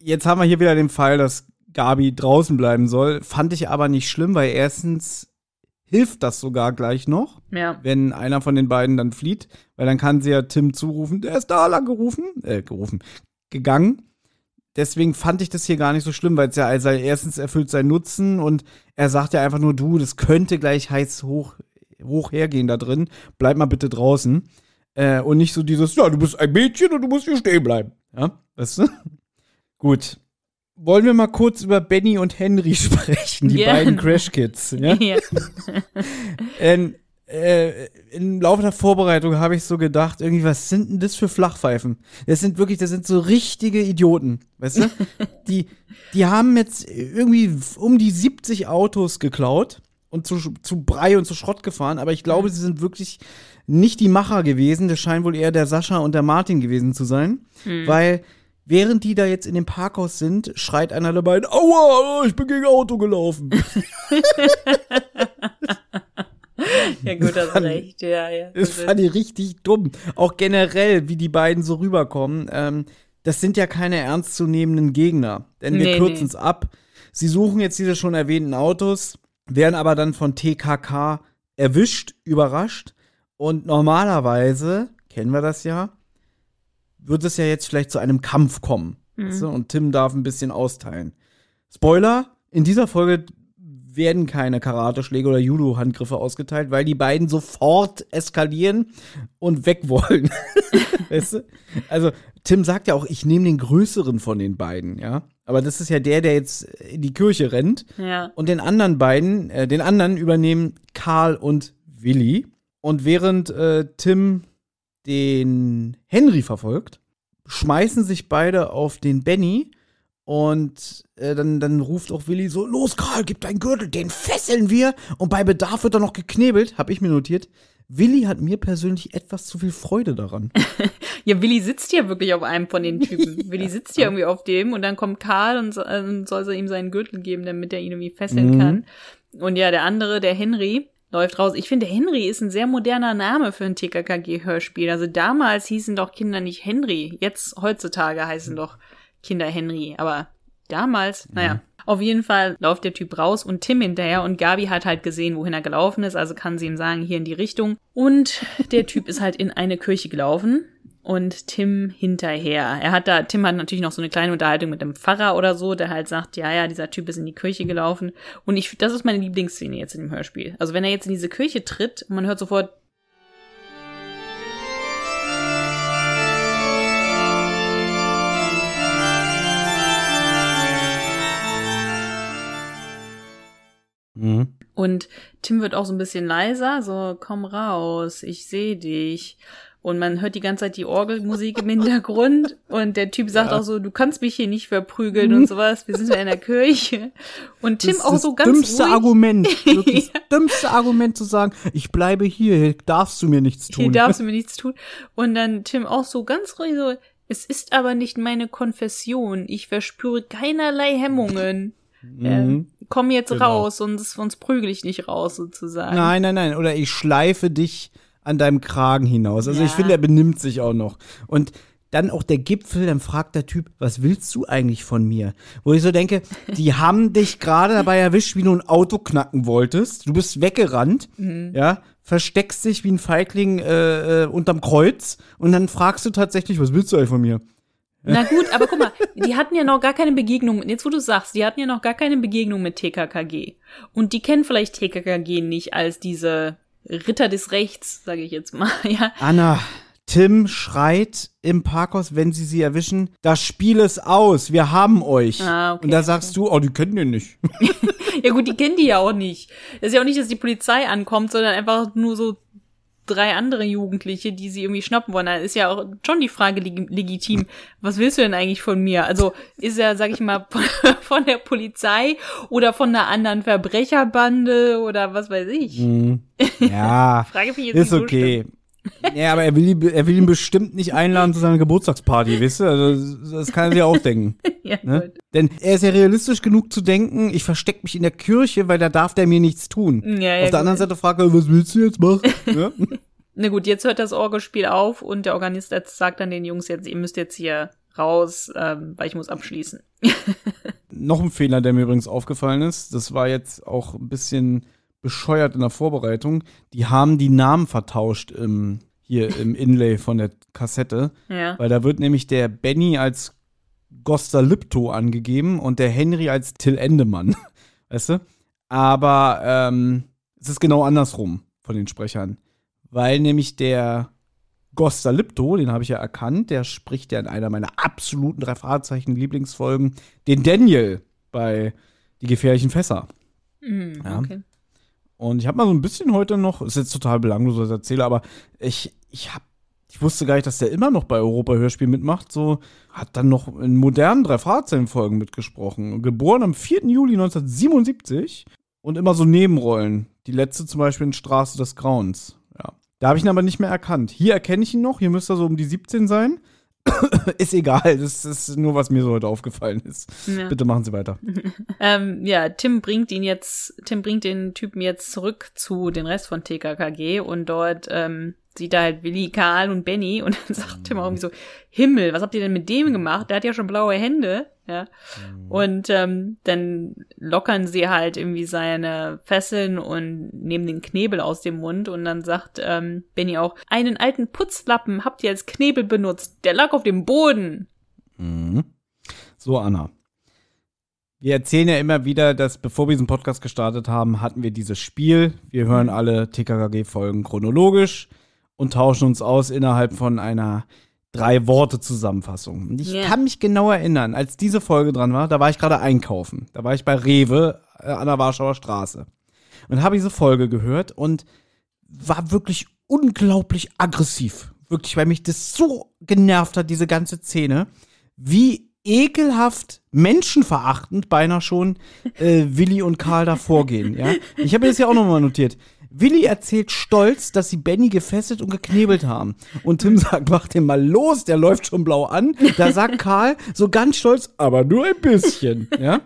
jetzt haben wir hier wieder den Fall, dass Gabi draußen bleiben soll. Fand ich aber nicht schlimm, weil erstens hilft das sogar gleich noch, ja. wenn einer von den beiden dann flieht, weil dann kann sie ja Tim zurufen, der ist da lang gerufen, äh, gerufen, gegangen. Deswegen fand ich das hier gar nicht so schlimm, weil es ja also erstens erfüllt seinen Nutzen und er sagt ja einfach nur, du, das könnte gleich heiß hoch, hoch hergehen da drin, bleib mal bitte draußen. Äh, und nicht so dieses, ja, du bist ein Mädchen und du musst hier stehen bleiben. Ja, weißt du? Gut wollen wir mal kurz über Benny und Henry sprechen, die yeah. beiden Crash Kids. Ja? Yeah. in, äh, Im Laufe der Vorbereitung habe ich so gedacht, irgendwie, was sind denn das für Flachpfeifen? Das sind wirklich, das sind so richtige Idioten, weißt du? die, die haben jetzt irgendwie um die 70 Autos geklaut und zu, zu Brei und zu Schrott gefahren, aber ich glaube, sie sind wirklich nicht die Macher gewesen. Das scheint wohl eher der Sascha und der Martin gewesen zu sein, mhm. weil Während die da jetzt in dem Parkhaus sind, schreit einer dabei, aua, ich bin gegen Auto gelaufen. ja, gut, hast recht, ja, ja. Das fand ich richtig dumm. Auch generell, wie die beiden so rüberkommen. Ähm, das sind ja keine ernstzunehmenden Gegner. Denn wir nee, kürzen es nee. ab. Sie suchen jetzt diese schon erwähnten Autos, werden aber dann von TKK erwischt, überrascht. Und normalerweise, kennen wir das ja, wird es ja jetzt vielleicht zu einem Kampf kommen. Mhm. Weißt du? Und Tim darf ein bisschen austeilen. Spoiler, in dieser Folge werden keine Karateschläge oder Judo-Handgriffe ausgeteilt, weil die beiden sofort eskalieren und weg wollen. weißt du? Also, Tim sagt ja auch, ich nehme den größeren von den beiden, ja. Aber das ist ja der, der jetzt in die Kirche rennt. Ja. Und den anderen beiden, äh, den anderen übernehmen Karl und Willi. Und während äh, Tim den Henry verfolgt, schmeißen sich beide auf den Benny und äh, dann, dann ruft auch Willi so: Los, Karl, gib deinen Gürtel, den fesseln wir. Und bei Bedarf wird er noch geknebelt, hab ich mir notiert. Willi hat mir persönlich etwas zu viel Freude daran. Ja, Willi sitzt ja wirklich auf einem von den Typen. Willi sitzt ja irgendwie auf dem und dann kommt Karl und so, äh, soll sie ihm seinen Gürtel geben, damit er ihn irgendwie fesseln Mhm. kann. Und ja, der andere, der Henry, läuft raus. Ich finde, Henry ist ein sehr moderner Name für ein TKKG-Hörspiel. Also damals hießen doch Kinder nicht Henry. Jetzt, heutzutage heißen doch Kinder Henry. Aber damals, naja. Auf jeden Fall läuft der Typ raus und Tim hinterher und Gabi hat halt gesehen, wohin er gelaufen ist, also kann sie ihm sagen, hier in die Richtung. Und der Typ ist halt in eine Kirche gelaufen und Tim hinterher. Er hat da, Tim hat natürlich noch so eine kleine Unterhaltung mit dem Pfarrer oder so, der halt sagt, ja, ja, dieser Typ ist in die Kirche gelaufen. Und ich, das ist meine Lieblingsszene jetzt in dem Hörspiel. Also wenn er jetzt in diese Kirche tritt, und man hört sofort, Mhm. Und Tim wird auch so ein bisschen leiser, so komm raus, ich sehe dich. Und man hört die ganze Zeit die Orgelmusik im Hintergrund und der Typ sagt auch so, du kannst mich hier nicht verprügeln und sowas, wir sind ja in der Kirche. Und Tim das auch das so ganz dümmste ruhig, Argument, wirklich das dümmste Argument zu sagen, ich bleibe hier, hier darfst du mir nichts tun. hier darfst du mir nichts tun. Und dann Tim auch so ganz ruhig so, es ist aber nicht meine Konfession, ich verspüre keinerlei Hemmungen. Ähm, komm jetzt Genau. raus, sonst, sonst prügel ich nicht raus, sozusagen. Nein, nein, nein. Oder ich schleife dich an deinem Kragen hinaus. Also ich Ja. finde, er benimmt sich auch noch. Und dann auch der Gipfel, dann fragt der Typ, was willst du eigentlich von mir? Wo ich so denke, die haben dich gerade dabei erwischt, wie du ein Auto knacken wolltest. Du bist weggerannt, Mhm. ja, versteckst dich wie ein Feigling äh, äh, unterm Kreuz und dann fragst du tatsächlich, was willst du eigentlich von mir? Na gut, aber guck mal, die hatten ja noch gar keine Begegnung, jetzt wo du sagst, die hatten ja noch gar keine Begegnung mit TKKG. Und die kennen vielleicht TKKG nicht als diese Ritter des Rechts, sage ich jetzt mal, ja. Anna, Tim schreit im Parkhaus, wenn sie sie erwischen, das Spiel ist aus, wir haben euch. Ah, okay, und da okay. sagst du, oh, die kennen den nicht. Ja gut, die kennen die ja auch nicht. Das ist ja auch nicht, dass die Polizei ankommt, sondern einfach nur so drei andere Jugendliche, die sie irgendwie schnappen wollen. Da ist ja auch schon die Frage leg legitim, was willst du denn eigentlich von mir? Also ist er, sag ich mal, von der Polizei oder von einer anderen Verbrecherbande oder was weiß ich. Ja, Frage finde ich jetzt ist nicht so okay. Ja, aber er will, ihn, er will ihn bestimmt nicht einladen zu seiner Geburtstagsparty, weißt du? Also, das kann er sich auch denken. Ja, Ne? Denn er ist ja realistisch genug zu denken, ich verstecke mich in der Kirche, weil da darf der mir nichts tun. Ja, ja, Auf der anderen gut. Seite fragt er, was willst du jetzt machen? ne? Na gut, jetzt hört das Orgelspiel auf und der Organist sagt dann den Jungs jetzt, ihr müsst jetzt hier raus, ähm, weil ich muss abschließen. Noch ein Fehler, der mir übrigens aufgefallen ist, das war jetzt auch ein bisschen bescheuert in der Vorbereitung. Die haben die Namen vertauscht im, hier im Inlay von der Kassette. Ja. Weil da wird nämlich der Benny als Gosta Lipto angegeben und der Henry als Till Endemann. Weißt du? Aber ähm, es ist genau andersrum von den Sprechern. Weil nämlich der Gosta Lipto, den habe ich ja erkannt, der spricht ja in einer meiner absoluten drei Fahrzeichen Lieblingsfolgen den Daniel bei Die gefährlichen Fässer. Mhm, Ja. okay. Und ich habe mal so ein bisschen heute noch, ist jetzt total belanglos, was ich erzähle, aber ich, ich hab, ich wusste gar nicht, dass der immer noch bei Europa Hörspiel mitmacht. So hat dann noch in modernen drei Fahrzeichen-Folgen mitgesprochen. Geboren am 4. Juli 1977 und immer so Nebenrollen. Die letzte zum Beispiel in Straße des Grauens. Ja. Da habe ich ihn aber nicht mehr erkannt. Hier erkenne ich ihn noch. Hier müsste er so um die 17 sein. ist egal. Das ist nur, was mir so heute aufgefallen ist. Ja. Bitte machen Sie weiter. Ähm, ja, Tim bringt ihn jetzt, Tim bringt den Typen jetzt zurück zu den Rest von TKKG und dort ähm, sieht er halt Willi, Karl und Benny und dann sagt Tim auch irgendwie so, Himmel, was habt ihr denn mit dem gemacht? Der hat ja schon blaue Hände, ja. Und ähm, dann lockern sie halt irgendwie seine Fesseln und nehmen den Knebel aus dem Mund und dann sagt ähm, Benny auch, einen alten Putzlappen habt ihr als Knebel benutzt, der lag auf dem Boden. Mhm. So, Anna. Wir erzählen ja immer wieder, dass bevor wir diesen Podcast gestartet haben, hatten wir dieses Spiel. Wir hören alle TKKG-Folgen chronologisch und tauschen uns aus innerhalb von einer Drei-Worte-Zusammenfassung. Und ich Ja. kann mich genau erinnern, als diese Folge dran war, da war ich gerade einkaufen. Da war ich bei Rewe äh, an der Warschauer Straße. Und habe diese Folge gehört und war wirklich unglaublich aggressiv. Wirklich, weil mich das so genervt hat, diese ganze Szene. Wie ekelhaft, menschenverachtend beinahe schon äh, Willi und Karl da vorgehen. Ja? Ich habe das ja auch nochmal notiert. Willi erzählt stolz, dass sie Benny gefesselt und geknebelt haben. Und Tim sagt, mach den mal los, der läuft schon blau an. Da sagt Karl so ganz stolz, aber nur ein bisschen, ja.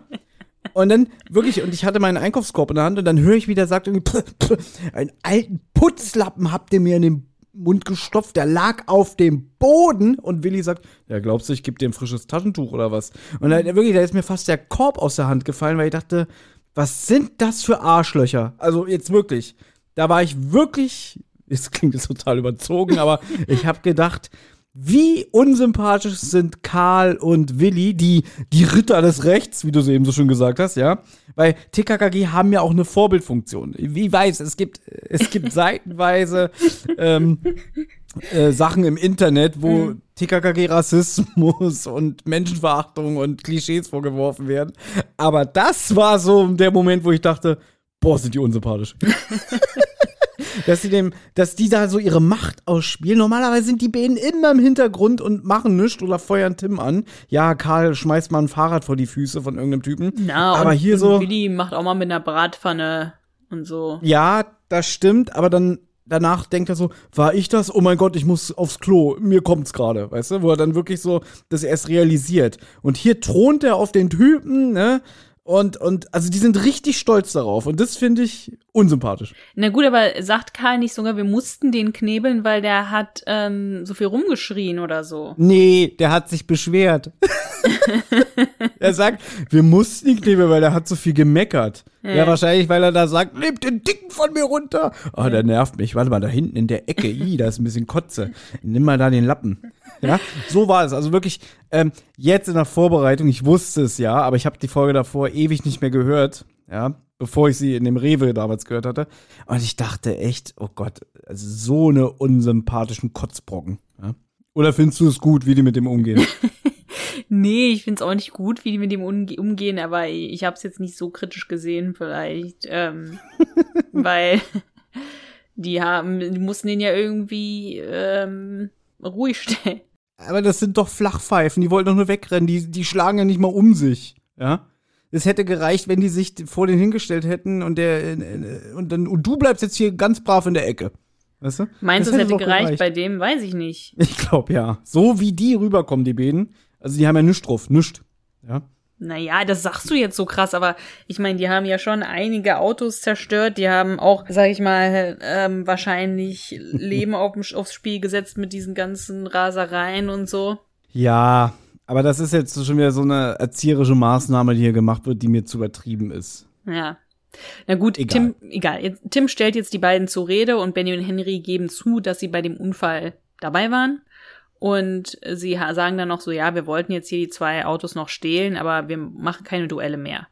Und dann wirklich, und ich hatte meinen Einkaufskorb in der Hand und dann höre ich, wie der sagt, pff, pff, einen alten Putzlappen habt ihr mir in den Mund gestopft, der lag auf dem Boden und Willi sagt, ja, glaubst du, ich gebe dir ein frisches Taschentuch oder was? Und dann, wirklich, da ist mir fast der Korb aus der Hand gefallen, weil ich dachte, was sind das für Arschlöcher? Also jetzt wirklich, da war ich wirklich, es klingt jetzt total überzogen, aber ich habe gedacht, wie unsympathisch sind Karl und Willi, die, die Ritter des Rechts, wie du es eben so schön gesagt hast, ja? Weil TKKG haben ja auch eine Vorbildfunktion. Wie weiß, es gibt, es gibt seitenweise ähm, äh, Sachen im Internet, wo mhm. TKKG Rassismus und Menschenverachtung und Klischees vorgeworfen werden. Aber das war so der Moment, wo ich dachte, boah, sind die unsympathisch. dass sie dem, dass die da so ihre Macht ausspielen. Normalerweise sind die beiden immer im Hintergrund und machen nichts oder feuern Tim an. Ja, Karl schmeißt mal ein Fahrrad vor die Füße von irgendeinem Typen. Na, aber und, hier so. Willi macht auch mal mit einer Bratpfanne und so. Ja, das stimmt, aber dann danach denkt er so, war ich das? Oh mein Gott, ich muss aufs Klo, mir kommt's gerade, weißt du? Wo er dann wirklich so das erst realisiert. Und hier thront er auf den Typen, ne? Und, und, also die sind richtig stolz darauf. Und das finde ich unsympathisch. Na gut, aber sagt Karl nicht sogar, wir mussten den knebeln, weil der hat ähm, so viel rumgeschrien oder so? Nee, der hat sich beschwert. er sagt, wir mussten ihn knebeln, weil der hat so viel gemeckert. Ja. ja, wahrscheinlich, weil er da sagt, nehmt den Dicken von mir runter. Oh, der nervt mich. Warte mal, da hinten in der Ecke, i, da ist ein bisschen Kotze. Nimm mal da den Lappen. Ja, so war es. Also wirklich, ähm, jetzt in der Vorbereitung, ich wusste es ja, aber ich habe die Folge davor ewig nicht mehr gehört, ja, bevor ich sie in dem Rewe damals gehört hatte. Und ich dachte echt, oh Gott, also so eine unsympathischen Kotzbrocken. Ja? Oder findest du es gut, wie die mit dem umgehen? nee, ich find's auch nicht gut, wie die mit dem umgehen, aber ich habe es jetzt nicht so kritisch gesehen, vielleicht, ähm, weil die haben, die mussten den ja irgendwie ähm, ruhig stellen. Aber das sind doch Flachpfeifen, die wollten doch nur wegrennen, die, die schlagen ja nicht mal um sich, ja? Es hätte gereicht, wenn die sich vor den hingestellt hätten und der und dann und du bleibst jetzt hier ganz brav in der Ecke. Weißt du? Meinst du, es hätte gereicht? gereicht? Bei dem weiß ich nicht. Ich glaube ja. So wie die rüberkommen, die Bäden. Also die haben ja nichts drauf, nichts. Ja. Naja, das sagst du jetzt so krass, aber ich meine, die haben ja schon einige Autos zerstört, die haben auch, sag ich mal, ähm, wahrscheinlich Leben auf, aufs Spiel gesetzt mit diesen ganzen Rasereien und so. Ja, aber das ist jetzt schon wieder so eine erzieherische Maßnahme, die hier gemacht wird, die mir zu übertrieben ist. Ja. Na gut, egal. Tim, egal. Tim stellt jetzt die beiden zur Rede und Benny und Henry geben zu, dass sie bei dem Unfall dabei waren. Und sie sagen dann noch so, ja, wir wollten jetzt hier die zwei Autos noch stehlen, aber wir machen keine Duelle mehr.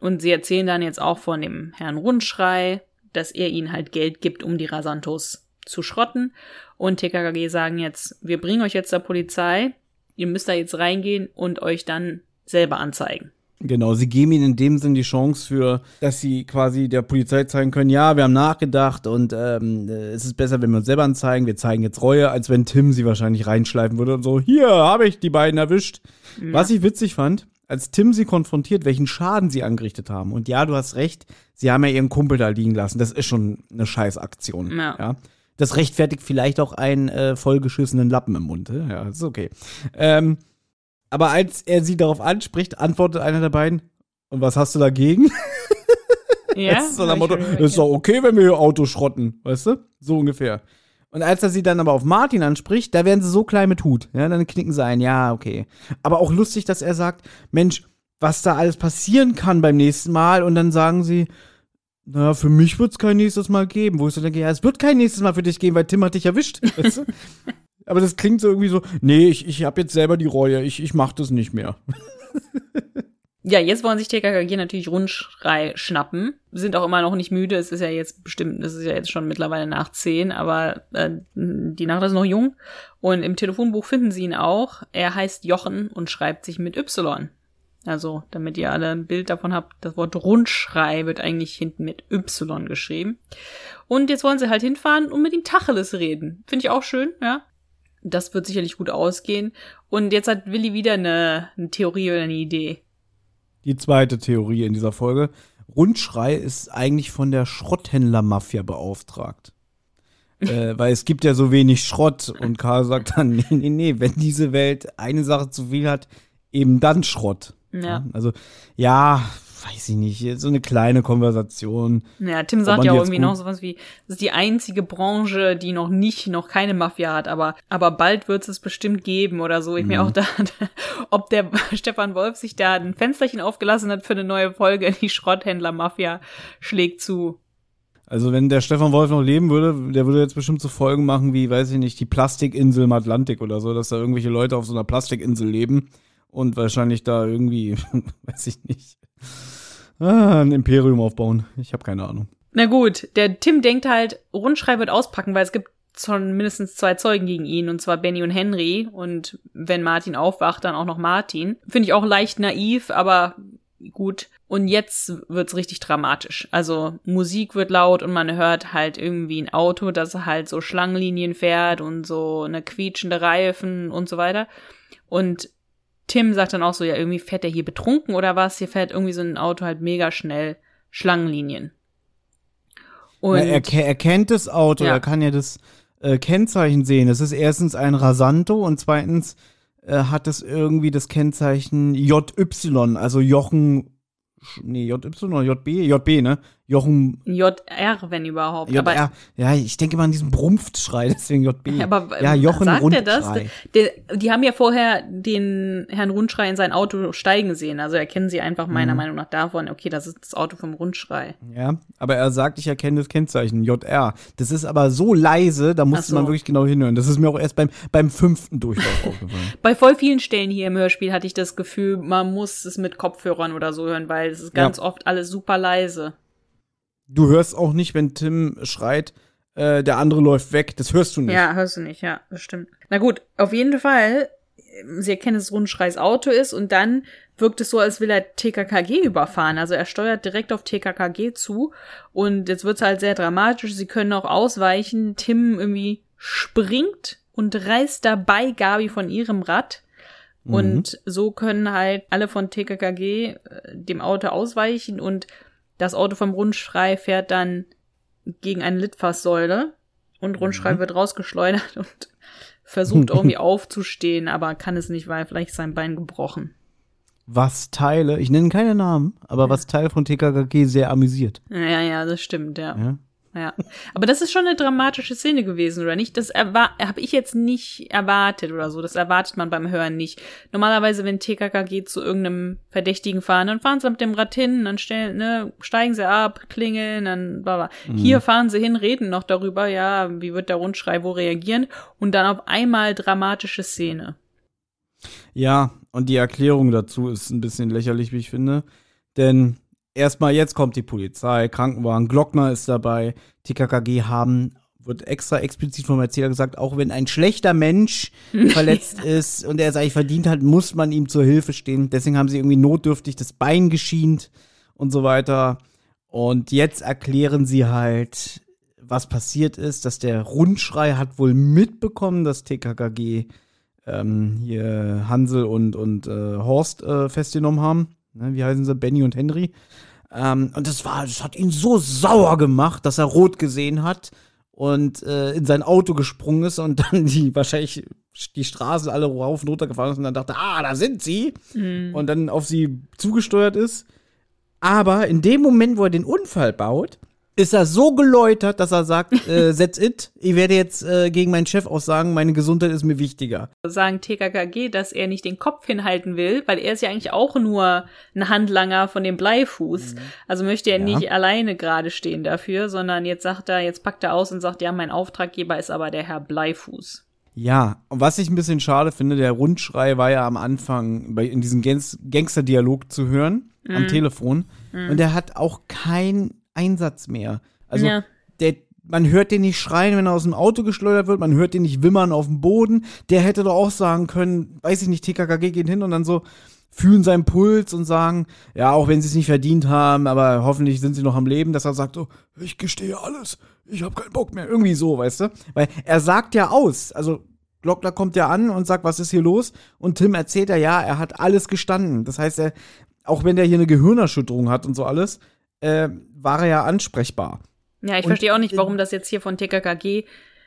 Und sie erzählen dann jetzt auch von dem Herrn Rundschrei, dass er ihnen halt Geld gibt, um die Rasantos zu schrotten. Und TKKG sagen jetzt, wir bringen euch jetzt der Polizei, ihr müsst da jetzt reingehen und euch dann selber anzeigen. Genau, sie geben ihnen in dem Sinn die Chance für, dass sie quasi der Polizei zeigen können, ja, wir haben nachgedacht und ähm, es ist besser, wenn wir uns selber anzeigen, wir zeigen jetzt Reue, als wenn Tim sie wahrscheinlich reinschleifen würde und so, hier habe ich die beiden erwischt. Ja. Was ich witzig fand, als Tim sie konfrontiert, welchen Schaden sie angerichtet haben. Und ja, du hast recht, sie haben ja ihren Kumpel da liegen lassen. Das ist schon eine Scheißaktion. Ja. ja. Das rechtfertigt vielleicht auch einen äh, vollgeschissenen Lappen im Mund. Ja, ist okay. Ähm, aber als er sie darauf anspricht, antwortet einer der beiden, und was hast du dagegen? Ja. das ist so Motto, ist doch okay, wenn wir hier Autos schrotten, weißt du? So ungefähr. Und als er sie dann aber auf Martin anspricht, da werden sie so klein mit Hut. Ja, dann knicken sie ein, ja, okay. Aber auch lustig, dass er sagt, Mensch, was da alles passieren kann beim nächsten Mal. Und dann sagen sie, na, für mich wird es kein nächstes Mal geben. Wo ich so denke, ja, es wird kein nächstes Mal für dich geben, weil Tim hat dich erwischt. Weißt du? Aber das klingt so irgendwie so, nee, ich, ich habe jetzt selber die Reue, ich, ich mach das nicht mehr. Ja, jetzt wollen sich TKKG natürlich Rundschrei schnappen. Sind auch immer noch nicht müde. Es ist ja jetzt bestimmt, es ist ja jetzt schon mittlerweile nach zehn, aber äh, die Nacht ist noch jung. Und im Telefonbuch finden sie ihn auch. Er heißt Jochen und schreibt sich mit Y. Also, damit ihr alle ein Bild davon habt, das Wort Rundschrei wird eigentlich hinten mit Y geschrieben. Und jetzt wollen sie halt hinfahren und mit ihm Tacheles reden. Finde ich auch schön, ja. Das wird sicherlich gut ausgehen. Und jetzt hat Willi wieder eine, eine Theorie oder eine Idee. Die zweite Theorie in dieser Folge. Rundschrei ist eigentlich von der Schrotthändler-Mafia beauftragt. äh, weil es gibt ja so wenig Schrott und Karl sagt dann, nee, nee, nee, wenn diese Welt eine Sache zu viel hat, eben dann Schrott. Ja. Also, ja, weiß ich nicht, so eine kleine Konversation. Ja, Tim sagt ja auch irgendwie noch sowas wie, das ist die einzige Branche, die noch nicht, noch keine Mafia hat, aber, aber bald wird es bestimmt geben oder so. Ich Mhm. mir auch da, ob der Stefan Wolf sich da ein Fensterchen aufgelassen hat für eine neue Folge, die Schrotthändler-Mafia schlägt zu. Also wenn der Stefan Wolf noch leben würde, der würde jetzt bestimmt so Folgen machen wie, weiß ich nicht, die Plastikinsel im Atlantik oder so, dass da irgendwelche Leute auf so einer Plastikinsel leben und wahrscheinlich da irgendwie, weiß ich nicht, ah, ein Imperium aufbauen. Ich habe keine Ahnung. Na gut, der Tim denkt halt, Rundschrei wird auspacken, weil es gibt schon mindestens zwei Zeugen gegen ihn, und zwar Benny und Henry. Und wenn Martin aufwacht, dann auch noch Martin. Finde ich auch leicht naiv, aber gut. Und jetzt wird's richtig dramatisch. Also Musik wird laut und man hört halt irgendwie ein Auto, das halt so Schlangenlinien fährt und so eine quietschende Reifen und so weiter. Und Tim sagt dann auch so, ja, irgendwie fährt er hier betrunken oder was? Hier fährt irgendwie so ein Auto halt mega schnell Schlangenlinien. Und Na, er, er kennt das Auto, Ja. er kann ja das äh, Kennzeichen sehen. Es ist erstens ein Rasanto und zweitens äh, hat es irgendwie das Kennzeichen JY, also Jochen, nee, JY oder JB? JB, ne? Jochen, JR, wenn überhaupt. JR. Aber, ja, ich denke mal an diesen Brumpfschrei, deswegen JB. aber ja, Jochen sagt er das? Rundschrei. Der, die haben ja vorher den Herrn Rundschrei in sein Auto steigen sehen. Also erkennen sie einfach meiner Mhm. Meinung nach davon, okay, das ist das Auto vom Rundschrei. Ja, aber er sagt, ich erkenne das Kennzeichen, JR. Das ist aber so leise, da musste so. man wirklich genau hinhören. Das ist mir auch erst beim, beim fünften Durchlauf aufgefallen. Bei voll vielen Stellen hier im Hörspiel hatte ich das Gefühl, man muss es mit Kopfhörern oder so hören, weil es ist Ja. ganz oft alles super leise. Du hörst auch nicht, wenn Tim schreit, äh, der andere läuft weg. Das hörst du nicht. Ja, hörst du nicht, ja, das stimmt. Na gut, auf jeden Fall, ähm, sie erkennen, dass Rundschreis Auto ist und dann wirkt es so, als will er TKKG überfahren. Also er steuert direkt auf TKKG zu und jetzt wird's halt sehr dramatisch. Sie können auch ausweichen. Tim irgendwie springt und reißt dabei Gabi von ihrem Rad. Und so können halt alle von TKKG äh, dem Auto ausweichen und das Auto vom Rundschrei fährt dann gegen eine Litfaßsäule und Rundschrei wird rausgeschleudert und versucht irgendwie aufzustehen, aber kann es nicht, weil vielleicht sein Bein gebrochen. Was Teile, ich nenne keine Namen, aber was Teil von TKKG sehr amüsiert. Ja, ja, das stimmt, ja. Ja? Ja. Aber das ist schon eine dramatische Szene gewesen, oder nicht? Das habe ich jetzt nicht erwartet oder so. Das erwartet man beim Hören nicht. Normalerweise, wenn TKKG zu irgendeinem Verdächtigen fahren, dann fahren sie mit dem Rad hin, dann stellen, ne, steigen sie ab, klingeln, dann bla bla. Hier fahren sie hin, reden noch darüber, ja, wie wird der Rundschrei wo reagieren und dann auf einmal dramatische Szene. Ja, und die Erklärung dazu ist ein bisschen lächerlich, wie ich finde. Denn erstmal jetzt kommt die Polizei, Krankenwagen, Glockner ist dabei, TKKG haben, wird extra explizit vom Erzähler gesagt, auch wenn ein schlechter Mensch verletzt ist und er es eigentlich verdient hat, muss man ihm zur Hilfe stehen. Deswegen haben sie irgendwie notdürftig das Bein geschient und so weiter. Und jetzt erklären sie halt, was passiert ist, dass der Rundschrei hat wohl mitbekommen, dass TKKG ähm, hier Hansel und, und äh, Horst äh, festgenommen haben. Ne, wie heißen sie? Benny und Henry. Ähm, und das war, das hat ihn so sauer gemacht, dass er rot gesehen hat und äh, in sein Auto gesprungen ist und dann die wahrscheinlich die Straßen alle rauf und runter gefahren ist und dann dachte, ah, da sind sie. Und dann auf sie zugesteuert ist. Aber in dem Moment, wo er den Unfall baut, ist er so geläutert, dass er sagt, äh, that's it. Ich werde jetzt äh, gegen meinen Chef aussagen, meine Gesundheit ist mir wichtiger. Sagen TKKG, dass er nicht den Kopf hinhalten will, weil er ist ja eigentlich auch nur ein Handlanger von dem Bleifuß. Also möchte er Ja. nicht alleine gerade stehen dafür, sondern jetzt sagt er, jetzt packt er aus und sagt, ja, mein Auftraggeber ist aber der Herr Bleifuß. Ja, und was ich ein bisschen schade finde, der Rundschrei war ja am Anfang bei, in diesem Gangs Gangster-Dialog zu hören, am Telefon. Und der hat auch keinen Einsatz mehr. Also, Ja. der, man hört den nicht schreien, wenn er aus dem Auto geschleudert wird, man hört den nicht wimmern auf dem Boden. Der hätte doch auch sagen können, weiß ich nicht, TKKG geht hin und dann so fühlen seinen Puls und sagen, ja, auch wenn sie es nicht verdient haben, aber hoffentlich sind sie noch am Leben, dass er sagt so, ich gestehe alles, ich habe keinen Bock mehr. Irgendwie so, weißt du? Weil er sagt ja aus, also Glockner kommt ja an und sagt, was ist hier los? Und Tim erzählt ja, ja, er hat alles gestanden. Das heißt, er, auch wenn der hier eine Gehirnerschütterung hat und so alles, äh, war er ja ansprechbar. Ja, ich Und- verstehe auch nicht, warum das jetzt hier von TKKG,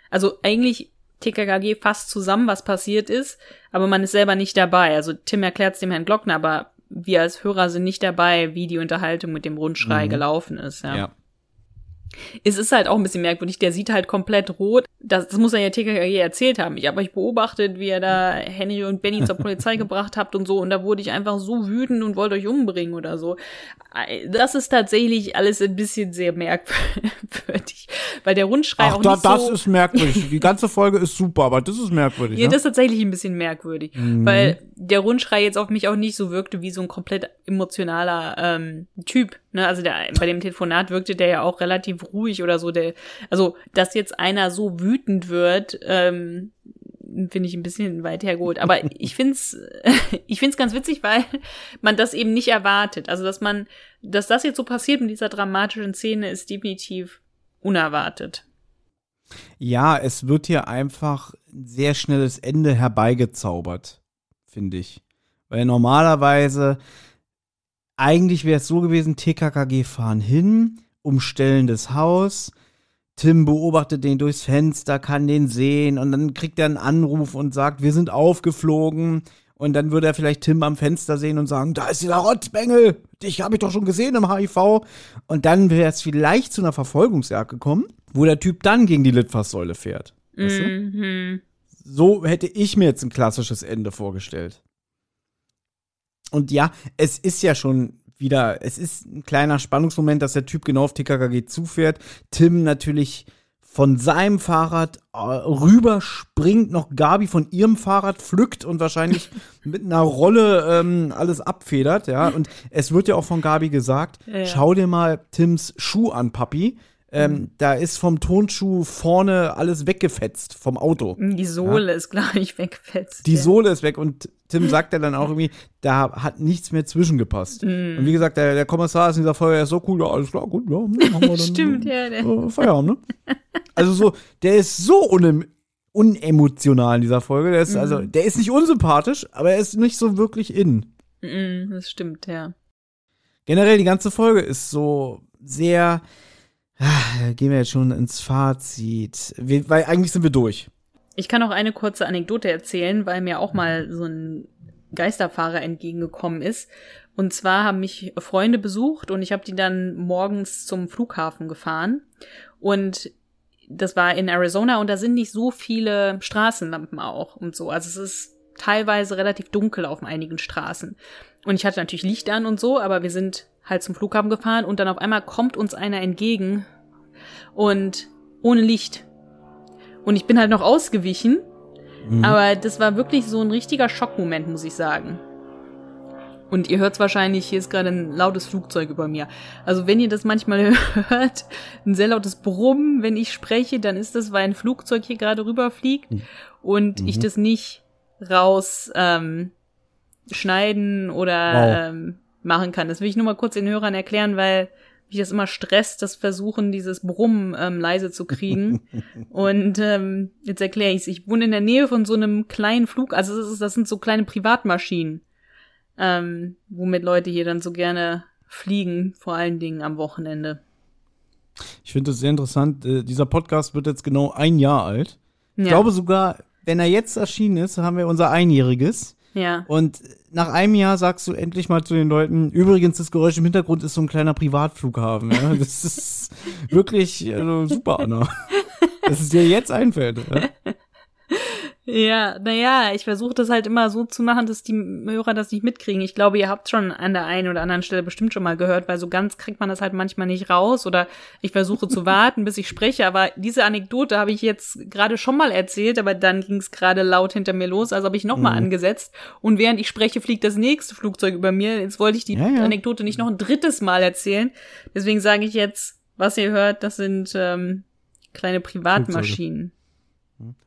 also eigentlich TKKG fasst zusammen, was passiert ist, aber man ist selber nicht dabei. Also Tim erklärt es dem Herrn Glockner, aber wir als Hörer sind nicht dabei, wie die Unterhaltung mit dem Rundschrei Mhm. gelaufen ist. Ja. Ja. Es ist halt auch ein bisschen merkwürdig, der sieht halt komplett rot. Das, das muss er ja TKKG erzählt haben. Ich habe euch beobachtet, wie ihr da Henry und Benny zur Polizei gebracht habt und so, und da wurde ich einfach so wütend und wollte euch umbringen oder so. Das ist tatsächlich alles ein bisschen sehr merkwürdig, weil der Rundschrei Ach, auch da, nicht das so ist merkwürdig. Die ganze Folge ist super, aber das ist merkwürdig. ja, ne? das ist tatsächlich ein bisschen merkwürdig, Mhm. weil der Rundschrei jetzt auf mich auch nicht so wirkte wie so ein komplett emotionaler ähm, Typ. Ne? Also der, bei dem Telefonat wirkte der ja auch relativ ruhig oder so. Der, also dass jetzt einer so wütend wird, ähm, finde ich ein bisschen weit hergeholt. Aber ich find's, ich find's ganz witzig, weil man das eben nicht erwartet. Also dass man, dass das jetzt so passiert mit dieser dramatischen Szene, ist definitiv unerwartet. Ja, es wird hier einfach ein sehr schnelles Ende herbeigezaubert, finde ich. Weil normalerweise, eigentlich wäre es so gewesen, TKKG fahren hin, umstellen das Haus, Tim beobachtet den durchs Fenster, kann den sehen und dann kriegt er einen Anruf und sagt, wir sind aufgeflogen. Und dann würde er vielleicht Tim am Fenster sehen und sagen, da ist dieser Rotzbengel, dich habe ich doch schon gesehen im HIV. Und dann wäre es vielleicht zu einer Verfolgungsjagd gekommen, wo der Typ dann gegen die Litfaßsäule fährt. Weißt du? Mhm. So hätte ich mir jetzt ein klassisches Ende vorgestellt. Und ja, es ist ja schon wieder, es ist ein kleiner Spannungsmoment, dass der Typ genau auf TKKG zufährt. Tim natürlich von seinem Fahrrad äh, rüber springt, noch Gabi von ihrem Fahrrad pflückt und wahrscheinlich mit einer Rolle ähm, alles abfedert, ja. Und es wird ja auch von Gabi gesagt, Ja. schau dir mal Tims Schuh an, Papi. Ähm, Da ist vom Tonschuh vorne alles weggefetzt vom Auto. Die Sohle ist, glaube ich, weggefetzt. Die ja. Sohle ist weg und Tim sagt ja dann auch irgendwie, da hat nichts mehr zwischengepasst. Mm. Und wie gesagt, der, der Kommissar ist in dieser Folge ja so cool, ja, alles klar, gut, ja, machen wir dann. Stimmt, ja. Der, Äh, Feierabend, ne? Also so, der ist so unem unemotional in dieser Folge. Der ist, also, Mhm. der ist nicht unsympathisch, aber er ist nicht so wirklich in. Mm, das stimmt, ja. Generell, die ganze Folge ist so sehr. Ah, Gehen wir jetzt schon ins Fazit. Wir, weil eigentlich sind wir durch. Ich kann auch eine kurze Anekdote erzählen, weil mir auch mal so ein Geisterfahrer entgegengekommen ist. Und zwar haben mich Freunde besucht und ich habe die dann morgens zum Flughafen gefahren. Und das war in Arizona und da sind nicht so viele Straßenlampen auch und so. Also es ist teilweise relativ dunkel auf einigen Straßen. Und ich hatte natürlich Licht an und so, aber wir sind halt zum Flughafen gefahren und dann auf einmal kommt uns einer entgegen und ohne Licht. Und ich bin halt noch ausgewichen, Mhm. aber das war wirklich so ein richtiger Schockmoment, muss ich sagen. Und ihr hört wahrscheinlich, hier ist gerade ein lautes Flugzeug über mir. Also wenn ihr das manchmal hört, ein sehr lautes Brummen, wenn ich spreche, dann ist das, weil ein Flugzeug hier gerade rüberfliegt und Mhm. ich das nicht raus ähm, schneiden oder Wow. ähm, machen kann. Das will ich nur mal kurz den Hörern erklären, weil mich das immer stresst, das Versuchen, dieses Brummen ähm, leise zu kriegen. Und ähm, jetzt erkläre ich es. Ich wohne in der Nähe von so einem kleinen Flug, also das, ist, das sind so kleine Privatmaschinen, ähm, womit Leute hier dann so gerne fliegen, vor allen Dingen am Wochenende. Ich finde das sehr interessant. Äh, dieser Podcast wird jetzt genau ein Jahr alt. Ja, Ich glaube sogar, wenn er jetzt erschienen ist, haben wir unser Einjähriges. ja. Und nach einem Jahr sagst du endlich mal zu den Leuten, übrigens, das Geräusch im Hintergrund ist so ein kleiner Privatflughafen. Ja? Das ist wirklich also, super, Anna. Dass es dir jetzt einfällt. Ja? Ja, naja, ich versuche das halt immer so zu machen, dass die Hörer das nicht mitkriegen. Ich glaube, ihr habt schon an der einen oder anderen Stelle bestimmt schon mal gehört, weil so ganz kriegt man das halt manchmal nicht raus oder ich versuche zu warten, bis ich spreche. Aber diese Anekdote habe ich jetzt gerade schon mal erzählt, aber dann ging es gerade laut hinter mir los, also habe ich nochmal Mhm. angesetzt. Und während ich spreche, fliegt das nächste Flugzeug über mir. Jetzt wollte ich die Ja, ja. Anekdote nicht noch ein drittes Mal erzählen. Deswegen sage ich jetzt, was ihr hört, das sind ähm, kleine Privatmaschinen.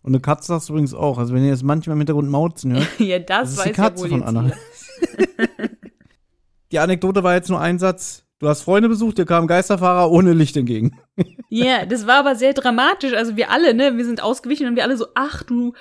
Und eine Katze hast du übrigens auch. Also wenn ihr jetzt manchmal im Hintergrund Mauzen hört. Ja, das, Das ist die Katze ja von Anna. Die Anekdote war jetzt nur ein Satz. Du hast Freunde besucht, dir kam ein Geisterfahrer ohne Licht entgegen. Ja, yeah, das war aber sehr dramatisch. Also wir alle, ne, wir sind ausgewichen und wir alle so, ach du,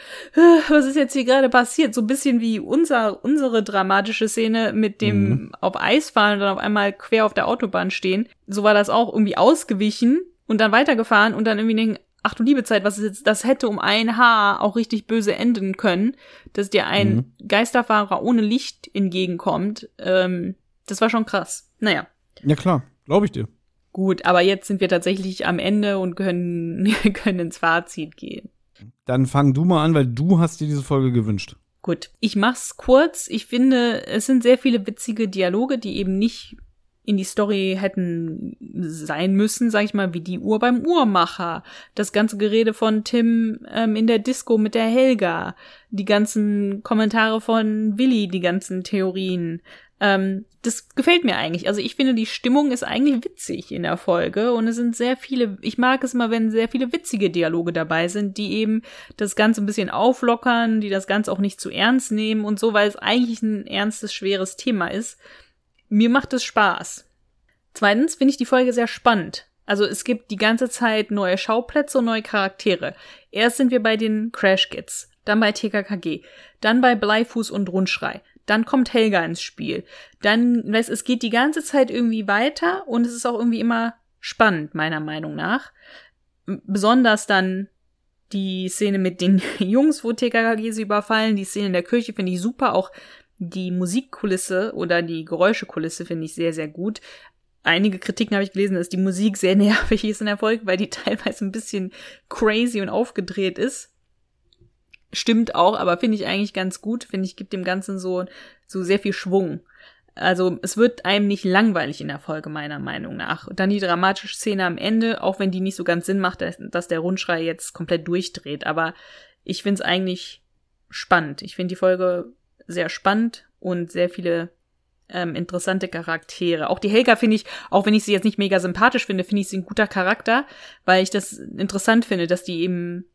was ist jetzt hier gerade passiert? So ein bisschen wie unser, unsere dramatische Szene mit dem mhm. auf Eis fahren und dann auf einmal quer auf der Autobahn stehen. So war das auch irgendwie ausgewichen und dann weitergefahren und dann irgendwie denken, ach du liebe Zeit, was ist jetzt, das hätte um ein Haar auch richtig böse enden können, dass dir ein mhm. Geisterfahrer ohne Licht entgegenkommt. Ähm, das war schon krass. Naja. Ja klar, glaube ich dir. Gut, aber jetzt sind wir tatsächlich am Ende und können, können ins Fazit gehen. Dann fang du mal an, weil du hast dir diese Folge gewünscht. Gut, ich mach's kurz. Ich finde, es sind sehr viele witzige Dialoge, die eben nicht in die Story hätten sein müssen, sag ich mal, wie die Uhr beim Uhrmacher, das ganze Gerede von Tim ähm, in der Disco mit der Helga, die ganzen Kommentare von Willi, die ganzen Theorien, ähm, das gefällt mir eigentlich. Also ich finde, die Stimmung ist eigentlich witzig in der Folge und es sind sehr viele, ich mag es mal, wenn sehr viele witzige Dialoge dabei sind, die eben das Ganze ein bisschen auflockern, die das Ganze auch nicht zu ernst nehmen und so, weil es eigentlich ein ernstes, schweres Thema ist. Mir macht es Spaß. Zweitens finde ich die Folge sehr spannend. Also es gibt die ganze Zeit neue Schauplätze und neue Charaktere. Erst sind wir bei den Crash Kids, dann bei TKKG, dann bei Bleifuß und Rundschrei. Dann kommt Helga ins Spiel. Dann, weißt, es geht die ganze Zeit irgendwie weiter und es ist auch irgendwie immer spannend, meiner Meinung nach. Besonders dann die Szene mit den Jungs, wo TKKG sie überfallen, die Szene in der Kirche finde ich super. Auch die Musikkulisse oder die Geräuschekulisse finde ich sehr, sehr gut. Einige Kritiken habe ich gelesen, dass die Musik sehr nervig ist in der Folge, weil die teilweise ein bisschen crazy und aufgedreht ist. Stimmt auch, aber finde ich eigentlich ganz gut. Finde ich, gibt dem Ganzen so, so sehr viel Schwung. Also es wird einem nicht langweilig in der Folge, meiner Meinung nach. Und dann die dramatische Szene am Ende, auch wenn die nicht so ganz Sinn macht, dass, dass der Rundschrei jetzt komplett durchdreht. Aber ich finde es eigentlich spannend. Ich finde die Folge sehr spannend und sehr viele ähm, interessante Charaktere. Auch die Helga finde ich, auch wenn ich sie jetzt nicht mega sympathisch finde, finde ich sie ein guter Charakter, weil ich das interessant finde, dass die eben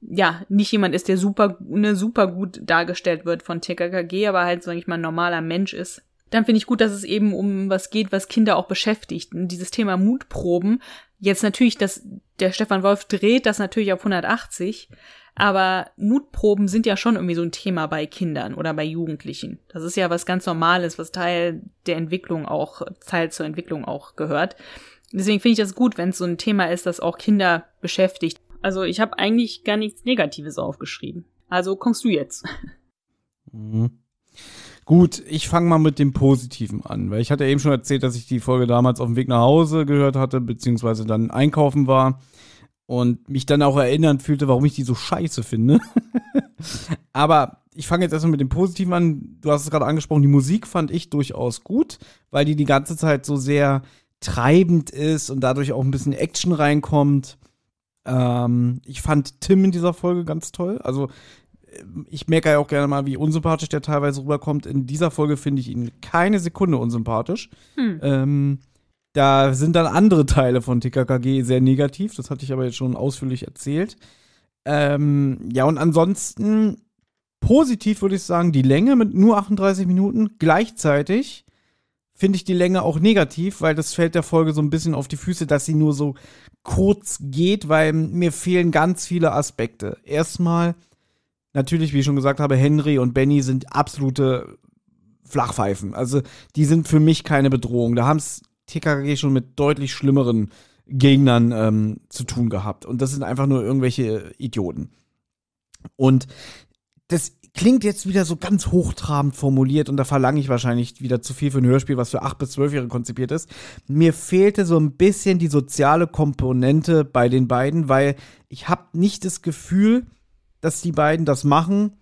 ja, nicht jemand ist, der super, ne, super gut dargestellt wird von TKKG, aber halt, sag ich mal, ein normaler Mensch ist. Dann finde ich gut, dass es eben um was geht, was Kinder auch beschäftigt. Und dieses Thema Mutproben, jetzt natürlich, dass der Stefan Wolf dreht das natürlich auf 180, aber Mutproben sind ja schon irgendwie so ein Thema bei Kindern oder bei Jugendlichen. Das ist ja was ganz Normales, was Teil der Entwicklung auch, Teil zur Entwicklung auch gehört. Deswegen finde ich das gut, wenn es so ein Thema ist, das auch Kinder beschäftigt. Also ich habe eigentlich gar nichts Negatives aufgeschrieben. Also kommst du jetzt. Mhm. Gut, ich fange mal mit dem Positiven an, weil ich hatte eben schon erzählt, dass ich die Folge damals auf dem Weg nach Hause gehört hatte, beziehungsweise dann einkaufen war und mich dann auch erinnern fühlte, warum ich die so scheiße finde. Aber ich fange jetzt erstmal mit dem Positiven an. Du hast es gerade angesprochen, die Musik fand ich durchaus gut, weil die die ganze Zeit so sehr treibend ist und dadurch auch ein bisschen Action reinkommt. Ähm, ich fand Tim in dieser Folge ganz toll. Also äh, ich merke ja auch gerne mal, wie unsympathisch der teilweise rüberkommt. In dieser Folge finde ich ihn keine Sekunde unsympathisch. Hm. Ähm, da sind dann andere Teile von TKKG sehr negativ. Das hatte ich aber jetzt schon ausführlich erzählt. Ähm, ja, und ansonsten positiv würde ich sagen, die Länge mit nur 38 Minuten. Gleichzeitig finde ich die Länge auch negativ, weil das fällt der Folge so ein bisschen auf die Füße, dass sie nur so kurz geht, weil mir fehlen ganz viele Aspekte. Erstmal, natürlich, wie ich schon gesagt habe, Henry und Benny sind absolute Flachpfeifen. Also, die sind für mich keine Bedrohung. Da haben es TKG schon mit deutlich schlimmeren Gegnern ähm, zu tun gehabt. Und das sind einfach nur irgendwelche Idioten. Und das klingt jetzt wieder so ganz hochtrabend formuliert und da verlange ich wahrscheinlich wieder zu viel für ein Hörspiel, was für 8 bis 12-Jährige konzipiert ist. Mir fehlte so ein bisschen die soziale Komponente bei den beiden, weil ich habe nicht das Gefühl, dass die beiden das machen,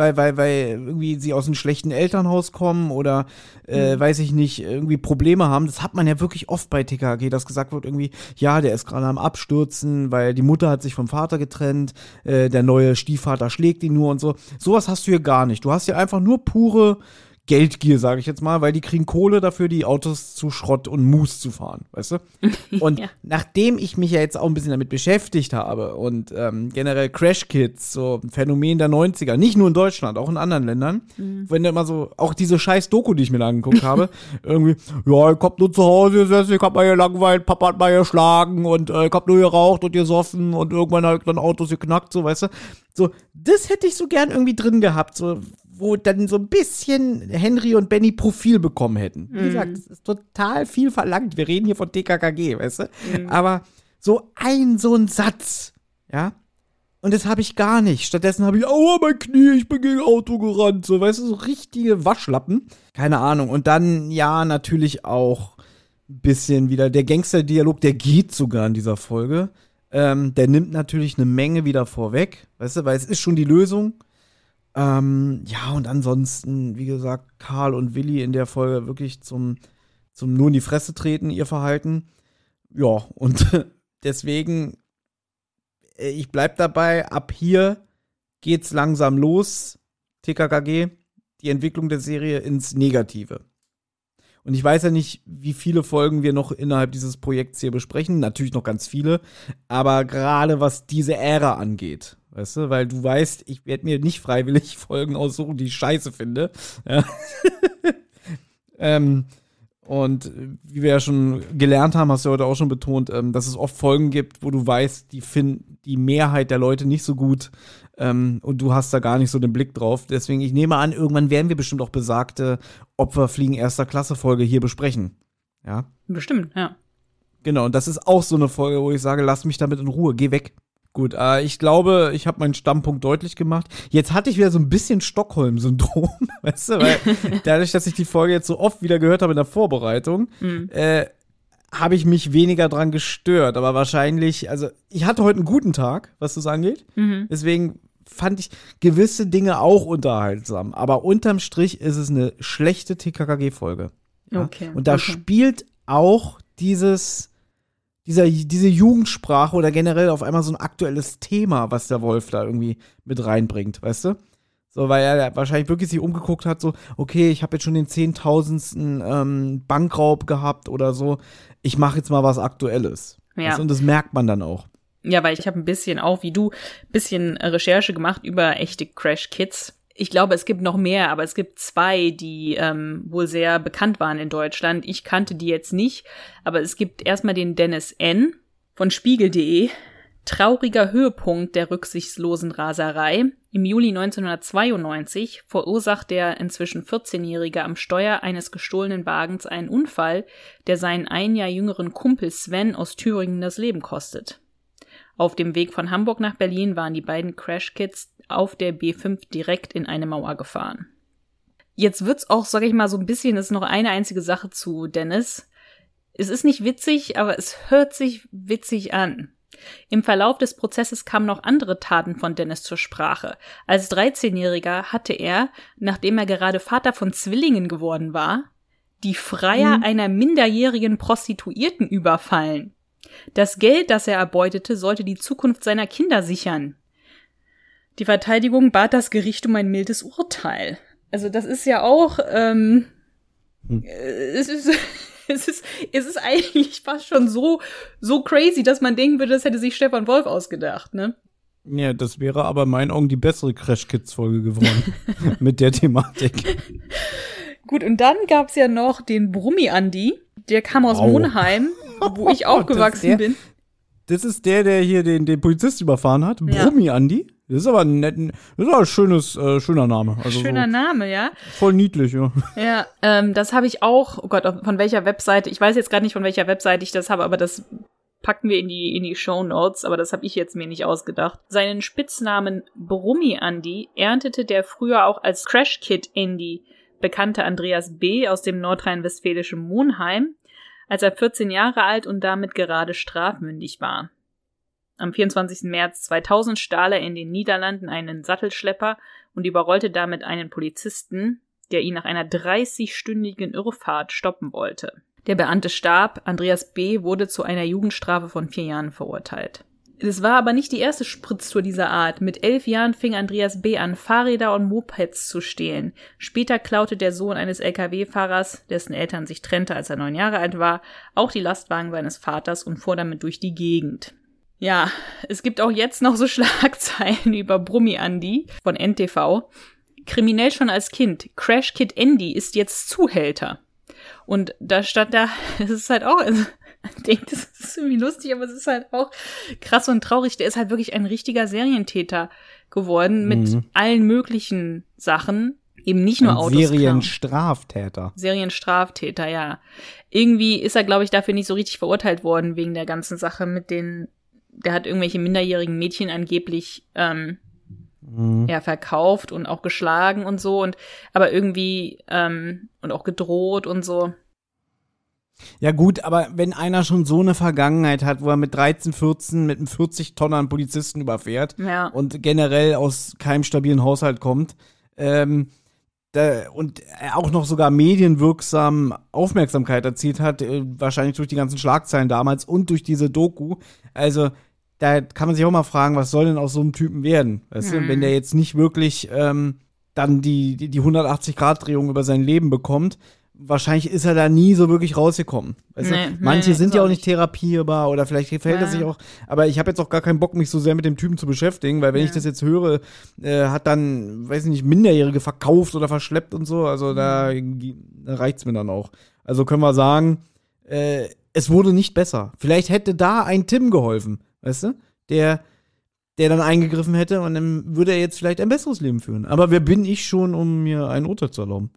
weil, weil, weil irgendwie sie aus einem schlechten Elternhaus kommen oder äh, mhm. weiß ich nicht, irgendwie Probleme haben. Das hat man ja wirklich oft bei TKG, dass gesagt wird, irgendwie, ja, der ist gerade am Abstürzen, weil die Mutter hat sich vom Vater getrennt, äh, der neue Stiefvater schlägt ihn nur und so. Sowas hast du hier gar nicht. Du hast hier einfach nur pure Geldgier, sage ich jetzt mal, weil die kriegen Kohle dafür, die Autos zu Schrott und Mus zu fahren, weißt du? Und Ja. nachdem ich mich ja jetzt auch ein bisschen damit beschäftigt habe und ähm, generell Crash Kids, so ein Phänomen der 90er, nicht nur in Deutschland, auch in anderen Ländern, wenn du immer so, auch diese scheiß Doku, die ich mir da angeguckt habe, irgendwie, ja, ich hab nur zu Hause gesessen, ich hab mal gelangweilt, Papa hat mal geschlagen und äh, ich hab nur geraucht und gesoffen und irgendwann halt dann Autos geknackt, so, weißt du? So, das hätte ich so gern irgendwie drin gehabt, so, wo dann so ein bisschen Henry und Benny Profil bekommen hätten. Wie gesagt, das ist total viel verlangt. Wir reden hier von TKKG, weißt du? Aber so ein, so ein Satz, ja? Und das habe ich gar nicht. Stattdessen habe ich, aua, mein Knie, ich bin gegen Auto gerannt. So, weißt du, so richtige Waschlappen. Keine Ahnung. Und dann, ja, natürlich auch ein bisschen wieder der Gangster-Dialog, der geht sogar in dieser Folge. Ähm, der nimmt natürlich eine Menge wieder vorweg, weißt du, weil es ist schon die Lösung. Ähm, ja, und ansonsten, wie gesagt, Karl und Willi in der Folge wirklich zum, zum nur in die Fresse treten, ihr Verhalten. Ja, und deswegen, äh, ich bleib dabei, ab hier geht's langsam los, TKKG, die Entwicklung der Serie ins Negative. Und ich weiß ja nicht, wie viele Folgen wir noch innerhalb dieses Projekts hier besprechen. Natürlich noch ganz viele. Aber gerade was diese Ära angeht, weißt du, weil du weißt, ich werde mir nicht freiwillig Folgen aussuchen, die ich scheiße finde. Ja. ähm, und äh, wie wir ja schon gelernt haben, hast du heute auch schon betont, ähm, dass es oft Folgen gibt, wo du weißt, die finden die Mehrheit der Leute nicht so gut. Ähm, und du hast da gar nicht so den Blick drauf. Deswegen, ich nehme an, irgendwann werden wir bestimmt auch besagte Opferfliegen erster Klasse Folge hier besprechen. Ja. Bestimmt, ja. Genau, und das ist auch so eine Folge, wo ich sage, lass mich damit in Ruhe, geh weg. Gut, äh, ich glaube, ich habe meinen Standpunkt deutlich gemacht. Jetzt hatte ich wieder so ein bisschen Stockholm-Syndrom, weißt du, weil dadurch, dass ich die Folge jetzt so oft wieder gehört habe in der Vorbereitung, äh, habe ich mich weniger dran gestört. Aber wahrscheinlich, also ich hatte heute einen guten Tag, was das angeht. Deswegen fand ich gewisse Dinge auch unterhaltsam. Aber unterm Strich ist es eine schlechte TKKG-Folge. Ja? Okay, Und da okay. spielt auch dieses, dieser, diese Jugendsprache oder generell auf einmal so ein aktuelles Thema, was der Wolf da irgendwie mit reinbringt, weißt du? So, weil er wahrscheinlich wirklich sich umgeguckt hat, so, okay, ich habe jetzt schon den zehntausendsten ähm, Bankraub gehabt oder so. Ich mache jetzt mal was Aktuelles. Ja. Und das merkt man dann auch. Ja, weil ich habe ein bisschen auch, wie du, bisschen Recherche gemacht über echte Crash Kids. Ich glaube, es gibt noch mehr, aber es gibt zwei, die ähm, wohl sehr bekannt waren in Deutschland. Ich kannte die jetzt nicht, aber es gibt erstmal den Dennis N. von Spiegel.de. Trauriger Höhepunkt der rücksichtslosen Raserei. Im Juli 1992 verursacht der inzwischen 14-Jährige am Steuer eines gestohlenen Wagens einen Unfall, der seinen ein Jahr jüngeren Kumpel Sven aus Thüringen das Leben kostet. Auf dem Weg von Hamburg nach Berlin waren die beiden Crash Kids auf der B5 direkt in eine Mauer gefahren. Jetzt wird's auch, sag ich mal, so ein bisschen, ist noch eine einzige Sache zu Dennis. Es ist nicht witzig, aber es hört sich witzig an. Im Verlauf des Prozesses kamen noch andere Taten von Dennis zur Sprache. Als 13-Jähriger hatte er, nachdem er gerade Vater von Zwillingen geworden war, die Freier einer minderjährigen Prostituierten überfallen. Das Geld, das er erbeutete, sollte die Zukunft seiner Kinder sichern. Die Verteidigung bat das Gericht um ein mildes Urteil. Also das ist ja auch, ähm, äh, es ist, es ist, es ist eigentlich fast schon so, so crazy, dass man denken würde, das hätte sich Stefan Wolf ausgedacht, ne? Ja, das wäre aber in meinen Augen die bessere Crash Kids Folge geworden. mit der Thematik. Gut, und dann gab's ja noch den Brummi-Andi, der kam aus Au. Monheim, wo ich Das aufgewachsen der- bin. Das ist der, der hier den, den Polizist überfahren hat. Ja. Brummi Andi. Das ist aber ein netten, das ist aber ein schönes, äh, schöner Name. Also Schöner so, Name, ja. voll niedlich, ja. Ja, ähm, das habe ich auch, oh Gott, von welcher Webseite, ich weiß jetzt gerade nicht, von welcher Webseite ich das habe, aber das packen wir in die, in die Show Notes, aber das habe ich jetzt mir nicht ausgedacht. Seinen Spitznamen Brummi Andy erntete der früher auch als Crash Kid Andy bekannte Andreas B. aus dem nordrhein-westfälischen Monheim, als er 14 Jahre alt und damit gerade strafmündig war. Am 24. März 2000 stahl er in den Niederlanden einen Sattelschlepper und überrollte damit einen Polizisten, der ihn nach einer 30-stündigen Irrfahrt stoppen wollte. Der Beamte starb, Andreas B. wurde zu einer Jugendstrafe von vier Jahren verurteilt. Es war aber nicht die erste Spritztour dieser Art. Mit elf Jahren fing Andreas B. an, Fahrräder und Mopeds zu stehlen. Später klaute der Sohn eines Lkw-Fahrers, dessen Eltern sich trennte, als er neun Jahre alt war, auch die Lastwagen seines Vaters und fuhr damit durch die Gegend. Ja, es gibt auch jetzt noch so Schlagzeilen über Brummi Andy von NTV. Kriminell schon als Kind. Crash Kid Andy ist jetzt Zuhälter. Und da stand da, es ist halt auch, also, ich denke, das ist irgendwie lustig, aber es ist halt auch krass und traurig. Der ist halt wirklich ein richtiger Serientäter geworden mit Mhm. allen möglichen Sachen. Eben nicht nur Ein Autos. Serienstraftäter. Serienstraftäter, ja. Irgendwie ist er, glaube ich, dafür nicht so richtig verurteilt worden wegen der ganzen Sache mit den, der hat irgendwelche minderjährigen Mädchen angeblich ähm, Mhm. ja verkauft und auch geschlagen und so und aber irgendwie ähm, und auch gedroht und so. Ja gut, aber wenn einer schon so eine Vergangenheit hat, wo er mit 13, 14 mit einem 40 Tonner an Polizisten überfährt Ja. und generell aus keinem stabilen Haushalt kommt, ähm, da, und er auch noch sogar medienwirksam Aufmerksamkeit erzielt hat, äh, wahrscheinlich durch die ganzen Schlagzeilen damals und durch diese Doku. Also da kann man sich auch mal fragen, was soll denn aus so einem Typen werden? Weißt du, wenn der jetzt nicht wirklich ähm, dann die, die, die 180-Grad-Drehung über sein Leben bekommt, wahrscheinlich ist er da nie so wirklich rausgekommen. Weißt Nee, Manche nee, sind ja auch nicht therapierbar oder vielleicht gefällt er Ja. sich auch. Aber ich habe jetzt auch gar keinen Bock, mich so sehr mit dem Typen zu beschäftigen, weil wenn ich Ja. das jetzt höre, äh, hat dann, weiß ich nicht, Minderjährige verkauft oder verschleppt und so, also da, da reicht's mir dann auch. Also können wir sagen, äh, es wurde nicht besser. Vielleicht hätte da ein Tim geholfen, weißt du? Der, der dann eingegriffen hätte und dann würde er jetzt vielleicht ein besseres Leben führen. Aber wer bin ich schon, um mir ein Urteil zu erlauben?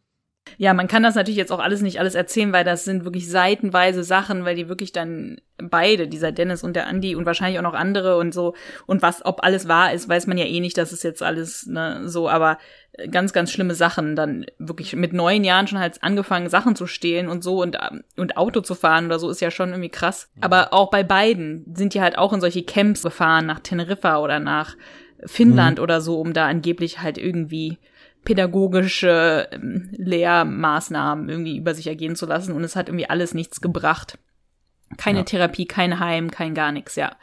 Ja, man kann das natürlich jetzt auch alles nicht alles erzählen, weil das sind wirklich seitenweise Sachen, weil die wirklich dann beide, dieser Dennis und der Andi und wahrscheinlich auch noch andere und so. Und was, ob alles wahr ist, weiß man ja eh nicht, das ist jetzt alles ne, so, aber äh, ganz, ganz schlimme Sachen, dann wirklich mit neun Jahren schon halt angefangen, Sachen zu stehlen und so und, ähm, und Auto zu fahren oder so, ist ja schon irgendwie krass. Aber auch bei beiden sind die halt auch in solche Camps gefahren, nach Teneriffa oder nach Finnland oder so, um da angeblich halt irgendwie pädagogische ähm, Lehrmaßnahmen irgendwie über sich ergehen zu lassen und es hat irgendwie alles nichts gebracht. Keine Ja. Therapie, kein Heim, kein gar nichts, ja.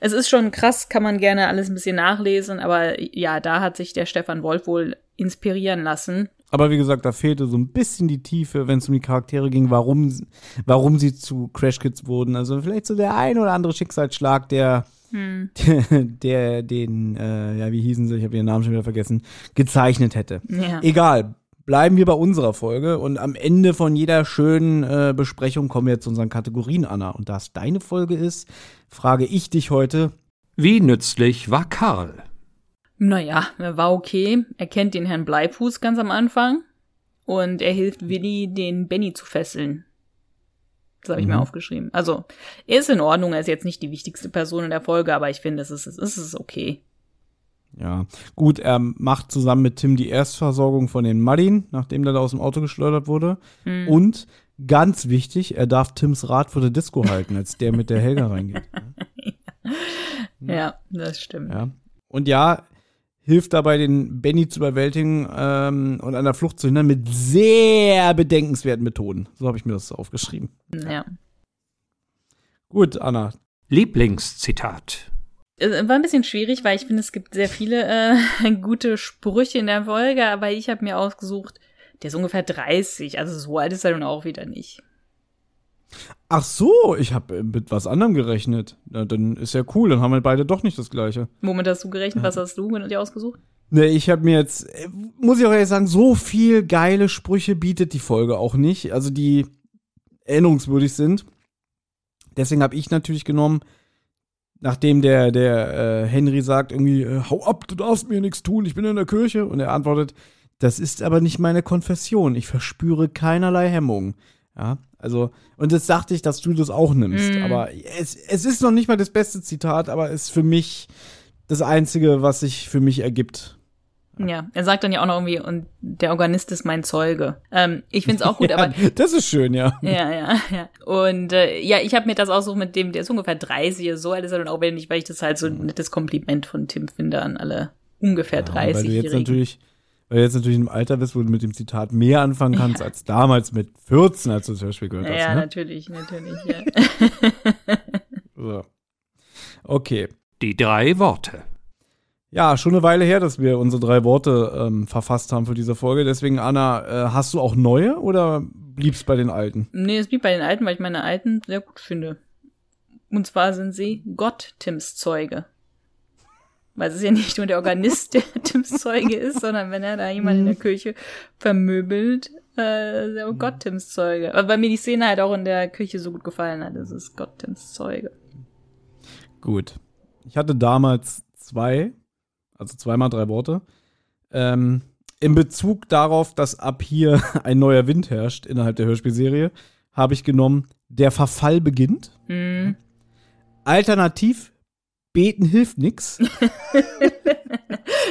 Es ist schon krass, kann man gerne alles ein bisschen nachlesen, aber ja, da hat sich der Stefan Wolf wohl inspirieren lassen. Aber wie gesagt, da fehlte so ein bisschen die Tiefe, wenn es um die Charaktere ging, warum, sie- warum sie zu Crash Kids wurden. Also vielleicht so der ein oder andere Schicksalsschlag, der, Hm. der, den, äh, ja, wie hießen sie, ich habe ihren Namen schon wieder vergessen, gezeichnet hätte. Ja. Egal, bleiben wir bei unserer Folge und am Ende von jeder schönen äh, Besprechung kommen wir zu unseren Kategorien, Anna. Und da es deine Folge ist, frage ich dich heute, Wie nützlich war Karl? Naja, er war okay. Er kennt den Herrn Bleifuß ganz am Anfang. Und er hilft Willi, den Benny zu fesseln. Das habe ich mir Mhm. aufgeschrieben. Also, er ist in Ordnung. Er ist jetzt nicht die wichtigste Person in der Folge, aber ich finde, es ist, es ist okay. Ja, gut, er macht zusammen mit Tim die Erstversorgung von den Muddin, nachdem der da aus dem Auto geschleudert wurde. Hm. Und ganz wichtig, er darf Tims Rad vor der Disco halten, als der mit der Helga reingeht. Ja, das stimmt. Ja. Und ja, hilft dabei, den Benny zu überwältigen ähm, und an der Flucht zu hindern mit sehr bedenkenswerten Methoden. So habe ich mir das aufgeschrieben. Ja. Gut, Anna. Lieblingszitat. Es war ein bisschen schwierig, weil ich finde, es gibt sehr viele äh, gute Sprüche in der Folge, aber ich habe mir ausgesucht, der ist ungefähr 30, also so alt ist er nun auch wieder nicht. Ach so, ich habe mit was anderem gerechnet. Na, dann ist ja cool, dann haben wir beide doch nicht das gleiche. Womit hast du gerechnet? Was hast du dir ausgesucht? Ne, ich habe mir jetzt, äh, muss ich auch ehrlich sagen, so viel geile Sprüche bietet die Folge auch nicht, also die erinnerungswürdig sind. Deswegen habe ich natürlich genommen, nachdem der, der äh, Henry sagt irgendwie, äh, hau ab, du darfst mir nichts tun, ich bin in der Kirche. Und er antwortet, das ist aber nicht meine Konfession, ich verspüre keinerlei Hemmung. Ja, also, und das dachte ich, dass du das auch nimmst. Mm. Aber es, es ist noch nicht mal das beste Zitat, aber ist für mich das Einzige, was sich für mich ergibt. Ja, er sagt dann ja auch noch irgendwie, und der Organist ist mein Zeuge. Ähm, ich find's auch gut, aber Ja, das ist schön, ja. Ja, ja, ja. Und äh, ja, ich habe mir das auch so mit dem, der ist ungefähr 30, so alt ist er dann auch wieder nicht, weil ich das halt so ein nettes Kompliment von Tim finde an alle ungefähr Ja, weil du jetzt 30-Jährigen. natürlich, weil du jetzt natürlich im Alter bist, wo du mit dem Zitat mehr anfangen kannst als damals mit 14, als du zum Beispiel gehört Ja, hast. Ne? natürlich, natürlich, ja. So. Okay. Die drei Worte. Ja, schon eine Weile her, dass wir unsere drei Worte ähm, verfasst haben für diese Folge. Deswegen, Anna, äh, hast du auch neue oder bliebst bei den alten? Nee, es blieb bei den alten, weil ich meine alten sehr gut finde. Und zwar sind sie Gott Tims Zeuge. Weil es ist ja nicht nur der Organist, der Tims Zeuge ist, sondern wenn er da jemand in der Kirche vermöbelt, äh, der Gott Tims Zeuge. Weil mir die Szene halt auch in der Küche so gut gefallen hat, das ist Gott Tims Zeuge. Gut. Ich hatte damals zwei, also zweimal drei Worte. Ähm, in Bezug darauf, dass ab hier ein neuer Wind herrscht innerhalb der Hörspielserie, habe ich genommen, der Verfall beginnt. Hm. Alternativ, beten hilft nix.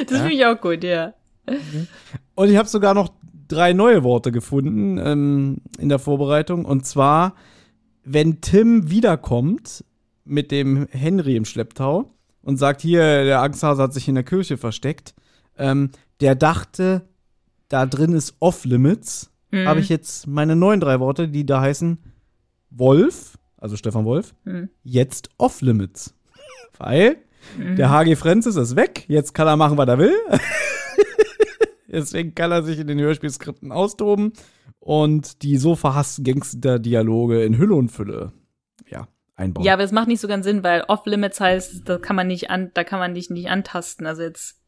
Das finde ich auch gut, ja. Und ich habe sogar noch drei neue Worte gefunden ähm, in der Vorbereitung. Und zwar, wenn Tim wiederkommt mit dem Henry im Schlepptau und sagt, hier, der Angsthase hat sich in der Kirche versteckt, ähm, der dachte, da drin ist Off-Limits, Mhm. habe ich jetzt meine neuen drei Worte, die da heißen Wolf, also Stefan Wolf, Mhm. jetzt Off-Limits. Weil der HG Francis ist weg, jetzt kann er machen, was er will. Deswegen kann er sich in den Hörspielskripten austoben und die so verhassten Gangster-Dialoge in Hülle und Fülle, ja, einbauen. Ja, aber das macht nicht so ganz Sinn, weil Off-Limits heißt, da kann man nicht an, da kann man dich nicht antasten. Also jetzt,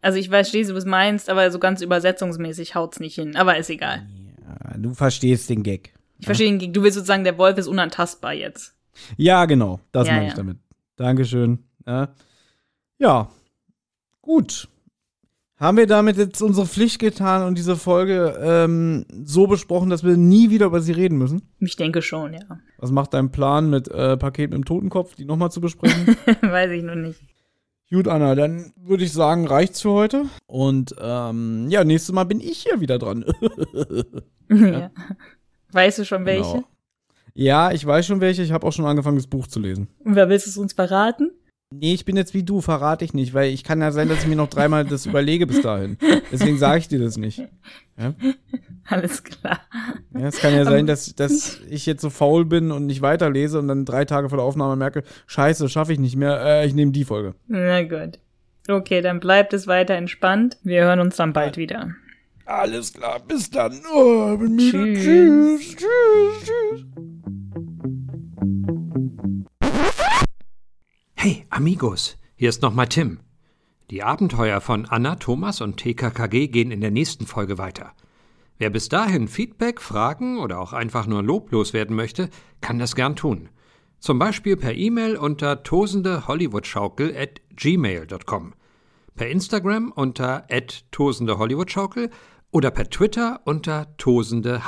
also ich weiß, wie du es meinst, aber so ganz übersetzungsmäßig haut's nicht hin. Aber ist egal. Ja, du verstehst den Gag. Ich verstehe den Geg. Du willst sozusagen, der Wolf ist unantastbar jetzt. Ja, genau, das Ja, meine ich ja. damit. Dankeschön. Ja. ja, gut. Haben wir damit jetzt unsere Pflicht getan und diese Folge ähm, so besprochen, dass wir nie wieder über sie reden müssen? Ich denke schon, ja. Was macht dein Plan mit äh, Paket mit dem Totenkopf, die nochmal zu besprechen? weiß ich noch nicht. Gut, Anna, dann würde ich sagen, reicht's für heute. Und ähm, ja, nächstes Mal bin ich hier wieder dran. ja. Weißt du schon welche? Genau. Ja, ich weiß schon welche. Ich habe auch schon angefangen, das Buch zu lesen. Und wer willst du es uns verraten? Nee, ich bin jetzt wie du, verrate ich nicht, weil ich kann ja sein, dass ich mir noch dreimal das überlege bis dahin. Deswegen sage ich dir das nicht. Ja? Alles klar. Ja, es kann ja sein, dass, dass ich jetzt so faul bin und nicht weiterlese und dann drei Tage vor der Aufnahme merke, scheiße, schaffe ich nicht mehr, äh, ich nehme die Folge. Na gut. Okay, dann bleibt es weiter entspannt. Wir hören uns dann bald wieder. Alles klar, bis dann. Oh, bin müde. Tschüss. tschüss, tschüss. tschüss. Hey, Amigos, hier ist nochmal Tim. Die Abenteuer von Anna, Thomas und TKKG gehen in der nächsten Folge weiter. Wer bis dahin Feedback, Fragen oder auch einfach nur loblos werden möchte, kann das gern tun. Zum Beispiel per E-Mail unter tosendehollywoodschaukel at gmail.com, per Instagram unter at tosendehollywoodschaukel oder per Twitter unter tosendeh.